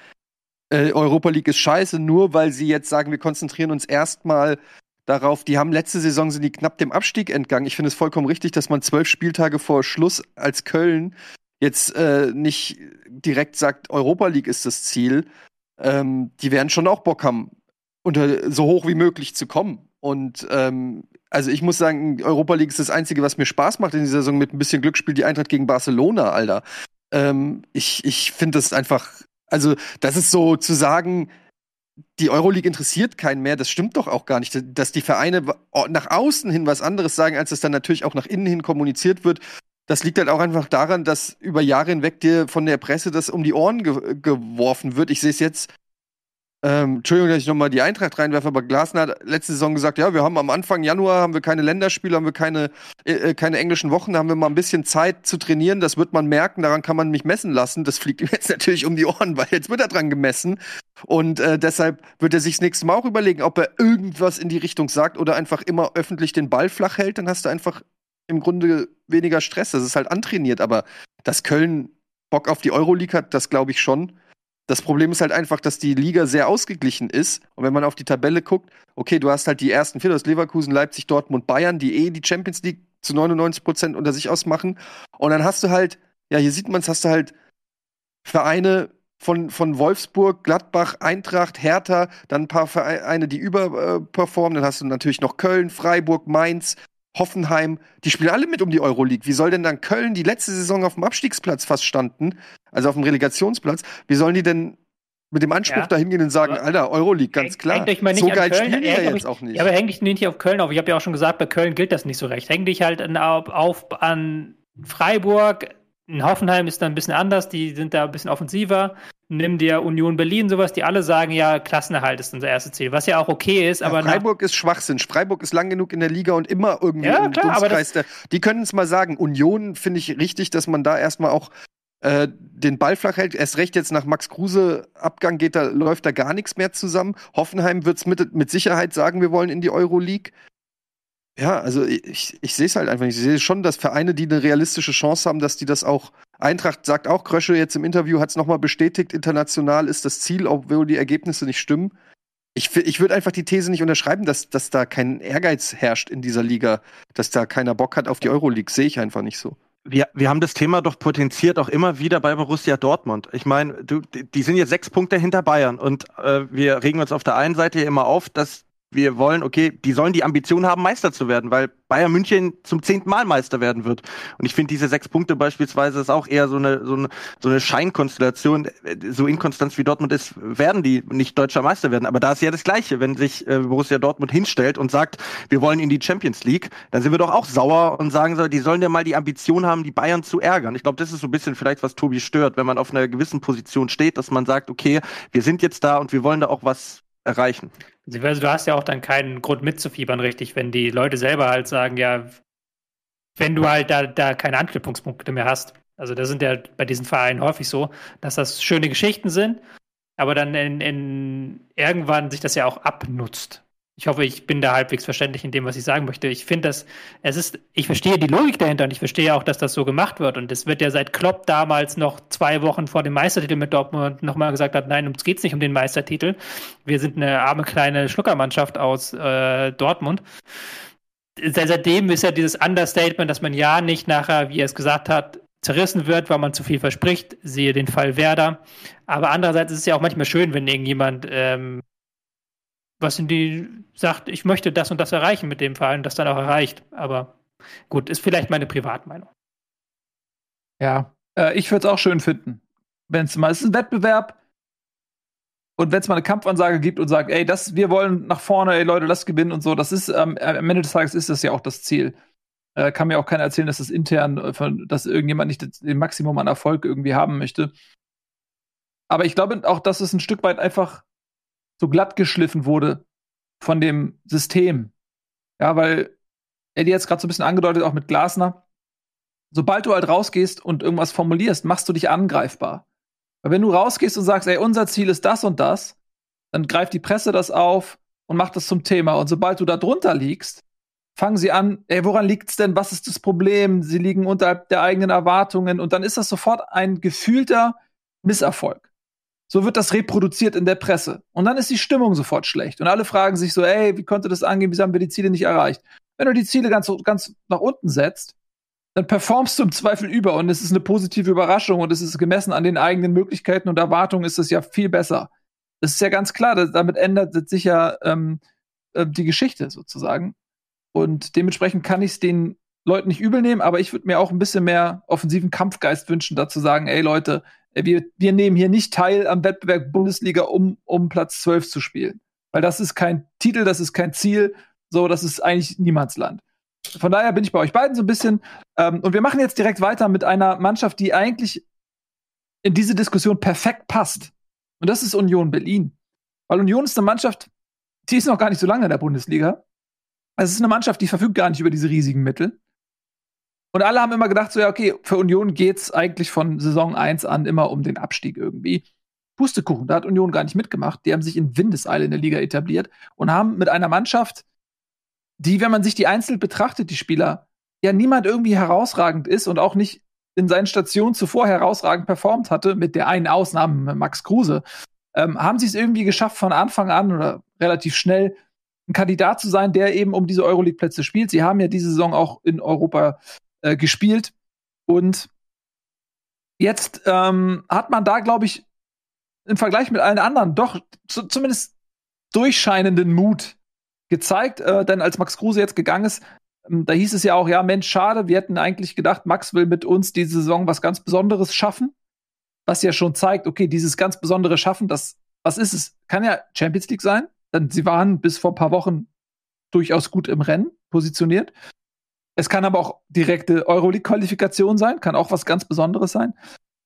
äh, Europa League ist scheiße, nur weil sie jetzt sagen, wir konzentrieren uns erstmal darauf, die haben letzte Saison sind die knapp dem Abstieg entgangen. Ich finde es vollkommen richtig, dass man zwölf Spieltage vor Schluss als Köln jetzt äh, nicht direkt sagt, Europa League ist das Ziel. Ähm, die werden schon auch Bock haben, unter so hoch wie möglich zu kommen. Und ähm, also ich muss sagen, Europa League ist das Einzige, was mir Spaß macht in dieser Saison. Mit ein bisschen Glück spielt die Eintracht gegen Barcelona, Alter. Ähm, ich ich finde das einfach also, das ist so zu sagen, die Euroleague interessiert keinen mehr, das stimmt doch auch gar nicht. Dass die Vereine nach außen hin was anderes sagen, als es dann natürlich auch nach innen hin kommuniziert wird, das liegt halt auch einfach daran, dass über Jahre hinweg dir von der Presse das um die Ohren ge geworfen wird. Ich sehe es jetzt ähm, Entschuldigung, dass ich nochmal die Eintracht reinwerfe, aber Glasner hat letzte Saison gesagt, ja, wir haben am Anfang Januar haben wir keine Länderspiele, haben wir keine, äh, äh, keine englischen Wochen, haben wir mal ein bisschen Zeit zu trainieren, das wird man merken, daran kann man mich messen lassen. Das fliegt ihm jetzt natürlich um die Ohren, weil jetzt wird er dran gemessen. Und äh, deshalb wird er sich das nächste Mal auch überlegen, ob er irgendwas in die Richtung sagt oder einfach immer öffentlich den Ball flach hält, dann hast du einfach im Grunde weniger Stress. Das ist halt antrainiert, aber dass Köln Bock auf die Euroleague hat, das glaube ich schon. Das Problem ist halt einfach, dass die Liga sehr ausgeglichen ist. Und wenn man auf die Tabelle guckt, okay, du hast halt die ersten vier, du hast Leverkusen, Leipzig, Dortmund, Bayern, die eh die Champions League zu 99 Prozent unter sich ausmachen. Und dann hast du halt, ja, hier sieht man es, hast du halt Vereine von, von Wolfsburg, Gladbach, Eintracht, Hertha, dann ein paar Vereine, die überperformen. Dann hast du natürlich noch Köln, Freiburg, Mainz, Hoffenheim, die spielen alle mit um die Euroleague. Wie soll denn dann Köln, die letzte Saison auf dem Abstiegsplatz fast standen, also auf dem Relegationsplatz, wie sollen die denn mit dem Anspruch ja, da hingehen und sagen, Alter, Euroleague, ganz klar. Häng, häng so geil Köln, spielen die ja jetzt auch nicht. Ja, aber häng dich nicht auf Köln auf. Ich habe ja auch schon gesagt, bei Köln gilt das nicht so recht. Häng dich halt auf, auf an Freiburg, in Hoffenheim ist da ein bisschen anders, die sind da ein bisschen offensiver. Nimm dir Union Berlin, sowas, die alle sagen, ja, Klassenerhalt ist unser erstes Ziel, was ja auch okay ist, aber. Ja, Freiburg ist Schwachsinn. Freiburg ist lang genug in der Liga und immer irgendwie ja, im klar, aber das, Die können es mal sagen. Union finde ich richtig, dass man da erstmal auch äh, den Ball flach hält. Erst recht jetzt nach Max Kruse Abgang geht da, läuft da gar nichts mehr zusammen. Hoffenheim wird es mit, mit Sicherheit sagen, wir wollen in die Euroleague. Ja, also ich, ich sehe es halt einfach nicht. Ich sehe schon, dass Vereine, die eine realistische Chance haben, dass die das auch. Eintracht sagt auch, Krösche jetzt im Interview hat es nochmal bestätigt, international ist das Ziel, obwohl die Ergebnisse nicht stimmen. Ich, ich würde einfach die These nicht unterschreiben, dass, dass da kein Ehrgeiz herrscht in dieser Liga, dass da keiner Bock hat auf die Euroleague. Sehe ich einfach nicht so. Wir, wir haben das Thema doch potenziert auch immer wieder bei Borussia Dortmund. Ich meine, die sind jetzt sechs Punkte hinter Bayern und äh, wir regen uns auf der einen Seite immer auf, dass wir wollen, okay, die sollen die Ambition haben, Meister zu werden, weil Bayern München zum zehnten Mal Meister werden wird. Und ich finde, diese sechs Punkte beispielsweise ist auch eher so eine, so eine, so eine Scheinkonstellation. So inkonstant wie Dortmund ist, werden die nicht deutscher Meister werden. Aber da ist ja das Gleiche. Wenn sich äh, Borussia Dortmund hinstellt und sagt, wir wollen in die Champions League, dann sind wir doch auch sauer und sagen so, die sollen ja mal die Ambition haben, die Bayern zu ärgern. Ich glaube, das ist so ein bisschen vielleicht, was Tobi stört, wenn man auf einer gewissen Position steht, dass man sagt, okay, wir sind jetzt da und wir wollen da auch was erreichen. Also du hast ja auch dann keinen Grund mitzufiebern, richtig, wenn die Leute selber halt sagen, ja, wenn du halt da, da keine Anknüpfungspunkte mehr hast. Also das sind ja bei diesen Vereinen häufig so, dass das schöne Geschichten sind, aber dann in, in irgendwann sich das ja auch abnutzt. Ich hoffe, ich bin da halbwegs verständlich in dem, was ich sagen möchte. Ich finde das, es ist, ich verstehe die Logik dahinter und ich verstehe auch, dass das so gemacht wird. Und es wird ja seit Klopp damals noch zwei Wochen vor dem Meistertitel mit Dortmund nochmal gesagt hat, nein, uns geht's nicht um den Meistertitel. Wir sind eine arme kleine Schluckermannschaft aus äh, Dortmund. Seitdem ist ja dieses Understatement, dass man ja nicht nachher, wie er es gesagt hat, zerrissen wird, weil man zu viel verspricht. Siehe den Fall Werder. Aber andererseits ist es ja auch manchmal schön, wenn irgendjemand ähm, was in die sagt, ich möchte das und das erreichen mit dem Verein, das dann auch erreicht. Aber gut, ist vielleicht meine Privatmeinung. Ja, äh, ich würde es auch schön finden, wenn es mal, ist ein Wettbewerb und wenn es mal eine Kampfansage gibt und sagt, ey, das, wir wollen nach vorne, ey Leute, lasst gewinnen und so, das ist, ähm, am Ende des Tages ist das ja auch das Ziel. Äh, kann mir auch keiner erzählen, dass das intern, äh, dass irgendjemand nicht das, den Maximum an Erfolg irgendwie haben möchte. Aber ich glaube auch, dass es ein Stück weit einfach so glatt geschliffen wurde von dem System. Ja, weil Eddie jetzt gerade so ein bisschen angedeutet, auch mit Glasner. Sobald du halt rausgehst und irgendwas formulierst, machst du dich angreifbar. Weil wenn du rausgehst und sagst, ey, unser Ziel ist das und das, dann greift die Presse das auf und macht das zum Thema. Und sobald du da drunter liegst, fangen sie an, ey, woran liegt's denn? Was ist das Problem? Sie liegen unterhalb der eigenen Erwartungen und dann ist das sofort ein gefühlter Misserfolg. So wird das reproduziert in der Presse. Und dann ist die Stimmung sofort schlecht. Und alle fragen sich so, ey, wie konnte das angehen? Wieso haben wir die Ziele nicht erreicht? Wenn du die Ziele ganz, ganz nach unten setzt, dann performst du im Zweifel über und es ist eine positive Überraschung und es ist gemessen an den eigenen Möglichkeiten und Erwartungen ist es ja viel besser. Das ist ja ganz klar, damit ändert sich ja ähm, äh, die Geschichte sozusagen. Und dementsprechend kann ich es den Leuten nicht übel nehmen, aber ich würde mir auch ein bisschen mehr offensiven Kampfgeist wünschen, dazu sagen, ey Leute, äh, wir, wir nehmen hier nicht teil am Wettbewerb Bundesliga, um, um Platz 12 zu spielen. Weil das ist kein Titel, das ist kein Ziel, so, das ist eigentlich Niemandsland. Von daher bin ich bei euch beiden so ein bisschen. Ähm, und wir machen jetzt direkt weiter mit einer Mannschaft, die eigentlich in diese Diskussion perfekt passt. Und das ist Union Berlin. Weil Union ist eine Mannschaft, die ist noch gar nicht so lange in der Bundesliga. Es ist eine Mannschaft, die verfügt gar nicht über diese riesigen Mittel. Und alle haben immer gedacht, so ja, okay, für Union geht's eigentlich von Saison 1 an immer um den Abstieg irgendwie. Pustekuchen, da hat Union gar nicht mitgemacht. Die haben sich in Windeseile in der Liga etabliert und haben mit einer Mannschaft, die, wenn man sich die einzeln betrachtet, die Spieler, ja niemand irgendwie herausragend ist und auch nicht in seinen Stationen zuvor herausragend performt hatte, mit der einen Ausnahme Max Kruse, ähm, haben sie es irgendwie geschafft, von Anfang an oder relativ schnell ein Kandidat zu sein, der eben um diese Euroleague-Plätze spielt. Sie haben ja diese Saison auch in Europa äh, gespielt. Und jetzt ähm, hat man da, glaube ich, im Vergleich mit allen anderen doch zu, zumindest durchscheinenden Mut gezeigt. Äh, denn als Max Kruse jetzt gegangen ist, ähm, da hieß es ja auch, ja, Mensch, schade, wir hätten eigentlich gedacht, Max will mit uns diese Saison was ganz Besonderes schaffen. Was ja schon zeigt, okay, dieses ganz besondere Schaffen, das, was ist es? Kann ja Champions League sein, denn sie waren bis vor ein paar Wochen durchaus gut im Rennen positioniert. Es kann aber auch direkte Euroleague-Qualifikation sein, kann auch was ganz Besonderes sein.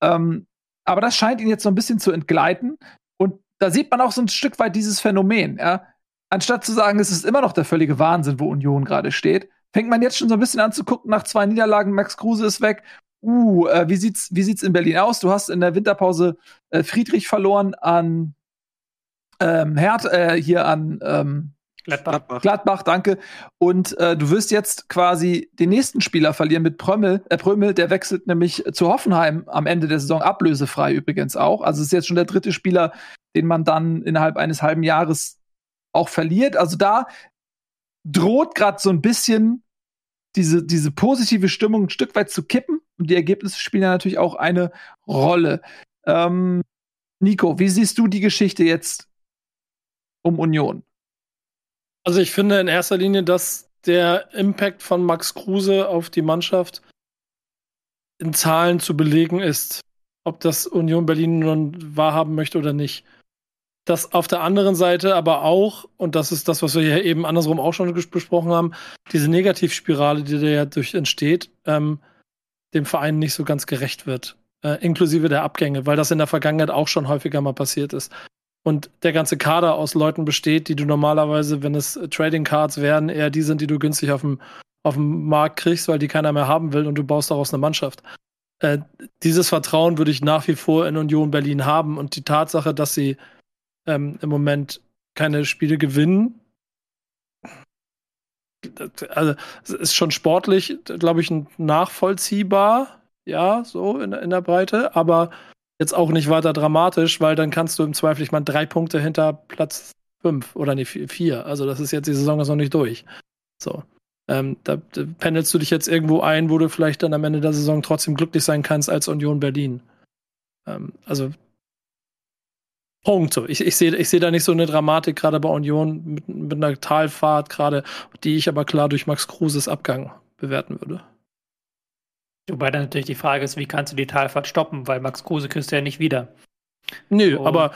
Ähm, aber das scheint ihn jetzt so ein bisschen zu entgleiten. Und da sieht man auch so ein Stück weit dieses Phänomen. Ja? Anstatt zu sagen, es ist immer noch der völlige Wahnsinn, wo Union gerade steht, fängt man jetzt schon so ein bisschen an zu gucken, nach zwei Niederlagen, Max Kruse ist weg. Uh, äh, wie sieht's, wie sieht's in Berlin aus? Du hast in der Winterpause äh, Friedrich verloren an ähm, Herd, äh, hier an ähm, Gladbach. Gladbach, danke. Und äh, du wirst jetzt quasi den nächsten Spieler verlieren mit Prömmel. Äh, Prömmel, der wechselt nämlich zu Hoffenheim am Ende der Saison, ablösefrei übrigens auch. Also ist jetzt schon der dritte Spieler, den man dann innerhalb eines halben Jahres auch verliert. Also da droht gerade so ein bisschen diese, diese positive Stimmung ein Stück weit zu kippen. Und die Ergebnisse spielen ja natürlich auch eine Rolle. Ähm, Nico, wie siehst du die Geschichte jetzt um Union? Also ich finde in erster Linie, dass der Impact von Max Kruse auf die Mannschaft in Zahlen zu belegen ist. Ob das Union Berlin nun wahrhaben möchte oder nicht. Das auf der anderen Seite aber auch, und das ist das, was wir hier eben andersrum auch schon besprochen haben, diese Negativspirale, die da ja durch entsteht, ähm, dem Verein nicht so ganz gerecht wird. Äh, inklusive der Abgänge, weil das in der Vergangenheit auch schon häufiger mal passiert ist. Und der ganze Kader aus Leuten besteht, die du normalerweise, wenn es Trading Cards wären, eher die sind, die du günstig auf dem, auf dem Markt kriegst, weil die keiner mehr haben will und du baust daraus eine Mannschaft. Äh, dieses Vertrauen würde ich nach wie vor in Union Berlin haben und die Tatsache, dass sie ähm, im Moment keine Spiele gewinnen, also es ist schon sportlich, glaube ich, nachvollziehbar, ja, so in, in der Breite, aber jetzt auch nicht weiter dramatisch, weil dann kannst du im Zweifel, ich meine, drei Punkte hinter Platz fünf oder nee, vier. Also das ist jetzt, die Saison ist noch nicht durch. So. Ähm, da, da pendelst du dich jetzt irgendwo ein, wo du vielleicht dann am Ende der Saison trotzdem glücklich sein kannst als Union Berlin. Ähm, also Punkt. Ich, ich sehe ich seh da nicht so eine Dramatik, gerade bei Union mit, mit einer Talfahrt, gerade, die ich aber klar durch Max Kruses Abgang bewerten würde. Wobei dann natürlich die Frage ist, wie kannst du die Talfahrt stoppen, weil Max Kruse kriegst du ja nicht wieder. Nö, oh. aber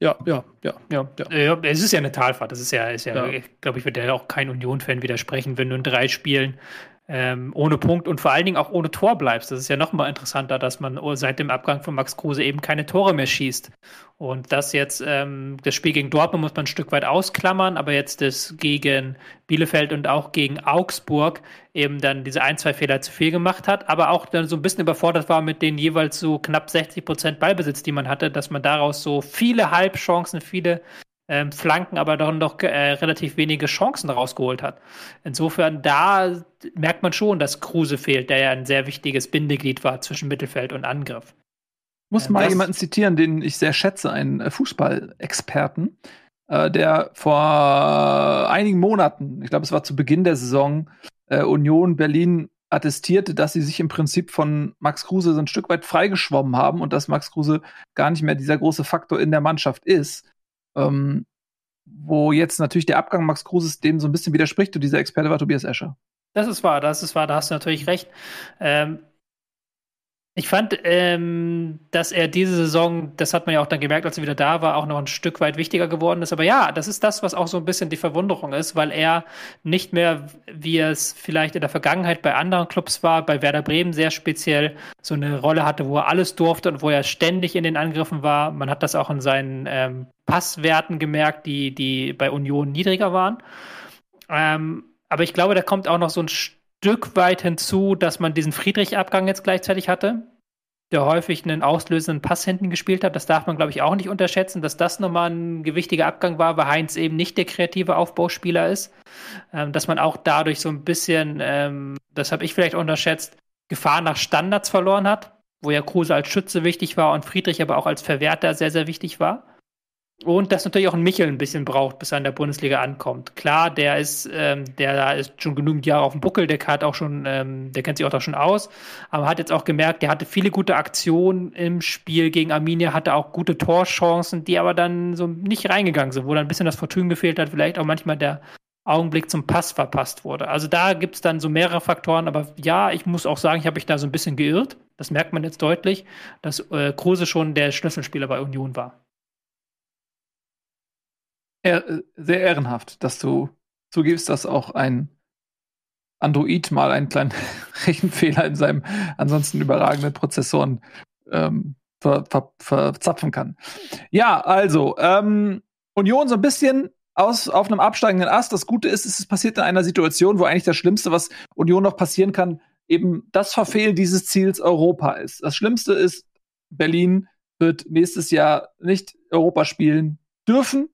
ja, ja, ja, ja, ja. Es ist ja eine Talfahrt. Das ist ja, ist ja, ja. glaube ich, wird ja auch kein Union-Fan widersprechen, wenn du in drei Spielen ähm, ohne Punkt und vor allen Dingen auch ohne Tor bleibst. Das ist ja noch mal interessanter, dass man seit dem Abgang von Max Kruse eben keine Tore mehr schießt. Und das jetzt, ähm, das Spiel gegen Dortmund muss man ein Stück weit ausklammern, aber jetzt das gegen Bielefeld und auch gegen Augsburg eben dann diese ein, zwei Fehler zu viel gemacht hat, aber auch dann so ein bisschen überfordert war mit den jeweils so knapp 60 Prozent Ballbesitz, die man hatte, dass man daraus so viele Halbchancen, viele ähm, Flanken, aber dann doch äh, relativ wenige Chancen rausgeholt hat. Insofern, da merkt man schon, dass Kruse fehlt, der ja ein sehr wichtiges Bindeglied war zwischen Mittelfeld und Angriff. Ich muss ähm, mal jemanden zitieren, den ich sehr schätze, einen äh, Fußballexperten, äh, der vor einigen Monaten, ich glaube, es war zu Beginn der Saison, äh, Union Berlin attestierte, dass sie sich im Prinzip von Max Kruse so ein Stück weit freigeschwommen haben und dass Max Kruse gar nicht mehr dieser große Faktor in der Mannschaft ist. Ähm, wo jetzt natürlich der Abgang Max Kruses dem so ein bisschen widerspricht und dieser Experte war Tobias Escher. Das ist wahr, das ist wahr, da hast du natürlich recht. Ähm, ich fand, ähm, dass er diese Saison, das hat man ja auch dann gemerkt, als er wieder da war, auch noch ein Stück weit wichtiger geworden ist. Aber ja, das ist das, was auch so ein bisschen die Verwunderung ist, weil er nicht mehr, wie es vielleicht in der Vergangenheit bei anderen Clubs war, bei Werder Bremen sehr speziell, so eine Rolle hatte, wo er alles durfte und wo er ständig in den Angriffen war. Man hat das auch in seinen ähm, Passwerten gemerkt, die, die bei Union niedriger waren. Ähm, aber ich glaube, da kommt auch noch so ein Stück weit hinzu, dass man diesen Friedrich-Abgang jetzt gleichzeitig hatte, der häufig einen auslösenden Pass hinten gespielt hat. Das darf man, glaube ich, auch nicht unterschätzen, dass das nochmal ein gewichtiger Abgang war, weil Heinz eben nicht der kreative Aufbauspieler ist. Ähm, dass man auch dadurch so ein bisschen, ähm, das habe ich vielleicht unterschätzt, Gefahr nach Standards verloren hat, wo ja Kruse als Schütze wichtig war und Friedrich aber auch als Verwerter sehr, sehr wichtig war. Und dass natürlich auch ein Michel ein bisschen braucht, bis er in der Bundesliga ankommt. Klar, der ist, ähm, der ist schon genügend Jahre auf dem Buckel, der hat auch schon, ähm, der kennt sich auch da schon aus, aber hat jetzt auch gemerkt, der hatte viele gute Aktionen im Spiel gegen Arminia, hatte auch gute Torchancen, die aber dann so nicht reingegangen sind, wo dann ein bisschen das Fortun gefehlt hat, vielleicht auch manchmal der Augenblick zum Pass verpasst wurde. Also da gibt es dann so mehrere Faktoren, aber ja, ich muss auch sagen, ich habe mich da so ein bisschen geirrt. Das merkt man jetzt deutlich, dass äh, Kruse schon der Schlüsselspieler bei Union war sehr ehrenhaft, dass du zugibst, dass auch ein Android mal einen kleinen Rechenfehler in seinem ansonsten überragenden Prozessoren ähm, ver, ver, verzapfen kann. Ja, also, ähm, Union so ein bisschen aus, auf einem absteigenden Ast. Das Gute ist, es passiert in einer Situation, wo eigentlich das Schlimmste, was Union noch passieren kann, eben das Verfehlen dieses Ziels Europa ist. Das Schlimmste ist, Berlin wird nächstes Jahr nicht Europa spielen dürfen.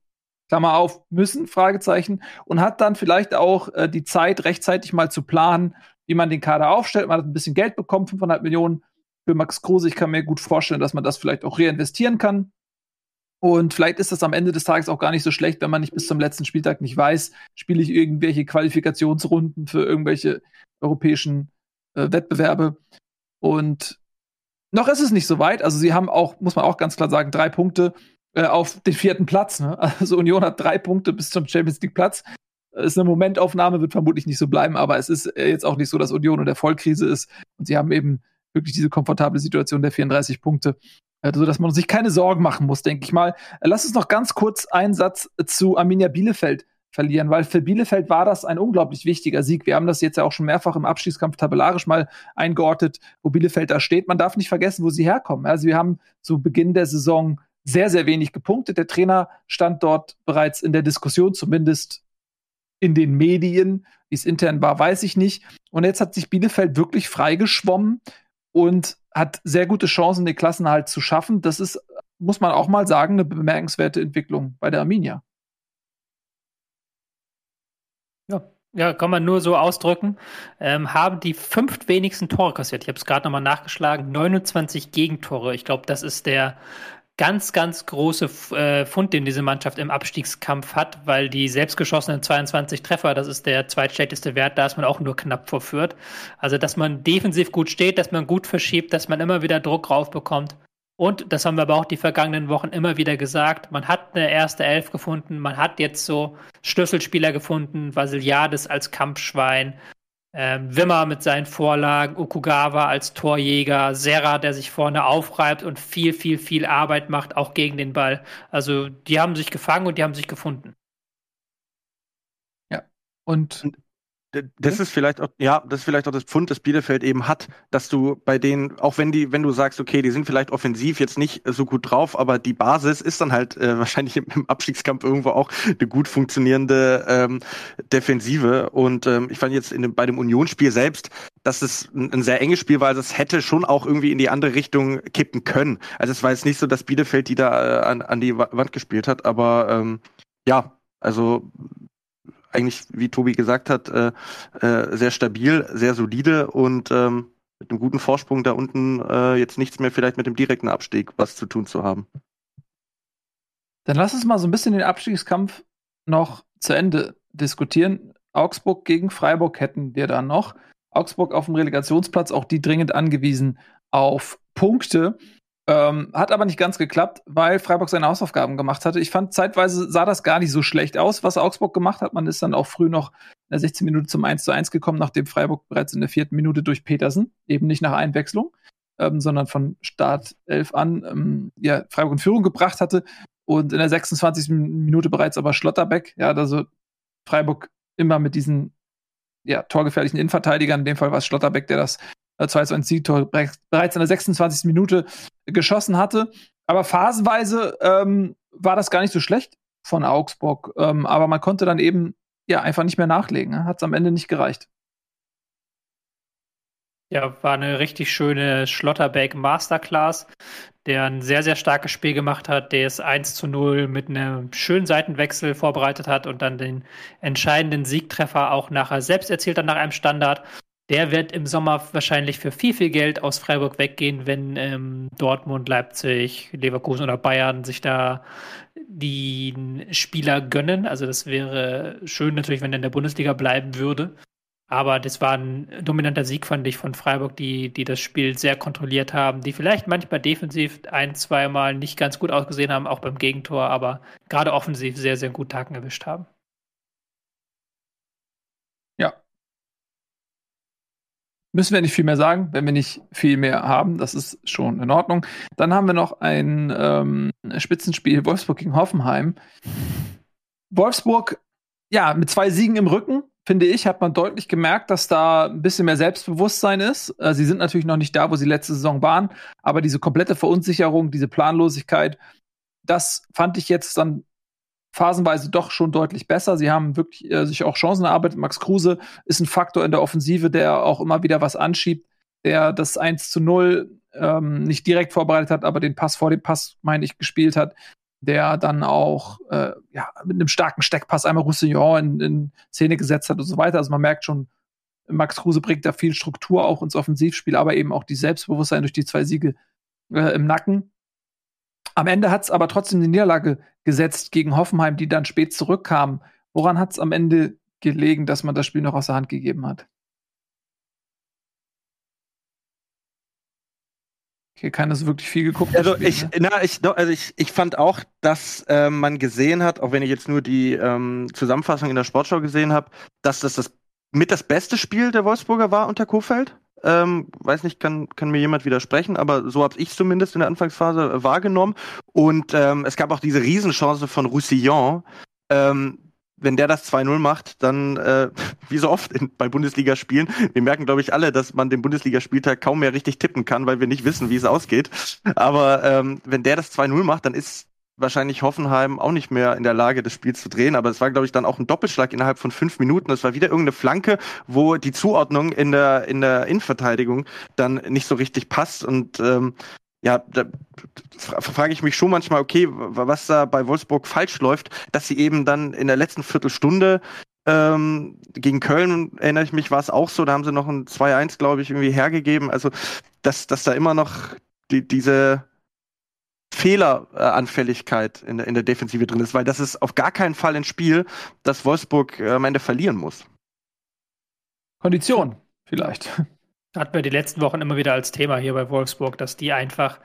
Klammer auf, müssen, Fragezeichen, und hat dann vielleicht auch äh, die Zeit, rechtzeitig mal zu planen, wie man den Kader aufstellt. Man hat ein bisschen Geld bekommen, 500 Millionen für Max Kruse. Ich kann mir gut vorstellen, dass man das vielleicht auch reinvestieren kann. Und vielleicht ist das am Ende des Tages auch gar nicht so schlecht, wenn man nicht bis zum letzten Spieltag nicht weiß, spiele ich irgendwelche Qualifikationsrunden für irgendwelche europäischen äh, Wettbewerbe. Und noch ist es nicht so weit. Also sie haben auch, muss man auch ganz klar sagen, drei Punkte äh, auf den vierten Platz. Ne? Also Union hat drei Punkte bis zum Champions League Platz. ist eine Momentaufnahme, wird vermutlich nicht so bleiben, aber es ist äh, jetzt auch nicht so, dass Union in der Vollkrise ist und sie haben eben wirklich diese komfortable Situation der 34 Punkte, äh, so dass man sich keine Sorgen machen muss, denke ich mal. Äh, lass uns noch ganz kurz einen Satz zu Arminia Bielefeld verlieren, weil für Bielefeld war das ein unglaublich wichtiger Sieg. Wir haben das jetzt ja auch schon mehrfach im Abstiegskampf tabellarisch mal eingeordnet, wo Bielefeld da steht. Man darf nicht vergessen, wo sie herkommen. Also wir haben zu Beginn der Saison sehr, sehr wenig gepunktet. Der Trainer stand dort bereits in der Diskussion, zumindest in den Medien. Wie es intern war, weiß ich nicht. Und jetzt hat sich Bielefeld wirklich freigeschwommen und hat sehr gute Chancen, den Klassenhalt zu schaffen. Das ist, muss man auch mal sagen, eine bemerkenswerte Entwicklung bei der Arminia. Ja, ja, kann man nur so ausdrücken. Ähm, haben die fünf wenigsten Tore kassiert. Ich habe es gerade nochmal nachgeschlagen. 29 Gegentore. Ich glaube, das ist der ganz, ganz große äh, Fund, den diese Mannschaft im Abstiegskampf hat, weil die selbstgeschossenen 22 Treffer, das ist der zweitschlechteste Wert, da ist man auch nur knapp vorführt. Also, dass man defensiv gut steht, dass man gut verschiebt, dass man immer wieder Druck raufbekommt. Und das haben wir aber auch die vergangenen Wochen immer wieder gesagt. Man hat eine erste Elf gefunden, man hat jetzt so Schlüsselspieler gefunden, Vasiliades als Kampfschwein, ähm, Wimmer mit seinen Vorlagen, Okugawa als Torjäger, Serra, der sich vorne aufreibt und viel, viel, viel Arbeit macht, auch gegen den Ball. Also die haben sich gefangen und die haben sich gefunden. Ja. Und das ist vielleicht auch, ja, das ist vielleicht auch das Pfund, das Bielefeld eben hat, dass du bei denen, auch wenn die, wenn du sagst, okay, die sind vielleicht offensiv jetzt nicht so gut drauf, aber die Basis ist dann halt äh, wahrscheinlich im, im, Abstiegskampf irgendwo auch eine gut funktionierende ähm, Defensive. Und ähm, ich fand jetzt in dem, bei dem Unionsspiel selbst, dass es ein, ein sehr enges Spiel war, also es hätte schon auch irgendwie in die andere Richtung kippen können. Also es war jetzt nicht so, dass Bielefeld die da äh, an, an die Wand gespielt hat, aber ähm, ja, also eigentlich, wie Tobi gesagt hat, äh, äh, sehr stabil, sehr solide und ähm, mit einem guten Vorsprung da unten äh, jetzt nichts mehr vielleicht mit dem direkten Abstieg was zu tun zu haben. Dann lass uns mal so ein bisschen den Abstiegskampf noch zu Ende diskutieren. Augsburg gegen Freiburg hätten wir dann noch. Augsburg auf dem Relegationsplatz, auch die dringend angewiesen auf Punkte. Ähm, hat aber nicht ganz geklappt, weil Freiburg seine Hausaufgaben gemacht hatte. Ich fand, zeitweise sah das gar nicht so schlecht aus, was Augsburg gemacht hat. Man ist dann auch früh noch in der 16 Minute zum 1 zu 1 gekommen, nachdem Freiburg bereits in der vierten Minute durch Petersen, eben nicht nach Einwechslung, ähm, sondern von Start 11 an, ähm, ja, Freiburg in Führung gebracht hatte. Und in der 26. Minute bereits aber Schlotterbeck, ja, also Freiburg immer mit diesen ja, torgefährlichen Innenverteidigern, in dem Fall war es Schlotterbeck, der das 2 zu 1 Siegtor bereits in der 26. Minute geschossen hatte. Aber phasenweise ähm, war das gar nicht so schlecht von Augsburg. Ähm, aber man konnte dann eben ja einfach nicht mehr nachlegen. Ne? Hat es am Ende nicht gereicht. Ja, war eine richtig schöne Schlotterbeck Masterclass, der ein sehr, sehr starkes Spiel gemacht hat, der es 1 zu 0 mit einem schönen Seitenwechsel vorbereitet hat und dann den entscheidenden Siegtreffer auch nachher selbst erzielt hat nach einem Standard der wird im Sommer wahrscheinlich für viel, viel Geld aus Freiburg weggehen, wenn ähm, Dortmund, Leipzig, Leverkusen oder Bayern sich da die Spieler gönnen. Also das wäre schön natürlich, wenn er in der Bundesliga bleiben würde. Aber das war ein dominanter Sieg, fand ich, von Freiburg, die, die das Spiel sehr kontrolliert haben, die vielleicht manchmal defensiv ein, zweimal nicht ganz gut ausgesehen haben, auch beim Gegentor, aber gerade offensiv sehr, sehr gut Tagen erwischt haben. Müssen wir nicht viel mehr sagen, wenn wir nicht viel mehr haben. Das ist schon in Ordnung. Dann haben wir noch ein ähm, Spitzenspiel Wolfsburg gegen Hoffenheim. Wolfsburg, ja, mit zwei Siegen im Rücken, finde ich, hat man deutlich gemerkt, dass da ein bisschen mehr Selbstbewusstsein ist. Äh, sie sind natürlich noch nicht da, wo sie letzte Saison waren, aber diese komplette Verunsicherung, diese Planlosigkeit, das fand ich jetzt dann phasenweise doch schon deutlich besser. Sie haben wirklich äh, sich auch Chancen erarbeitet. Max Kruse ist ein Faktor in der Offensive, der auch immer wieder was anschiebt, der das 1 zu 0 ähm, nicht direkt vorbereitet hat, aber den Pass vor dem Pass, meine ich, gespielt hat, der dann auch äh, ja, mit einem starken Steckpass einmal Roussillon in, in Szene gesetzt hat und so weiter. Also man merkt schon, Max Kruse bringt da viel Struktur auch ins Offensivspiel, aber eben auch die Selbstbewusstsein durch die zwei Siege äh, im Nacken. Am Ende hat es aber trotzdem die Niederlage gesetzt gegen Hoffenheim, die dann spät zurückkam. Woran hat es am Ende gelegen, dass man das Spiel noch aus der Hand gegeben hat? Hier keiner so wirklich viel geguckt. Also Spiel, ich, ne? na, ich, also ich, ich fand auch, dass äh, man gesehen hat, auch wenn ich jetzt nur die ähm, Zusammenfassung in der Sportschau gesehen habe, dass das das mit das beste Spiel der Wolfsburger war unter Kofeld. Ähm, weiß nicht, kann, kann mir jemand widersprechen, aber so habe ich zumindest in der Anfangsphase äh, wahrgenommen. Und ähm, es gab auch diese Riesenchance von Roussillon. Ähm, wenn der das 2-0 macht, dann, äh, wie so oft in, bei Bundesligaspielen, wir merken, glaube ich, alle, dass man den Bundesligaspieltag kaum mehr richtig tippen kann, weil wir nicht wissen, wie es ausgeht. Aber ähm, wenn der das 2-0 macht, dann ist wahrscheinlich Hoffenheim auch nicht mehr in der Lage, das Spiel zu drehen. Aber es war, glaube ich, dann auch ein Doppelschlag innerhalb von fünf Minuten. Es war wieder irgendeine Flanke, wo die Zuordnung in der, in der Innenverteidigung dann nicht so richtig passt. Und ähm, ja, da frage ich mich schon manchmal, okay, was da bei Wolfsburg falsch läuft, dass sie eben dann in der letzten Viertelstunde ähm, gegen Köln, erinnere ich mich, war es auch so, da haben sie noch ein 2-1, glaube ich, irgendwie hergegeben. Also, dass, dass da immer noch die, diese Fehleranfälligkeit in der, in der Defensive drin ist, weil das ist auf gar keinen Fall ein Spiel, das Wolfsburg äh, am Ende verlieren muss. Kondition, vielleicht. Hatten wir die letzten Wochen immer wieder als Thema hier bei Wolfsburg, dass die einfach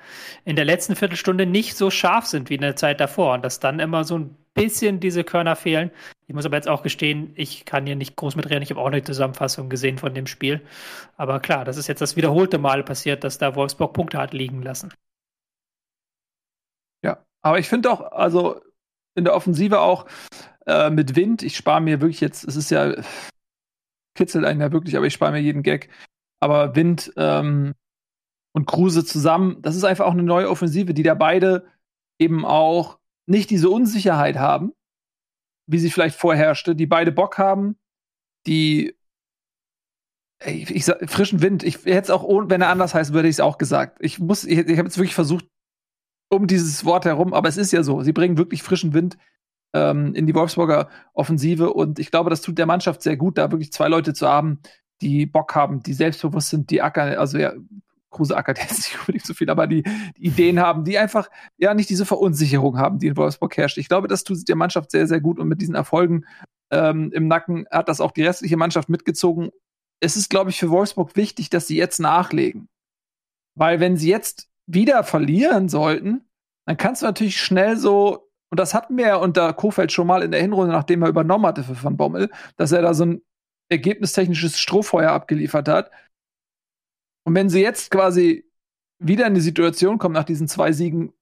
in der letzten Viertelstunde nicht so scharf sind wie in der Zeit davor und dass dann immer so ein bisschen diese Körner fehlen. Ich muss aber jetzt auch gestehen, ich kann hier nicht groß mitreden. Ich habe auch eine Zusammenfassung gesehen von dem Spiel. Aber klar, das ist jetzt das wiederholte Mal passiert, dass da Wolfsburg Punkte hat liegen lassen. Aber ich finde auch, also in der Offensive auch äh, mit Wind, ich spare mir wirklich jetzt, es ist ja, kitzelt einen ja wirklich, aber ich spare mir jeden Gag. Aber Wind ähm, und Kruse zusammen, das ist einfach auch eine neue Offensive, die da beide eben auch nicht diese Unsicherheit haben, wie sie vielleicht vorherrschte, die beide Bock haben, die ich, ich sag, frischen Wind. Ich hätte es auch, wenn er anders heißt, würde ich es auch gesagt. Ich muss, ich, ich habe jetzt wirklich versucht, um dieses Wort herum, aber es ist ja so. Sie bringen wirklich frischen Wind ähm, in die Wolfsburger Offensive und ich glaube, das tut der Mannschaft sehr gut, da wirklich zwei Leute zu haben, die Bock haben, die selbstbewusst sind, die Acker, also ja, Kruse ackert jetzt nicht unbedingt so viel, aber die, die, Ideen haben, die einfach ja nicht diese Verunsicherung haben, die in Wolfsburg herrscht. Ich glaube, das tut der Mannschaft sehr, sehr gut und mit diesen Erfolgen ähm, im Nacken hat das auch die restliche Mannschaft mitgezogen. Es ist, glaube ich, für Wolfsburg wichtig, dass sie jetzt nachlegen. Weil wenn sie jetzt wieder verlieren sollten, dann kannst du natürlich schnell so, und das hatten wir ja unter Kofeld schon mal in der Hinrunde, nachdem er übernommen hatte für Van Bommel, dass er da so ein ergebnistechnisches Strohfeuer abgeliefert hat. Und wenn sie jetzt quasi wieder in die Situation kommen, nach diesen zwei Siegen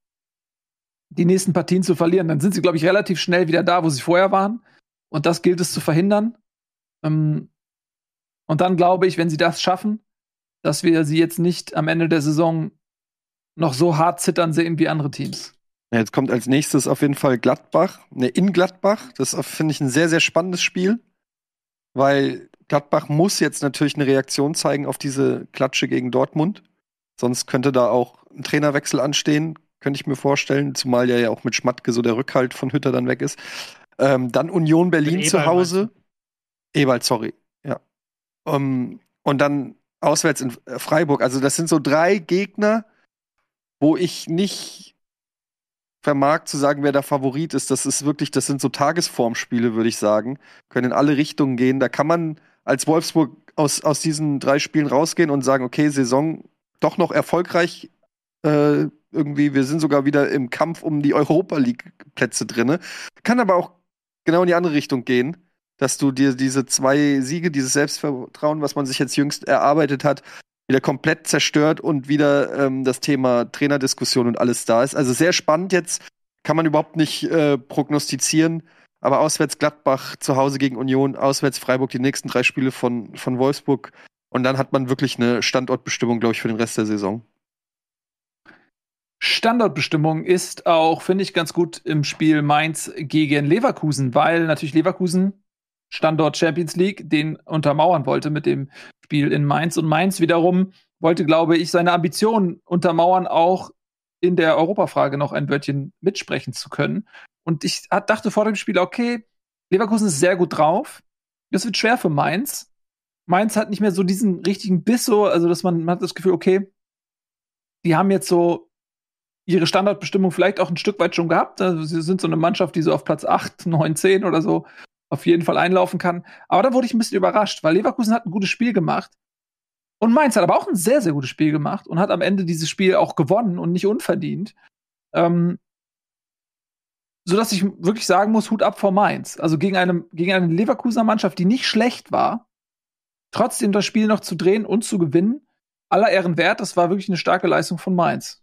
die nächsten Partien zu verlieren, dann sind sie, glaube ich, relativ schnell wieder da, wo sie vorher waren. Und das gilt es zu verhindern. Ähm, und dann glaube ich, wenn sie das schaffen, dass wir sie jetzt nicht am Ende der Saison noch so hart zittern sehen wie andere Teams. jetzt kommt als nächstes auf jeden Fall Gladbach, ne, in Gladbach. Das finde ich ein sehr, sehr spannendes Spiel weil Gladbach muss jetzt natürlich eine Reaktion zeigen auf diese Klatsche gegen Dortmund. Sonst könnte da auch ein Trainerwechsel anstehen, könnte ich mir vorstellen, zumal ja, ja auch mit Schmatke so der Rückhalt von Hütter dann weg ist. Ähm, dann Union Berlin zu Hause. Ewald, sorry. Ja. Um, ähm, und dann auswärts in Freiburg. Also, das sind so drei Gegner, wo ich nicht vermag zu sagen, wer der Favorit ist. Das ist wirklich, das sind so Tagesformspiele, würde ich sagen. Können in alle Richtungen gehen. Da kann man als Wolfsburg aus, aus diesen drei Spielen rausgehen und sagen, okay, Saison doch noch erfolgreich. Äh, irgendwie, wir sind sogar wieder im Kampf um die Europa League-Plätze drinne. Kann aber auch genau in die andere Richtung gehen, dass du dir diese zwei Siege, dieses Selbstvertrauen, was man sich jetzt jüngst erarbeitet hat, wieder komplett zerstört und wieder ähm, das Thema Trainerdiskussion und alles da ist. Also sehr spannend jetzt, kann man überhaupt nicht äh, prognostizieren. Aber auswärts Gladbach, zu Hause gegen Union, auswärts Freiburg, die nächsten drei Spiele von, von Wolfsburg. Und dann hat man wirklich eine Standortbestimmung, glaube ich, für den Rest der Saison. Standortbestimmung ist auch, finde ich, ganz gut im Spiel Mainz gegen Leverkusen, weil natürlich Leverkusen Standort Champions League den untermauern wollte mit dem Spiel in Mainz. Und Mainz wiederum wollte, glaube ich, seine Ambitionen untermauern, auch in der Europafrage noch ein Wörtchen mitsprechen zu können. Und ich dachte vor dem Spiel, okay, Leverkusen ist sehr gut drauf. Das wird schwer für Mainz. Mainz hat nicht mehr so diesen richtigen Biss, so, also dass man, man hat das Gefühl, okay, die haben jetzt so ihre Standardbestimmung vielleicht auch ein Stück weit schon gehabt. Also sie sind so eine Mannschaft, die so auf Platz 8, 9, 10 oder so auf jeden Fall einlaufen kann. Aber da wurde ich ein bisschen überrascht, weil Leverkusen hat ein gutes Spiel gemacht. Und Mainz hat aber auch ein sehr, sehr gutes Spiel gemacht und hat am Ende dieses Spiel auch gewonnen und nicht unverdient. Ähm, sodass ich wirklich sagen muss, Hut ab vor Mainz. Also gegen eine, gegen eine Leverkusener Mannschaft, die nicht schlecht war, trotzdem das Spiel noch zu drehen und zu gewinnen, aller Ehren wert, das war wirklich eine starke Leistung von Mainz.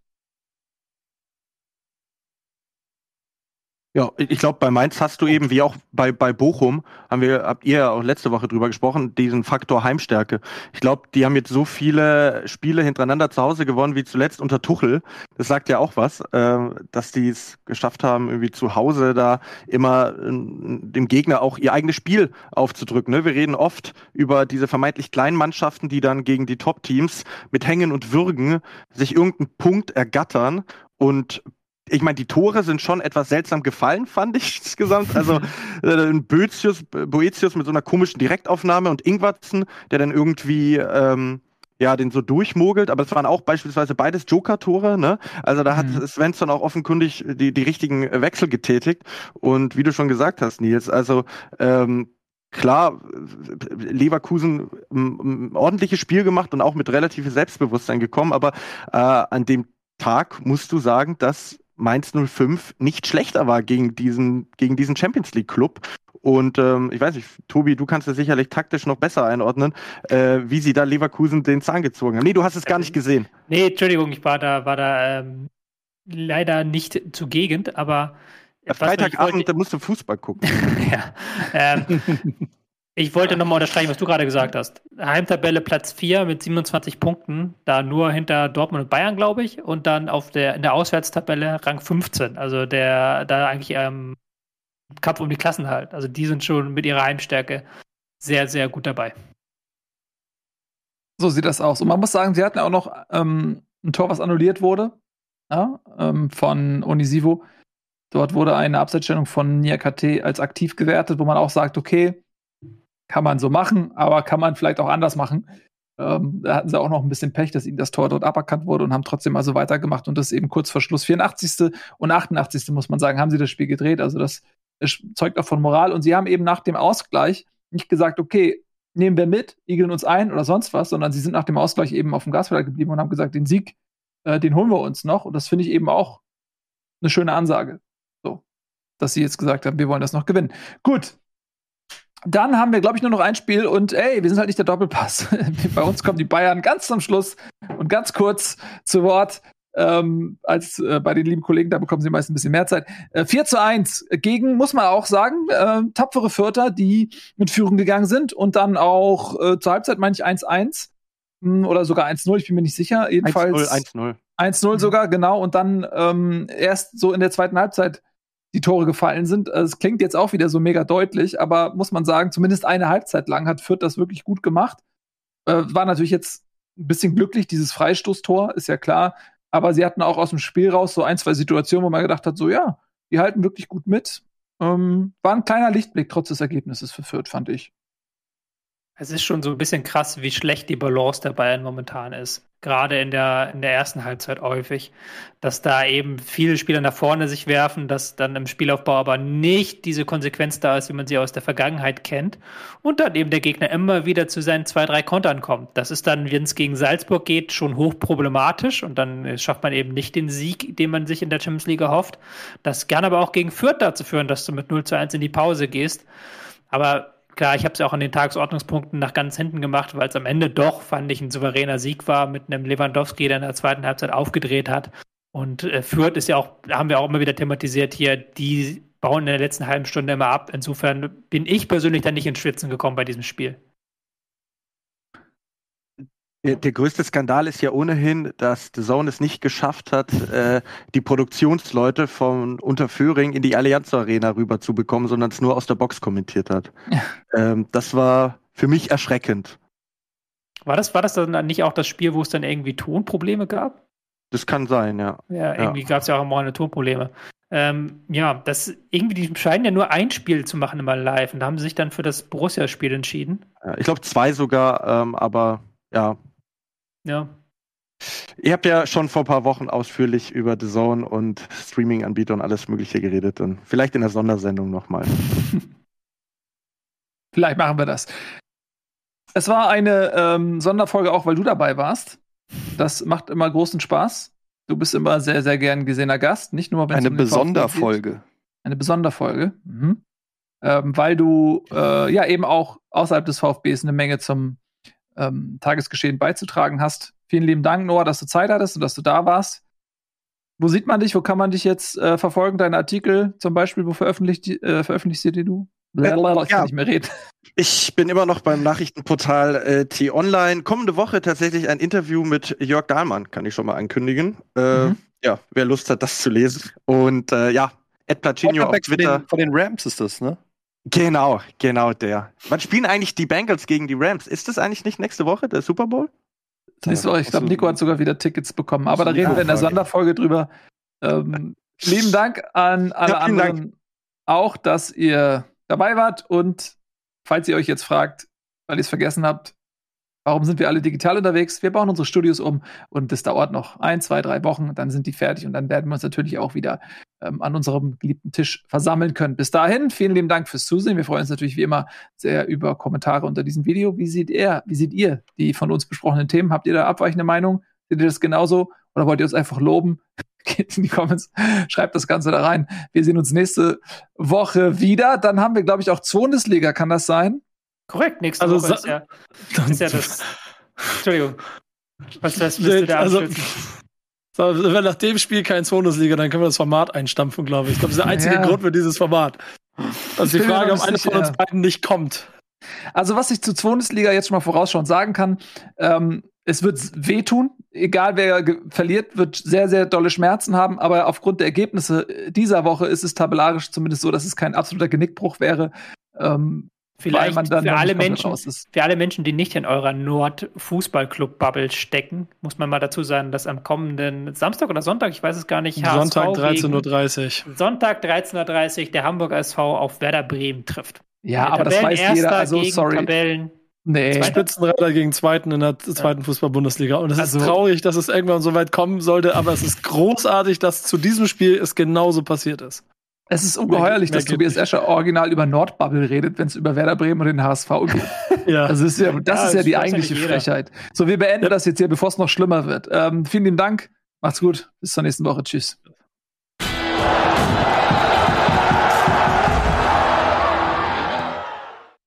Ja, ich glaube, bei Mainz hast du eben, wie auch bei, bei Bochum, haben wir, habt ihr ja auch letzte Woche drüber gesprochen, diesen Faktor Heimstärke. Ich glaube, die haben jetzt so viele Spiele hintereinander zu Hause gewonnen wie zuletzt unter Tuchel. Das sagt ja auch was, äh, dass die es geschafft haben, irgendwie zu Hause da immer äh, dem Gegner auch ihr eigenes Spiel aufzudrücken. Ne? Wir reden oft über diese vermeintlich kleinen Mannschaften, die dann gegen die Top-Teams mit Hängen und Würgen sich irgendeinen Punkt ergattern und ich meine, die Tore sind schon etwas seltsam gefallen, fand ich insgesamt. Also äh, Boetius, Boetius mit so einer komischen Direktaufnahme und Ingwarzen, der dann irgendwie ähm, ja, den so durchmogelt, aber es waren auch beispielsweise beides Joker-Tore, ne? Also da hat mhm. Svensson auch offenkundig die, die richtigen Wechsel getätigt. Und wie du schon gesagt hast, Nils, also ähm, klar, Leverkusen ein ordentliches Spiel gemacht und auch mit relativem Selbstbewusstsein gekommen, aber äh, an dem Tag musst du sagen, dass Mainz 05 nicht schlechter war gegen diesen, gegen diesen Champions League Club. Und ähm, ich weiß nicht, Tobi, du kannst es sicherlich taktisch noch besser einordnen, äh, wie sie da Leverkusen den Zahn gezogen haben. Nee, du hast es gar nicht gesehen. Nee, Entschuldigung, ich war da, war da ähm, leider nicht zugegen, aber Freitagabend, da musst du Fußball gucken. ja. Ähm, Ich wollte nochmal unterstreichen, was du gerade gesagt hast. Heimtabelle Platz 4 mit 27 Punkten, da nur hinter Dortmund und Bayern, glaube ich. Und dann auf der, in der Auswärtstabelle Rang 15. Also der da eigentlich ähm, Kampf um die Klassen halt. Also die sind schon mit ihrer Heimstärke sehr, sehr gut dabei. So sieht das aus. Und man muss sagen, sie hatten auch noch ähm, ein Tor, was annulliert wurde. Ja, ähm, von Onisivo. Dort wurde eine Abseitsstellung von Niakate als aktiv gewertet, wo man auch sagt, okay, kann man so machen, aber kann man vielleicht auch anders machen. Ähm, da hatten sie auch noch ein bisschen Pech, dass ihnen das Tor dort aberkannt wurde und haben trotzdem also weitergemacht und das eben kurz vor Schluss 84. und 88. muss man sagen, haben sie das Spiel gedreht. Also das, zeugt auch von Moral und sie haben eben nach dem Ausgleich nicht gesagt, okay, nehmen wir mit, igeln uns ein oder sonst was, sondern sie sind nach dem Ausgleich eben auf dem Gasfelder geblieben und haben gesagt, den Sieg, äh, den holen wir uns noch. Und das finde ich eben auch eine schöne Ansage. So, dass sie jetzt gesagt haben, wir wollen das noch gewinnen. Gut, dann haben wir, glaube ich, nur noch ein Spiel und ey, wir sind halt nicht der Doppelpass. Bei uns kommen die Bayern ganz zum Schluss und ganz kurz zu Wort. Ähm, als äh, bei den lieben Kollegen, da bekommen sie meist ein bisschen mehr Zeit. Äh, 4 zu 1 gegen, muss man auch sagen, äh, tapfere Vierter, die mit Führung gegangen sind und dann auch äh, zur Halbzeit, meine ich, 1-1 hm, oder sogar 1-0, ich bin mir nicht sicher. Jedenfalls 1-0. 1-0 sogar, genau. Und dann ähm, erst so in der zweiten Halbzeit die Tore gefallen sind. Also, es klingt jetzt auch wieder so mega deutlich, aber muss man sagen, zumindest eine Halbzeit lang hat Fürth das wirklich gut gemacht. Äh, war natürlich jetzt ein bisschen glücklich, dieses Freistoßtor, ist ja klar. Aber sie hatten auch aus dem Spiel raus so ein, zwei Situationen, wo man gedacht hat, so ja, die halten wirklich gut mit. Ähm, war ein kleiner Lichtblick trotz des Ergebnisses für Fürth, fand ich. Es ist schon so ein bisschen krass, wie schlecht die Balance der Bayern momentan ist. Gerade in der, in der ersten Halbzeit häufig. Dass da eben viele Spieler nach vorne sich werfen, dass dann im Spielaufbau aber nicht diese Konsequenz da ist, wie man sie aus der Vergangenheit kennt. Und dann eben der Gegner immer wieder zu seinen zwei, drei Kontern kommt. Das ist dann, wenn es gegen Salzburg geht, schon hochproblematisch. Und dann schafft man eben nicht den Sieg, den man sich in der Champions League hofft. Das kann aber auch gegen Fürth dazu führen, dass du mit 0 zu 1 in die Pause gehst. Aber Klar, ich habe es ja auch an den Tagesordnungspunkten nach ganz hinten gemacht, weil es am Ende doch, fand ich, ein souveräner Sieg war mit einem Lewandowski, der in der zweiten Halbzeit aufgedreht hat. Und äh, Fürth ist ja auch, haben wir auch immer wieder thematisiert hier, die bauen in der letzten halben Stunde immer ab. Insofern bin ich persönlich dann nicht ins Schwitzen gekommen bei diesem Spiel. Der, der, größte Skandal ist ja ohnehin, dass The Zone es nicht geschafft hat, äh, die Produktionsleute von Unterföhring in die Allianz Arena rüber zu bekommen, sondern es nur aus der Box kommentiert hat. Ja. Ähm, das war für mich erschreckend. War das, war das dann nicht auch das Spiel, wo es dann irgendwie Tonprobleme gab? Das kann sein, ja. Ja, irgendwie ja. gab es ja auch mal eine Tonprobleme. Ähm, ja, das irgendwie, die scheinen ja nur ein Spiel zu machen immer live und da haben sie sich dann für das Borussia-Spiel entschieden. Ich glaube zwei sogar, ähm, aber ja, ja. Ihr habt ja schon vor ein paar Wochen ausführlich über The Zone und Streaming-Anbieter und alles Mögliche geredet. Und vielleicht in der Sondersendung nochmal. vielleicht machen wir das. Es war eine ähm, Sonderfolge auch, weil du dabei warst. Das macht immer großen Spaß. Du bist immer sehr, sehr gern gesehener Gast. Nicht nur, wenn Eine um Besonderfolge. Eine Besonderfolge. Mhm. Ähm, weil du äh, ja eben auch außerhalb des VfBs eine Menge zum ähm, Tagesgeschehen beizutragen hast. Vielen lieben Dank, Noah, dass du Zeit hattest und dass du da warst. Wo sieht man dich? Wo kann man dich jetzt äh, verfolgen? Deine Artikel zum Beispiel, wo veröffentlicht, äh, veröffentlichst die du? Blablabla, ich ja. kann nicht mehr reden. Ich bin immer noch beim Nachrichtenportal äh, T-Online. Kommende Woche tatsächlich ein Interview mit Jörg Dahlmann, kann ich schon mal ankündigen. Äh, Mhm. Ja, wer Lust hat, das zu lesen. Und äh, ja, Ed Placinio auf Quarterback von Twitter. den, von den Rams ist das, ne? Genau, genau der. Wann spielen eigentlich die Bengals gegen die Rams? Ist das eigentlich nicht nächste Woche, der Super Bowl? Nächste Woche, ich glaube, Nico hat sogar wieder Tickets bekommen. Aber da reden wir in der. Sonderfolge drüber. Ähm, lieben Dank an alle Ja, anderen auch, dass ihr dabei wart. Und falls ihr euch jetzt fragt, weil ihr es vergessen habt, warum sind wir alle digital unterwegs? Wir bauen unsere Studios um und das dauert noch ein, zwei, drei Wochen. Dann sind die fertig und dann werden wir uns natürlich auch wieder ähm, an unserem geliebten Tisch versammeln können. Bis dahin, vielen lieben Dank fürs Zusehen. Wir freuen uns natürlich wie immer sehr über Kommentare unter diesem Video. Wie seht ihr, wie seht ihr die von uns besprochenen Themen? Habt ihr da abweichende Meinung? Seht ihr das genauso? Oder wollt ihr uns einfach loben? Geht in die Comments, schreibt das Ganze da rein. Wir sehen uns nächste Woche wieder. Dann haben wir, glaube ich, auch Bundesliga. Kann das sein? Korrekt, nächste Also Woche ist ja, Dann- ist ja das. Entschuldigung. Was das müsste der also, wenn nach dem Spiel kein Bundesliga, dann können wir das Format einstampfen, glaube ich. Ich glaube, das ist der einzige Ja. Grund für dieses Format. Also die Frage, ob einer von uns beiden nicht kommt. Also, was ich zur Bundesliga jetzt schon mal vorausschauend sagen kann, ähm, es wird wehtun. Egal wer verliert, wird sehr, sehr dolle Schmerzen haben. Aber aufgrund der Ergebnisse dieser Woche ist es tabellarisch zumindest so, dass es kein absoluter Genickbruch wäre. Ähm, Vielleicht man dann für alle Menschen, raus ist. für alle Menschen, die nicht in eurer Nord-Fußballclub-Bubble stecken, muss man mal dazu sagen, dass am kommenden Samstag oder Sonntag, ich weiß es gar nicht, Sonntag HSV gegen- 13.30 Uhr. Sonntag 13.30 Uhr der Hamburger SV auf Werder Bremen trifft. Ja, aber das weiß jeder. Also, gegen sorry. Tabellen. Nee. Zweiter. Spitzenreiter gegen Zweiten in der zweiten Fußball-Bundesliga. Und es ist Also- traurig, dass es irgendwann so weit kommen sollte, aber es ist großartig, dass zu diesem Spiel es genauso passiert ist. Es ist ungeheuerlich, Mehr dass geht Tobias. Escher original über Nordbubble redet, wenn es über Werder Bremen und den HSV geht. Ja. Das ist ja, das Ja, ist ja die ja eigentliche. Frechheit. So, wir beenden das jetzt hier, bevor es noch schlimmer wird. Ähm, vielen lieben Dank. Macht's gut. Bis zur nächsten Woche. Tschüss.